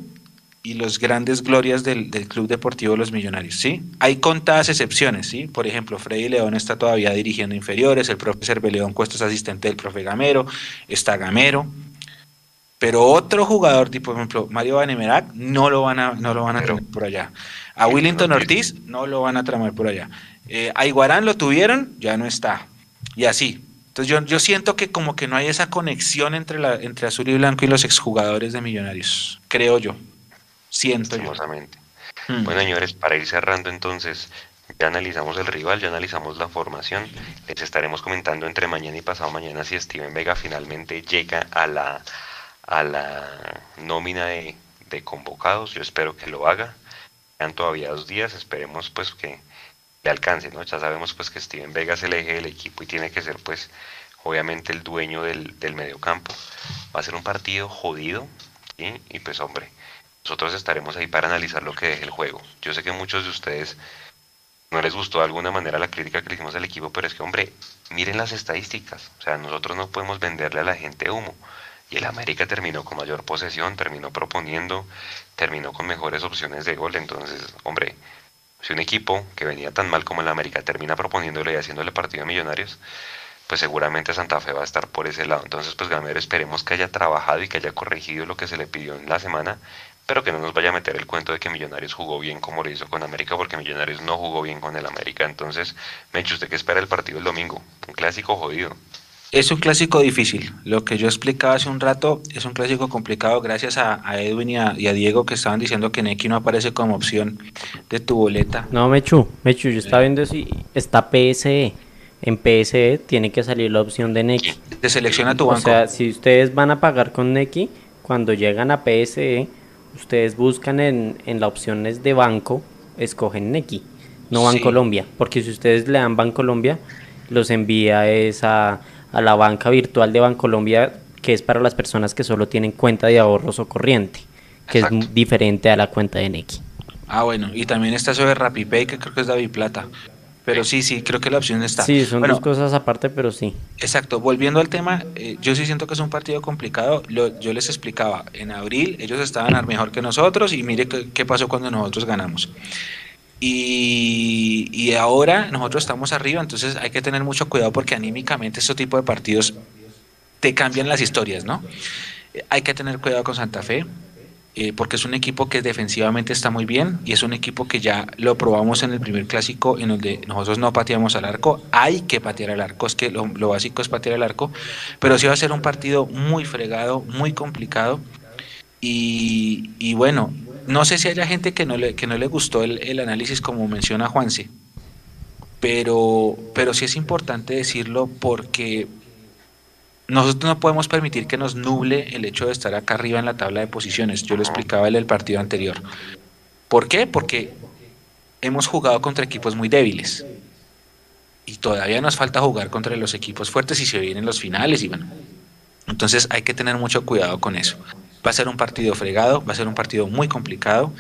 y los grandes glorias del, Club Deportivo Los Millonarios, ¿sí? Hay contadas excepciones, ¿sí? Por ejemplo, Freddy León está todavía dirigiendo inferiores, el profe Cerveleón Cuesta es asistente del profe Gamero, está Gamero, pero otro jugador, tipo, por ejemplo, Mario Vanemerac, no lo van a, no lo van a traer por allá. A Willington Ortiz no lo van a tramar por allá. Eh, a Iguarán lo tuvieron, ya no está. Y así, entonces yo, yo siento que como que no hay esa conexión entre, la, entre azul y blanco y los exjugadores de Millonarios, creo yo. Siento yo.
Hmm. Bueno, señores, para ir cerrando entonces, ya analizamos el rival, ya analizamos la formación. Les estaremos comentando entre mañana y pasado mañana si Steven Vega finalmente llega a la, a la nómina de, de convocados. Yo espero que lo haga. Quedan todavía dos días, esperemos pues que le alcance, ¿no? Ya sabemos pues que Steven Vega es el eje del equipo y tiene que ser pues obviamente el dueño del, del mediocampo. Va a ser un partido jodido, ¿sí? Y pues hombre, nosotros estaremos ahí para analizar lo que deje el juego. Yo sé que muchos de ustedes no les gustó de alguna manera la crítica que le hicimos al equipo, pero es que, hombre, miren las estadísticas. O sea, nosotros no podemos venderle a la gente humo. Y el América terminó con mayor posesión, terminó proponiendo, terminó con mejores opciones de gol. Entonces, hombre, si un equipo que venía tan mal como el América termina proponiéndole y haciéndole partido a Millonarios, pues seguramente Santa Fe va a estar por ese lado. Entonces, pues Gamero, esperemos que haya trabajado y que haya corregido lo que se le pidió en la semana pero que no nos vaya a meter el cuento de que Millonarios jugó bien como lo hizo con América, porque Millonarios no jugó bien con el América. Entonces, Mecho, ¿usted qué espera el partido el domingo? Un clásico jodido.
Es un clásico difícil. Lo que yo explicaba hace un rato es un clásico complicado gracias a, Edwin y a, Diego que estaban diciendo que Neki no aparece como opción de tu boleta.
No, Mechu, Mechu, yo estaba viendo si está PSE. En PSE tiene que salir la opción de Neki.
Te selecciona tu banco.
O sea, si ustedes van a pagar con Neki, cuando llegan a PSE, ustedes buscan en, en las opciones de banco, escogen Neki, no Bancolombia, porque si ustedes le dan Bancolombia, los envía es a, la banca virtual de Bancolombia, que es para las personas que solo tienen cuenta de ahorros o corriente, que es diferente a la cuenta de Neki.
Ah, bueno, y también está eso de RappiPay, que creo que es David Plata. Pero sí, sí, creo que la opción está.
Sí, son dos cosas aparte, pero sí.
Exacto. Volviendo al tema, eh, yo sí siento que es un partido complicado. yo les explicaba, en abril ellos estaban al mejor que nosotros y mire qué, pasó cuando nosotros ganamos. Y, y, ahora nosotros estamos arriba, entonces hay que tener mucho cuidado porque anímicamente este tipo de partidos te cambian las historias, ¿no? Hay que tener cuidado con Santa Fe. Eh, porque es un equipo que defensivamente está muy bien y es un equipo que ya lo probamos en el primer clásico en donde nosotros no pateamos al arco, hay que patear al arco, es que lo, básico es patear al arco, pero sí va a ser un partido muy fregado, muy complicado. Y, bueno, no sé si haya gente que no le, que no le gustó el, el análisis como menciona Juanse, pero, pero sí es importante decirlo porque nosotros no podemos permitir que nos nuble el hecho de estar acá arriba en la tabla de posiciones. Yo lo explicaba en el partido anterior. ¿Por qué? Porque hemos jugado contra equipos muy débiles. Y todavía nos falta jugar contra los equipos fuertes y se vienen los finales y bueno. Entonces hay que tener mucho cuidado con eso. Va a ser un partido fregado, va a ser un partido muy complicado.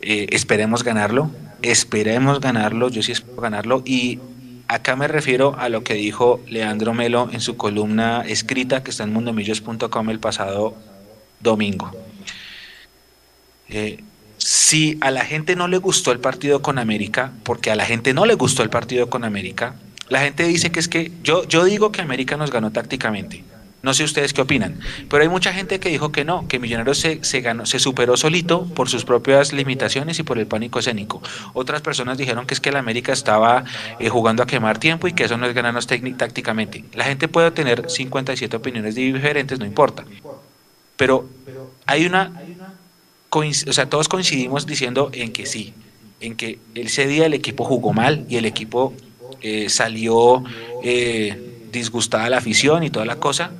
Eh, esperemos ganarlo, esperemos ganarlo, yo sí espero ganarlo y Acá me refiero a lo que dijo Leandro Melo en su columna escrita que está en mundomillos.com el pasado domingo. Eh, si a la gente no le gustó el partido con América, porque a la gente no le gustó el partido con América, la gente dice que es que yo, yo digo que América nos ganó tácticamente. No sé ustedes qué opinan, pero hay mucha gente que dijo que no, que Millonarios se, se, ganó, se superó solito por sus propias limitaciones y por el pánico escénico. Otras personas dijeron que es que el América estaba eh, jugando a quemar tiempo y que eso no es ganarnos tácticamente. La gente puede tener 57 opiniones diferentes, no importa. Pero hay una, o sea, todos coincidimos diciendo en que sí, en que ese día el equipo jugó mal y el equipo eh, salió eh, disgustada la afición y toda la cosa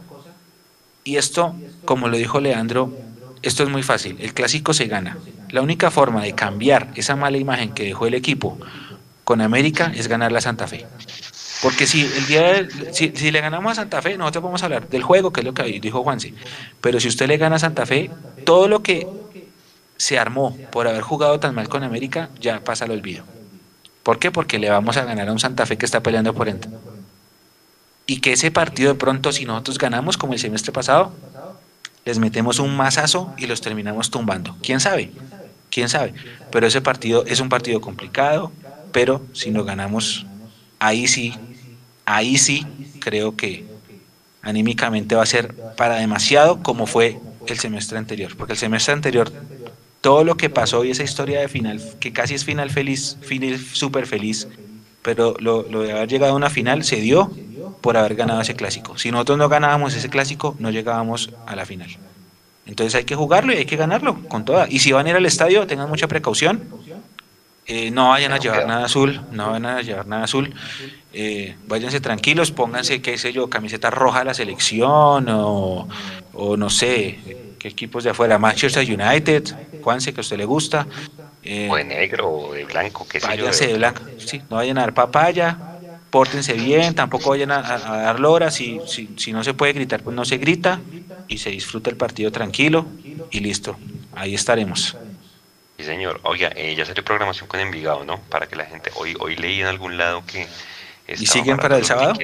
y esto, como lo dijo Leandro, esto es muy fácil. El clásico se gana. La única forma de cambiar esa mala imagen que dejó el equipo con América es ganar la Santa Fe. Porque si el día si, le ganamos a Santa Fe, nosotros vamos a hablar del juego, que es lo que dijo Juanse. Pero si usted le gana a Santa Fe, todo lo que se armó por haber jugado tan mal con América ya pasa al olvido. ¿Por qué? Porque le vamos a ganar a un Santa Fe que está peleando por y que ese partido de pronto, si nosotros ganamos como el semestre pasado, les metemos un mazazo y los terminamos tumbando. ¿Quién sabe? ¿Quién sabe? Pero ese partido es un partido complicado, pero si nos ganamos, ahí sí, ahí sí creo que anímicamente va a ser para demasiado como fue el semestre anterior, porque el semestre anterior todo lo que pasó y esa historia de final, que casi es final feliz, final súper feliz, pero lo, lo de haber llegado a una final se dio por haber ganado ese clásico. Si nosotros no ganábamos ese clásico, no llegábamos a la final. Entonces hay que jugarlo y hay que ganarlo con toda. Y si van a ir al estadio, tengan mucha precaución. Eh, no vayan a llevar nada azul, no vayan a llevar nada azul. Eh, váyanse tranquilos, pónganse, qué sé yo, camiseta roja de la selección o, o no sé, qué equipos de afuera, Manchester United, Juanse, que a usted le gusta.
Eh, o de negro o de blanco, qué sé yo.
de blanco, sí, no vayan a dar papaya, pórtense bien, tampoco vayan a, dar lora, si, si, si, no se puede gritar, pues no se grita y se disfruta el partido tranquilo y listo, ahí estaremos.
Sí, señor. Oiga, eh, ya salió programación con Envigado, ¿no? Para que la gente. Hoy, hoy leí en algún lado que.
¿Y siguen para el sábado?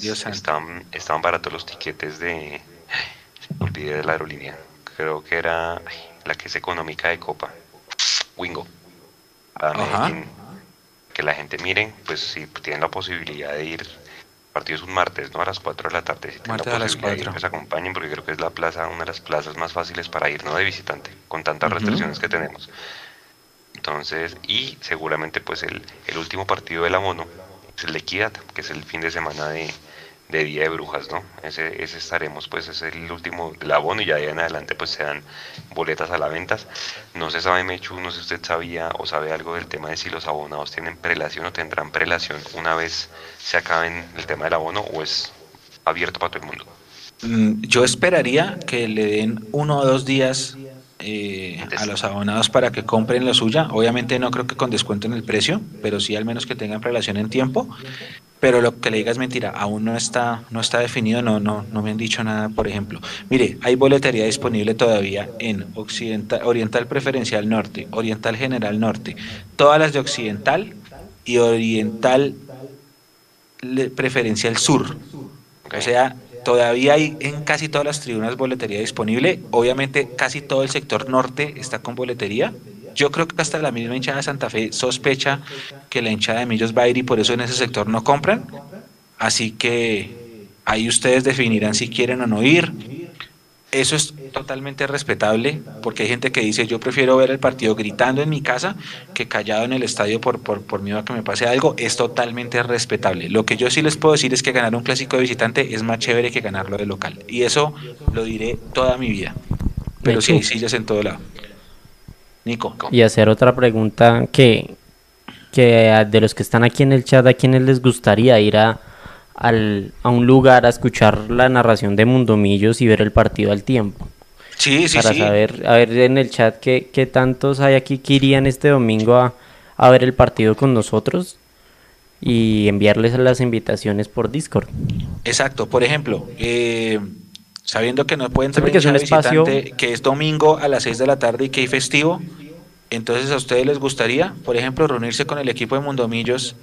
Dios estaban, estaban baratos los tiquetes de. Me olvidé de la aerolínea. Creo que era la que es económica de Copa. Wingo. Que la gente mire, pues si tienen la posibilidad de ir. El partido es un martes, ¿no? A las 4 de la tarde. Si tienen la posibilidad de ir, pues acompañen, porque creo que es la plaza, una de las plazas más fáciles para ir, ¿no? De visitante, con tantas restricciones que tenemos. Entonces, y seguramente pues el, el último partido de la mono es el de Equidad, que es el fin de semana de, de Día de Brujas, ¿no? Ese, ese estaremos, pues es el último del abono y ya de en adelante pues se dan boletas a la venta. No se sabe, Mechu, no sé si usted sabía o sabe algo del tema de si los abonados tienen prelación o tendrán prelación una vez se acaben el tema del abono o es abierto para todo el mundo.
Mm, yo esperaría que le den uno o dos días eh, a los abonados para que compren la suya. Obviamente no creo que con descuento en el precio, pero sí al menos que tengan relación en tiempo. Pero lo que le diga es mentira, aún no está, no está definido, no, no, no me han dicho nada, por ejemplo. Mire, hay boletería disponible todavía en Occidental, Oriental Preferencial Norte, Oriental General Norte, todas las de Occidental y Oriental Preferencial Sur. O sea, Todavía hay en casi todas las tribunas boletería disponible. Obviamente casi todo el sector norte está con boletería. Yo creo que hasta la misma hinchada de Santa Fe sospecha que la hinchada de Millos va a ir y por eso en ese sector no compran. Así que ahí ustedes definirán si quieren o no ir. Eso es totalmente respetable, porque hay gente que dice yo prefiero ver el partido gritando en mi casa que callado en el estadio por, por, por miedo a que me pase algo. Es totalmente respetable. Lo que yo sí les puedo decir es que ganar un clásico de visitante es más chévere que ganarlo de local. Y eso lo diré toda mi vida. Pero sí hay sillas en todo lado. Nico.
Y hacer otra pregunta que, que de los que están aquí en el chat, ¿a quiénes les gustaría ir a al, a un lugar a escuchar la narración de Mundomillos y ver el partido al tiempo.
Sí, sí,
para saber, a ver en el chat qué, qué tantos hay aquí que irían este domingo a, a ver el partido con nosotros y enviarles las invitaciones por Discord.
Exacto, por ejemplo, eh, sabiendo que no pueden tener que es un espacio que es domingo a las 6 de la tarde y que hay festivo, entonces a ustedes les gustaría, por ejemplo, reunirse con el equipo de Mundomillos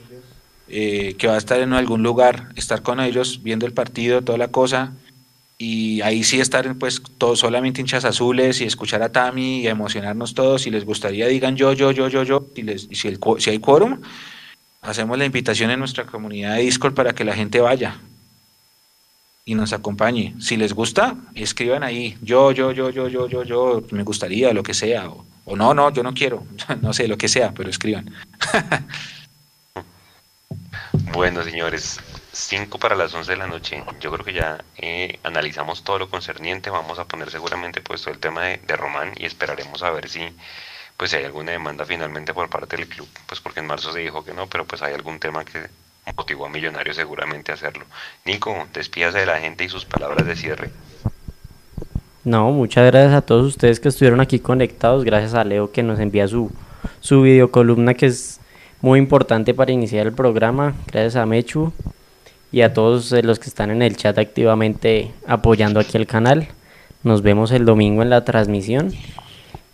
eh, que va a estar en algún lugar, estar con ellos, viendo el partido, toda la cosa, y ahí sí estar pues todos solamente hinchas azules y escuchar a Tami y emocionarnos todos, si les gustaría digan yo, yo, yo, yo, yo, y, les, si, el, si hay quórum, hacemos la invitación en nuestra comunidad de Discord para que la gente vaya y nos acompañe. Si les gusta, escriban ahí, yo, yo, yo, yo, yo, yo, yo, me gustaría, lo que sea, o, o no, no, yo no quiero, [laughs] no sé, lo que sea, pero escriban. [laughs]
Bueno, señores, 5 para las 11 de la noche. Yo creo que ya eh, analizamos todo lo concerniente. Vamos a poner seguramente puesto el tema de, Román y esperaremos a ver si pues hay alguna demanda finalmente por parte del club. Pues porque en marzo se dijo que no, pero pues hay algún tema que motivó a Millonarios seguramente a hacerlo. Nico, despídase de la gente y sus palabras de cierre.
No, muchas gracias a todos ustedes que estuvieron aquí conectados. Gracias a Leo que nos envía su, su videocolumna que es muy importante para iniciar el programa. Gracias a Mechu y a todos los que están en el chat activamente apoyando aquí el canal. Nos vemos el domingo en la transmisión.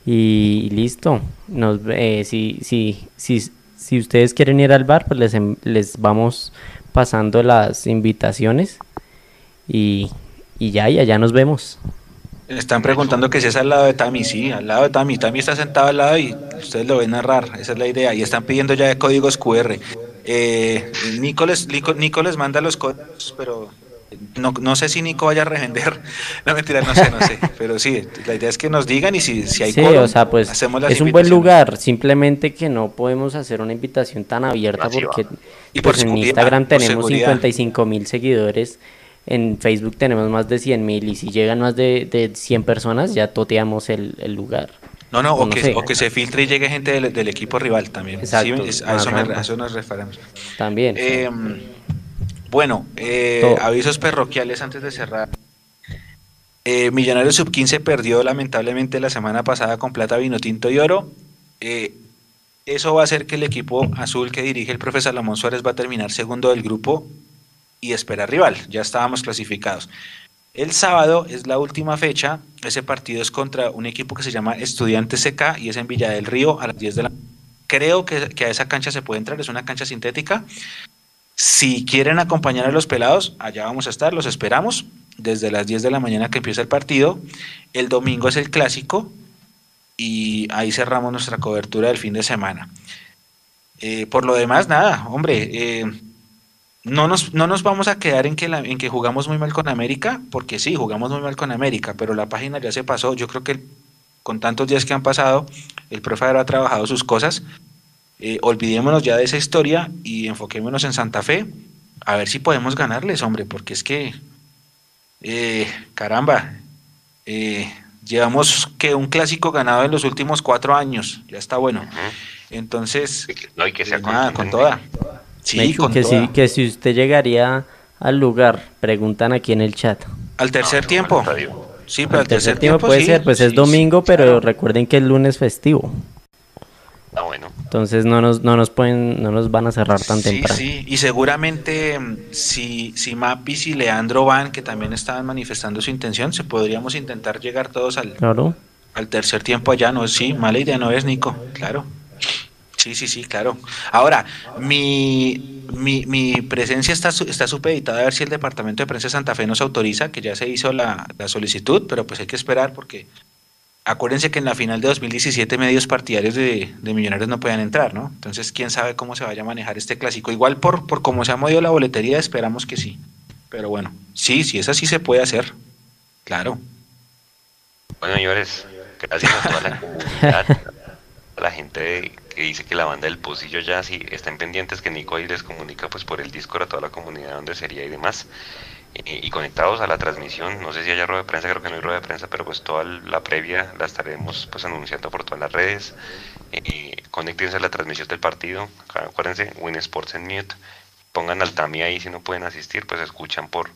Y listo. Nos, eh, si, si, si, si ustedes quieren ir al bar, pues les, em, les vamos pasando las invitaciones. Y, y ya, y allá nos vemos.
Están preguntando que si es al lado de Tami, sí, al lado de Tami. Tami está sentado al lado y ustedes lo ven narrar, esa es la idea. Y están pidiendo ya códigos QR. Eh, Nico, Nico, les manda los códigos, pero no, no, sé si Nico vaya a revender. [laughs] No, mentira, no sé, no sé. Pero sí, la idea es que nos digan y si, si hay
sí, o sea, pues, Es un buen lugar, simplemente que no podemos hacer una invitación tan abierta porque y por pues, en Instagram tenemos 55 mil seguidores en Facebook tenemos más de 100 mil y si llegan más de, de 100 personas ya toteamos el, lugar.
No, no, o, que, o que se filtre y llegue gente del, equipo rival también. Exacto. a, eso nos referimos.
También.
Eh, bueno, eh, avisos parroquiales antes de cerrar. Eh, Millonarios Sub 15 perdió lamentablemente la semana pasada con plata, vino tinto y oro. eso va a hacer que el equipo azul que dirige el profesor Salomón Suárez va a terminar segundo del grupo y espera rival. Ya estábamos clasificados. El sábado es la última fecha. Ese partido es contra un equipo que se llama Estudiantes CK y es en Villa del Río a las 10 de la Creo que, que a esa cancha se puede entrar, es una cancha sintética. Si quieren acompañar a los pelados, allá vamos a estar, los esperamos desde las 10 de la mañana que empieza el partido. El domingo es el clásico y ahí cerramos nuestra cobertura del fin de semana. Eh, por lo demás, nada, hombre, eh, no, nos, no nos vamos a quedar en que, en que jugamos muy mal con América, porque sí, jugamos muy mal con América, pero la página ya se pasó. Yo creo que con tantos días que han pasado, el profe ha trabajado sus cosas. Eh, olvidémonos ya de esa historia y enfoquémonos en Santa Fe, a ver si podemos ganarles, hombre, porque es que, caramba, llevamos que un clásico ganado en los últimos cuatro años, ya está bueno. Entonces,
no, hay que ser
nada, con toda.
Sí, con que, Si, que si usted llegaría al lugar, preguntan aquí en el chat.
Al tercer tiempo. Sí, pero
al tercer, tiempo, puede ser, pues es domingo, pero recuerden que el lunes festivo.
Ah, bueno.
Entonces no nos, no nos pueden, no nos van a cerrar tan temprano.
Sí, y seguramente mm, si, si Mapis y Leandro van, que también estaban manifestando su intención, se podríamos intentar llegar todos al, al tercer tiempo allá, ¿no? Sí, mala idea no es, Nico, claro. Sí, sí, sí, claro. Ahora, mi, mi, mi presencia está, está supeditada a ver si el Departamento de Prensa de Santa Fe nos autoriza, que ya se hizo la, solicitud, pero pues hay que esperar porque acuérdense que en la final de 2017 medios partidarios de, Millonarios no podían entrar, ¿no? Entonces, quién sabe cómo se vaya a manejar este clásico. Igual por, por cómo se ha movido la boletería, esperamos que sí. Pero bueno, sí, sí, es así se puede hacer. Claro.
Bueno, señores, gracias a toda la [laughs] comunidad, a la gente que dice que la banda del Pocillo ya sí están pendientes que Nico ahí les comunica pues por el Discord a toda la comunidad donde sería y demás y conectados a la transmisión no sé si haya rueda de prensa creo que no hay rueda de prensa pero pues toda la previa la estaremos pues anunciando por todas las redes eh, conéctense a la transmisión del partido acuérdense Win Sports en mute pongan al Tami ahí si no pueden asistir pues escuchan por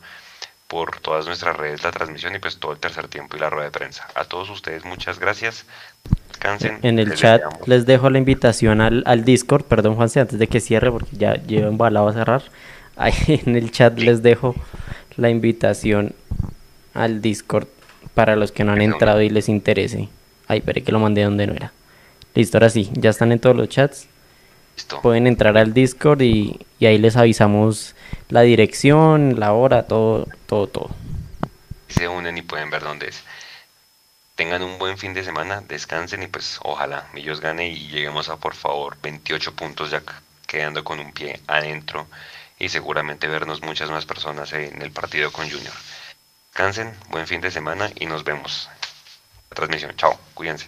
por todas nuestras redes la transmisión y pues todo el tercer tiempo y la rueda de prensa. A todos ustedes muchas gracias.
En el chat les dejo la invitación al, al Discord, perdón Juanse, antes de que cierre porque ya llevo embalado a cerrar. Ahí [laughs] en el chat les dejo la invitación al Discord para los que no han entrado y les interese. Ay, veré que lo mandé donde no era. Listo, ahora sí, ya están en todos los chats. Pueden entrar al Discord y, y, ahí les avisamos la dirección, la hora, todo, todo, todo.
Se unen y pueden ver dónde es tengan un buen fin de semana, descansen y pues ojalá Millos gane y lleguemos a por favor 28 puntos ya quedando con un pie adentro y seguramente vernos muchas más personas en el partido con Junior. Descansen, buen fin de semana y nos vemos. La transmisión, chao, cuídense.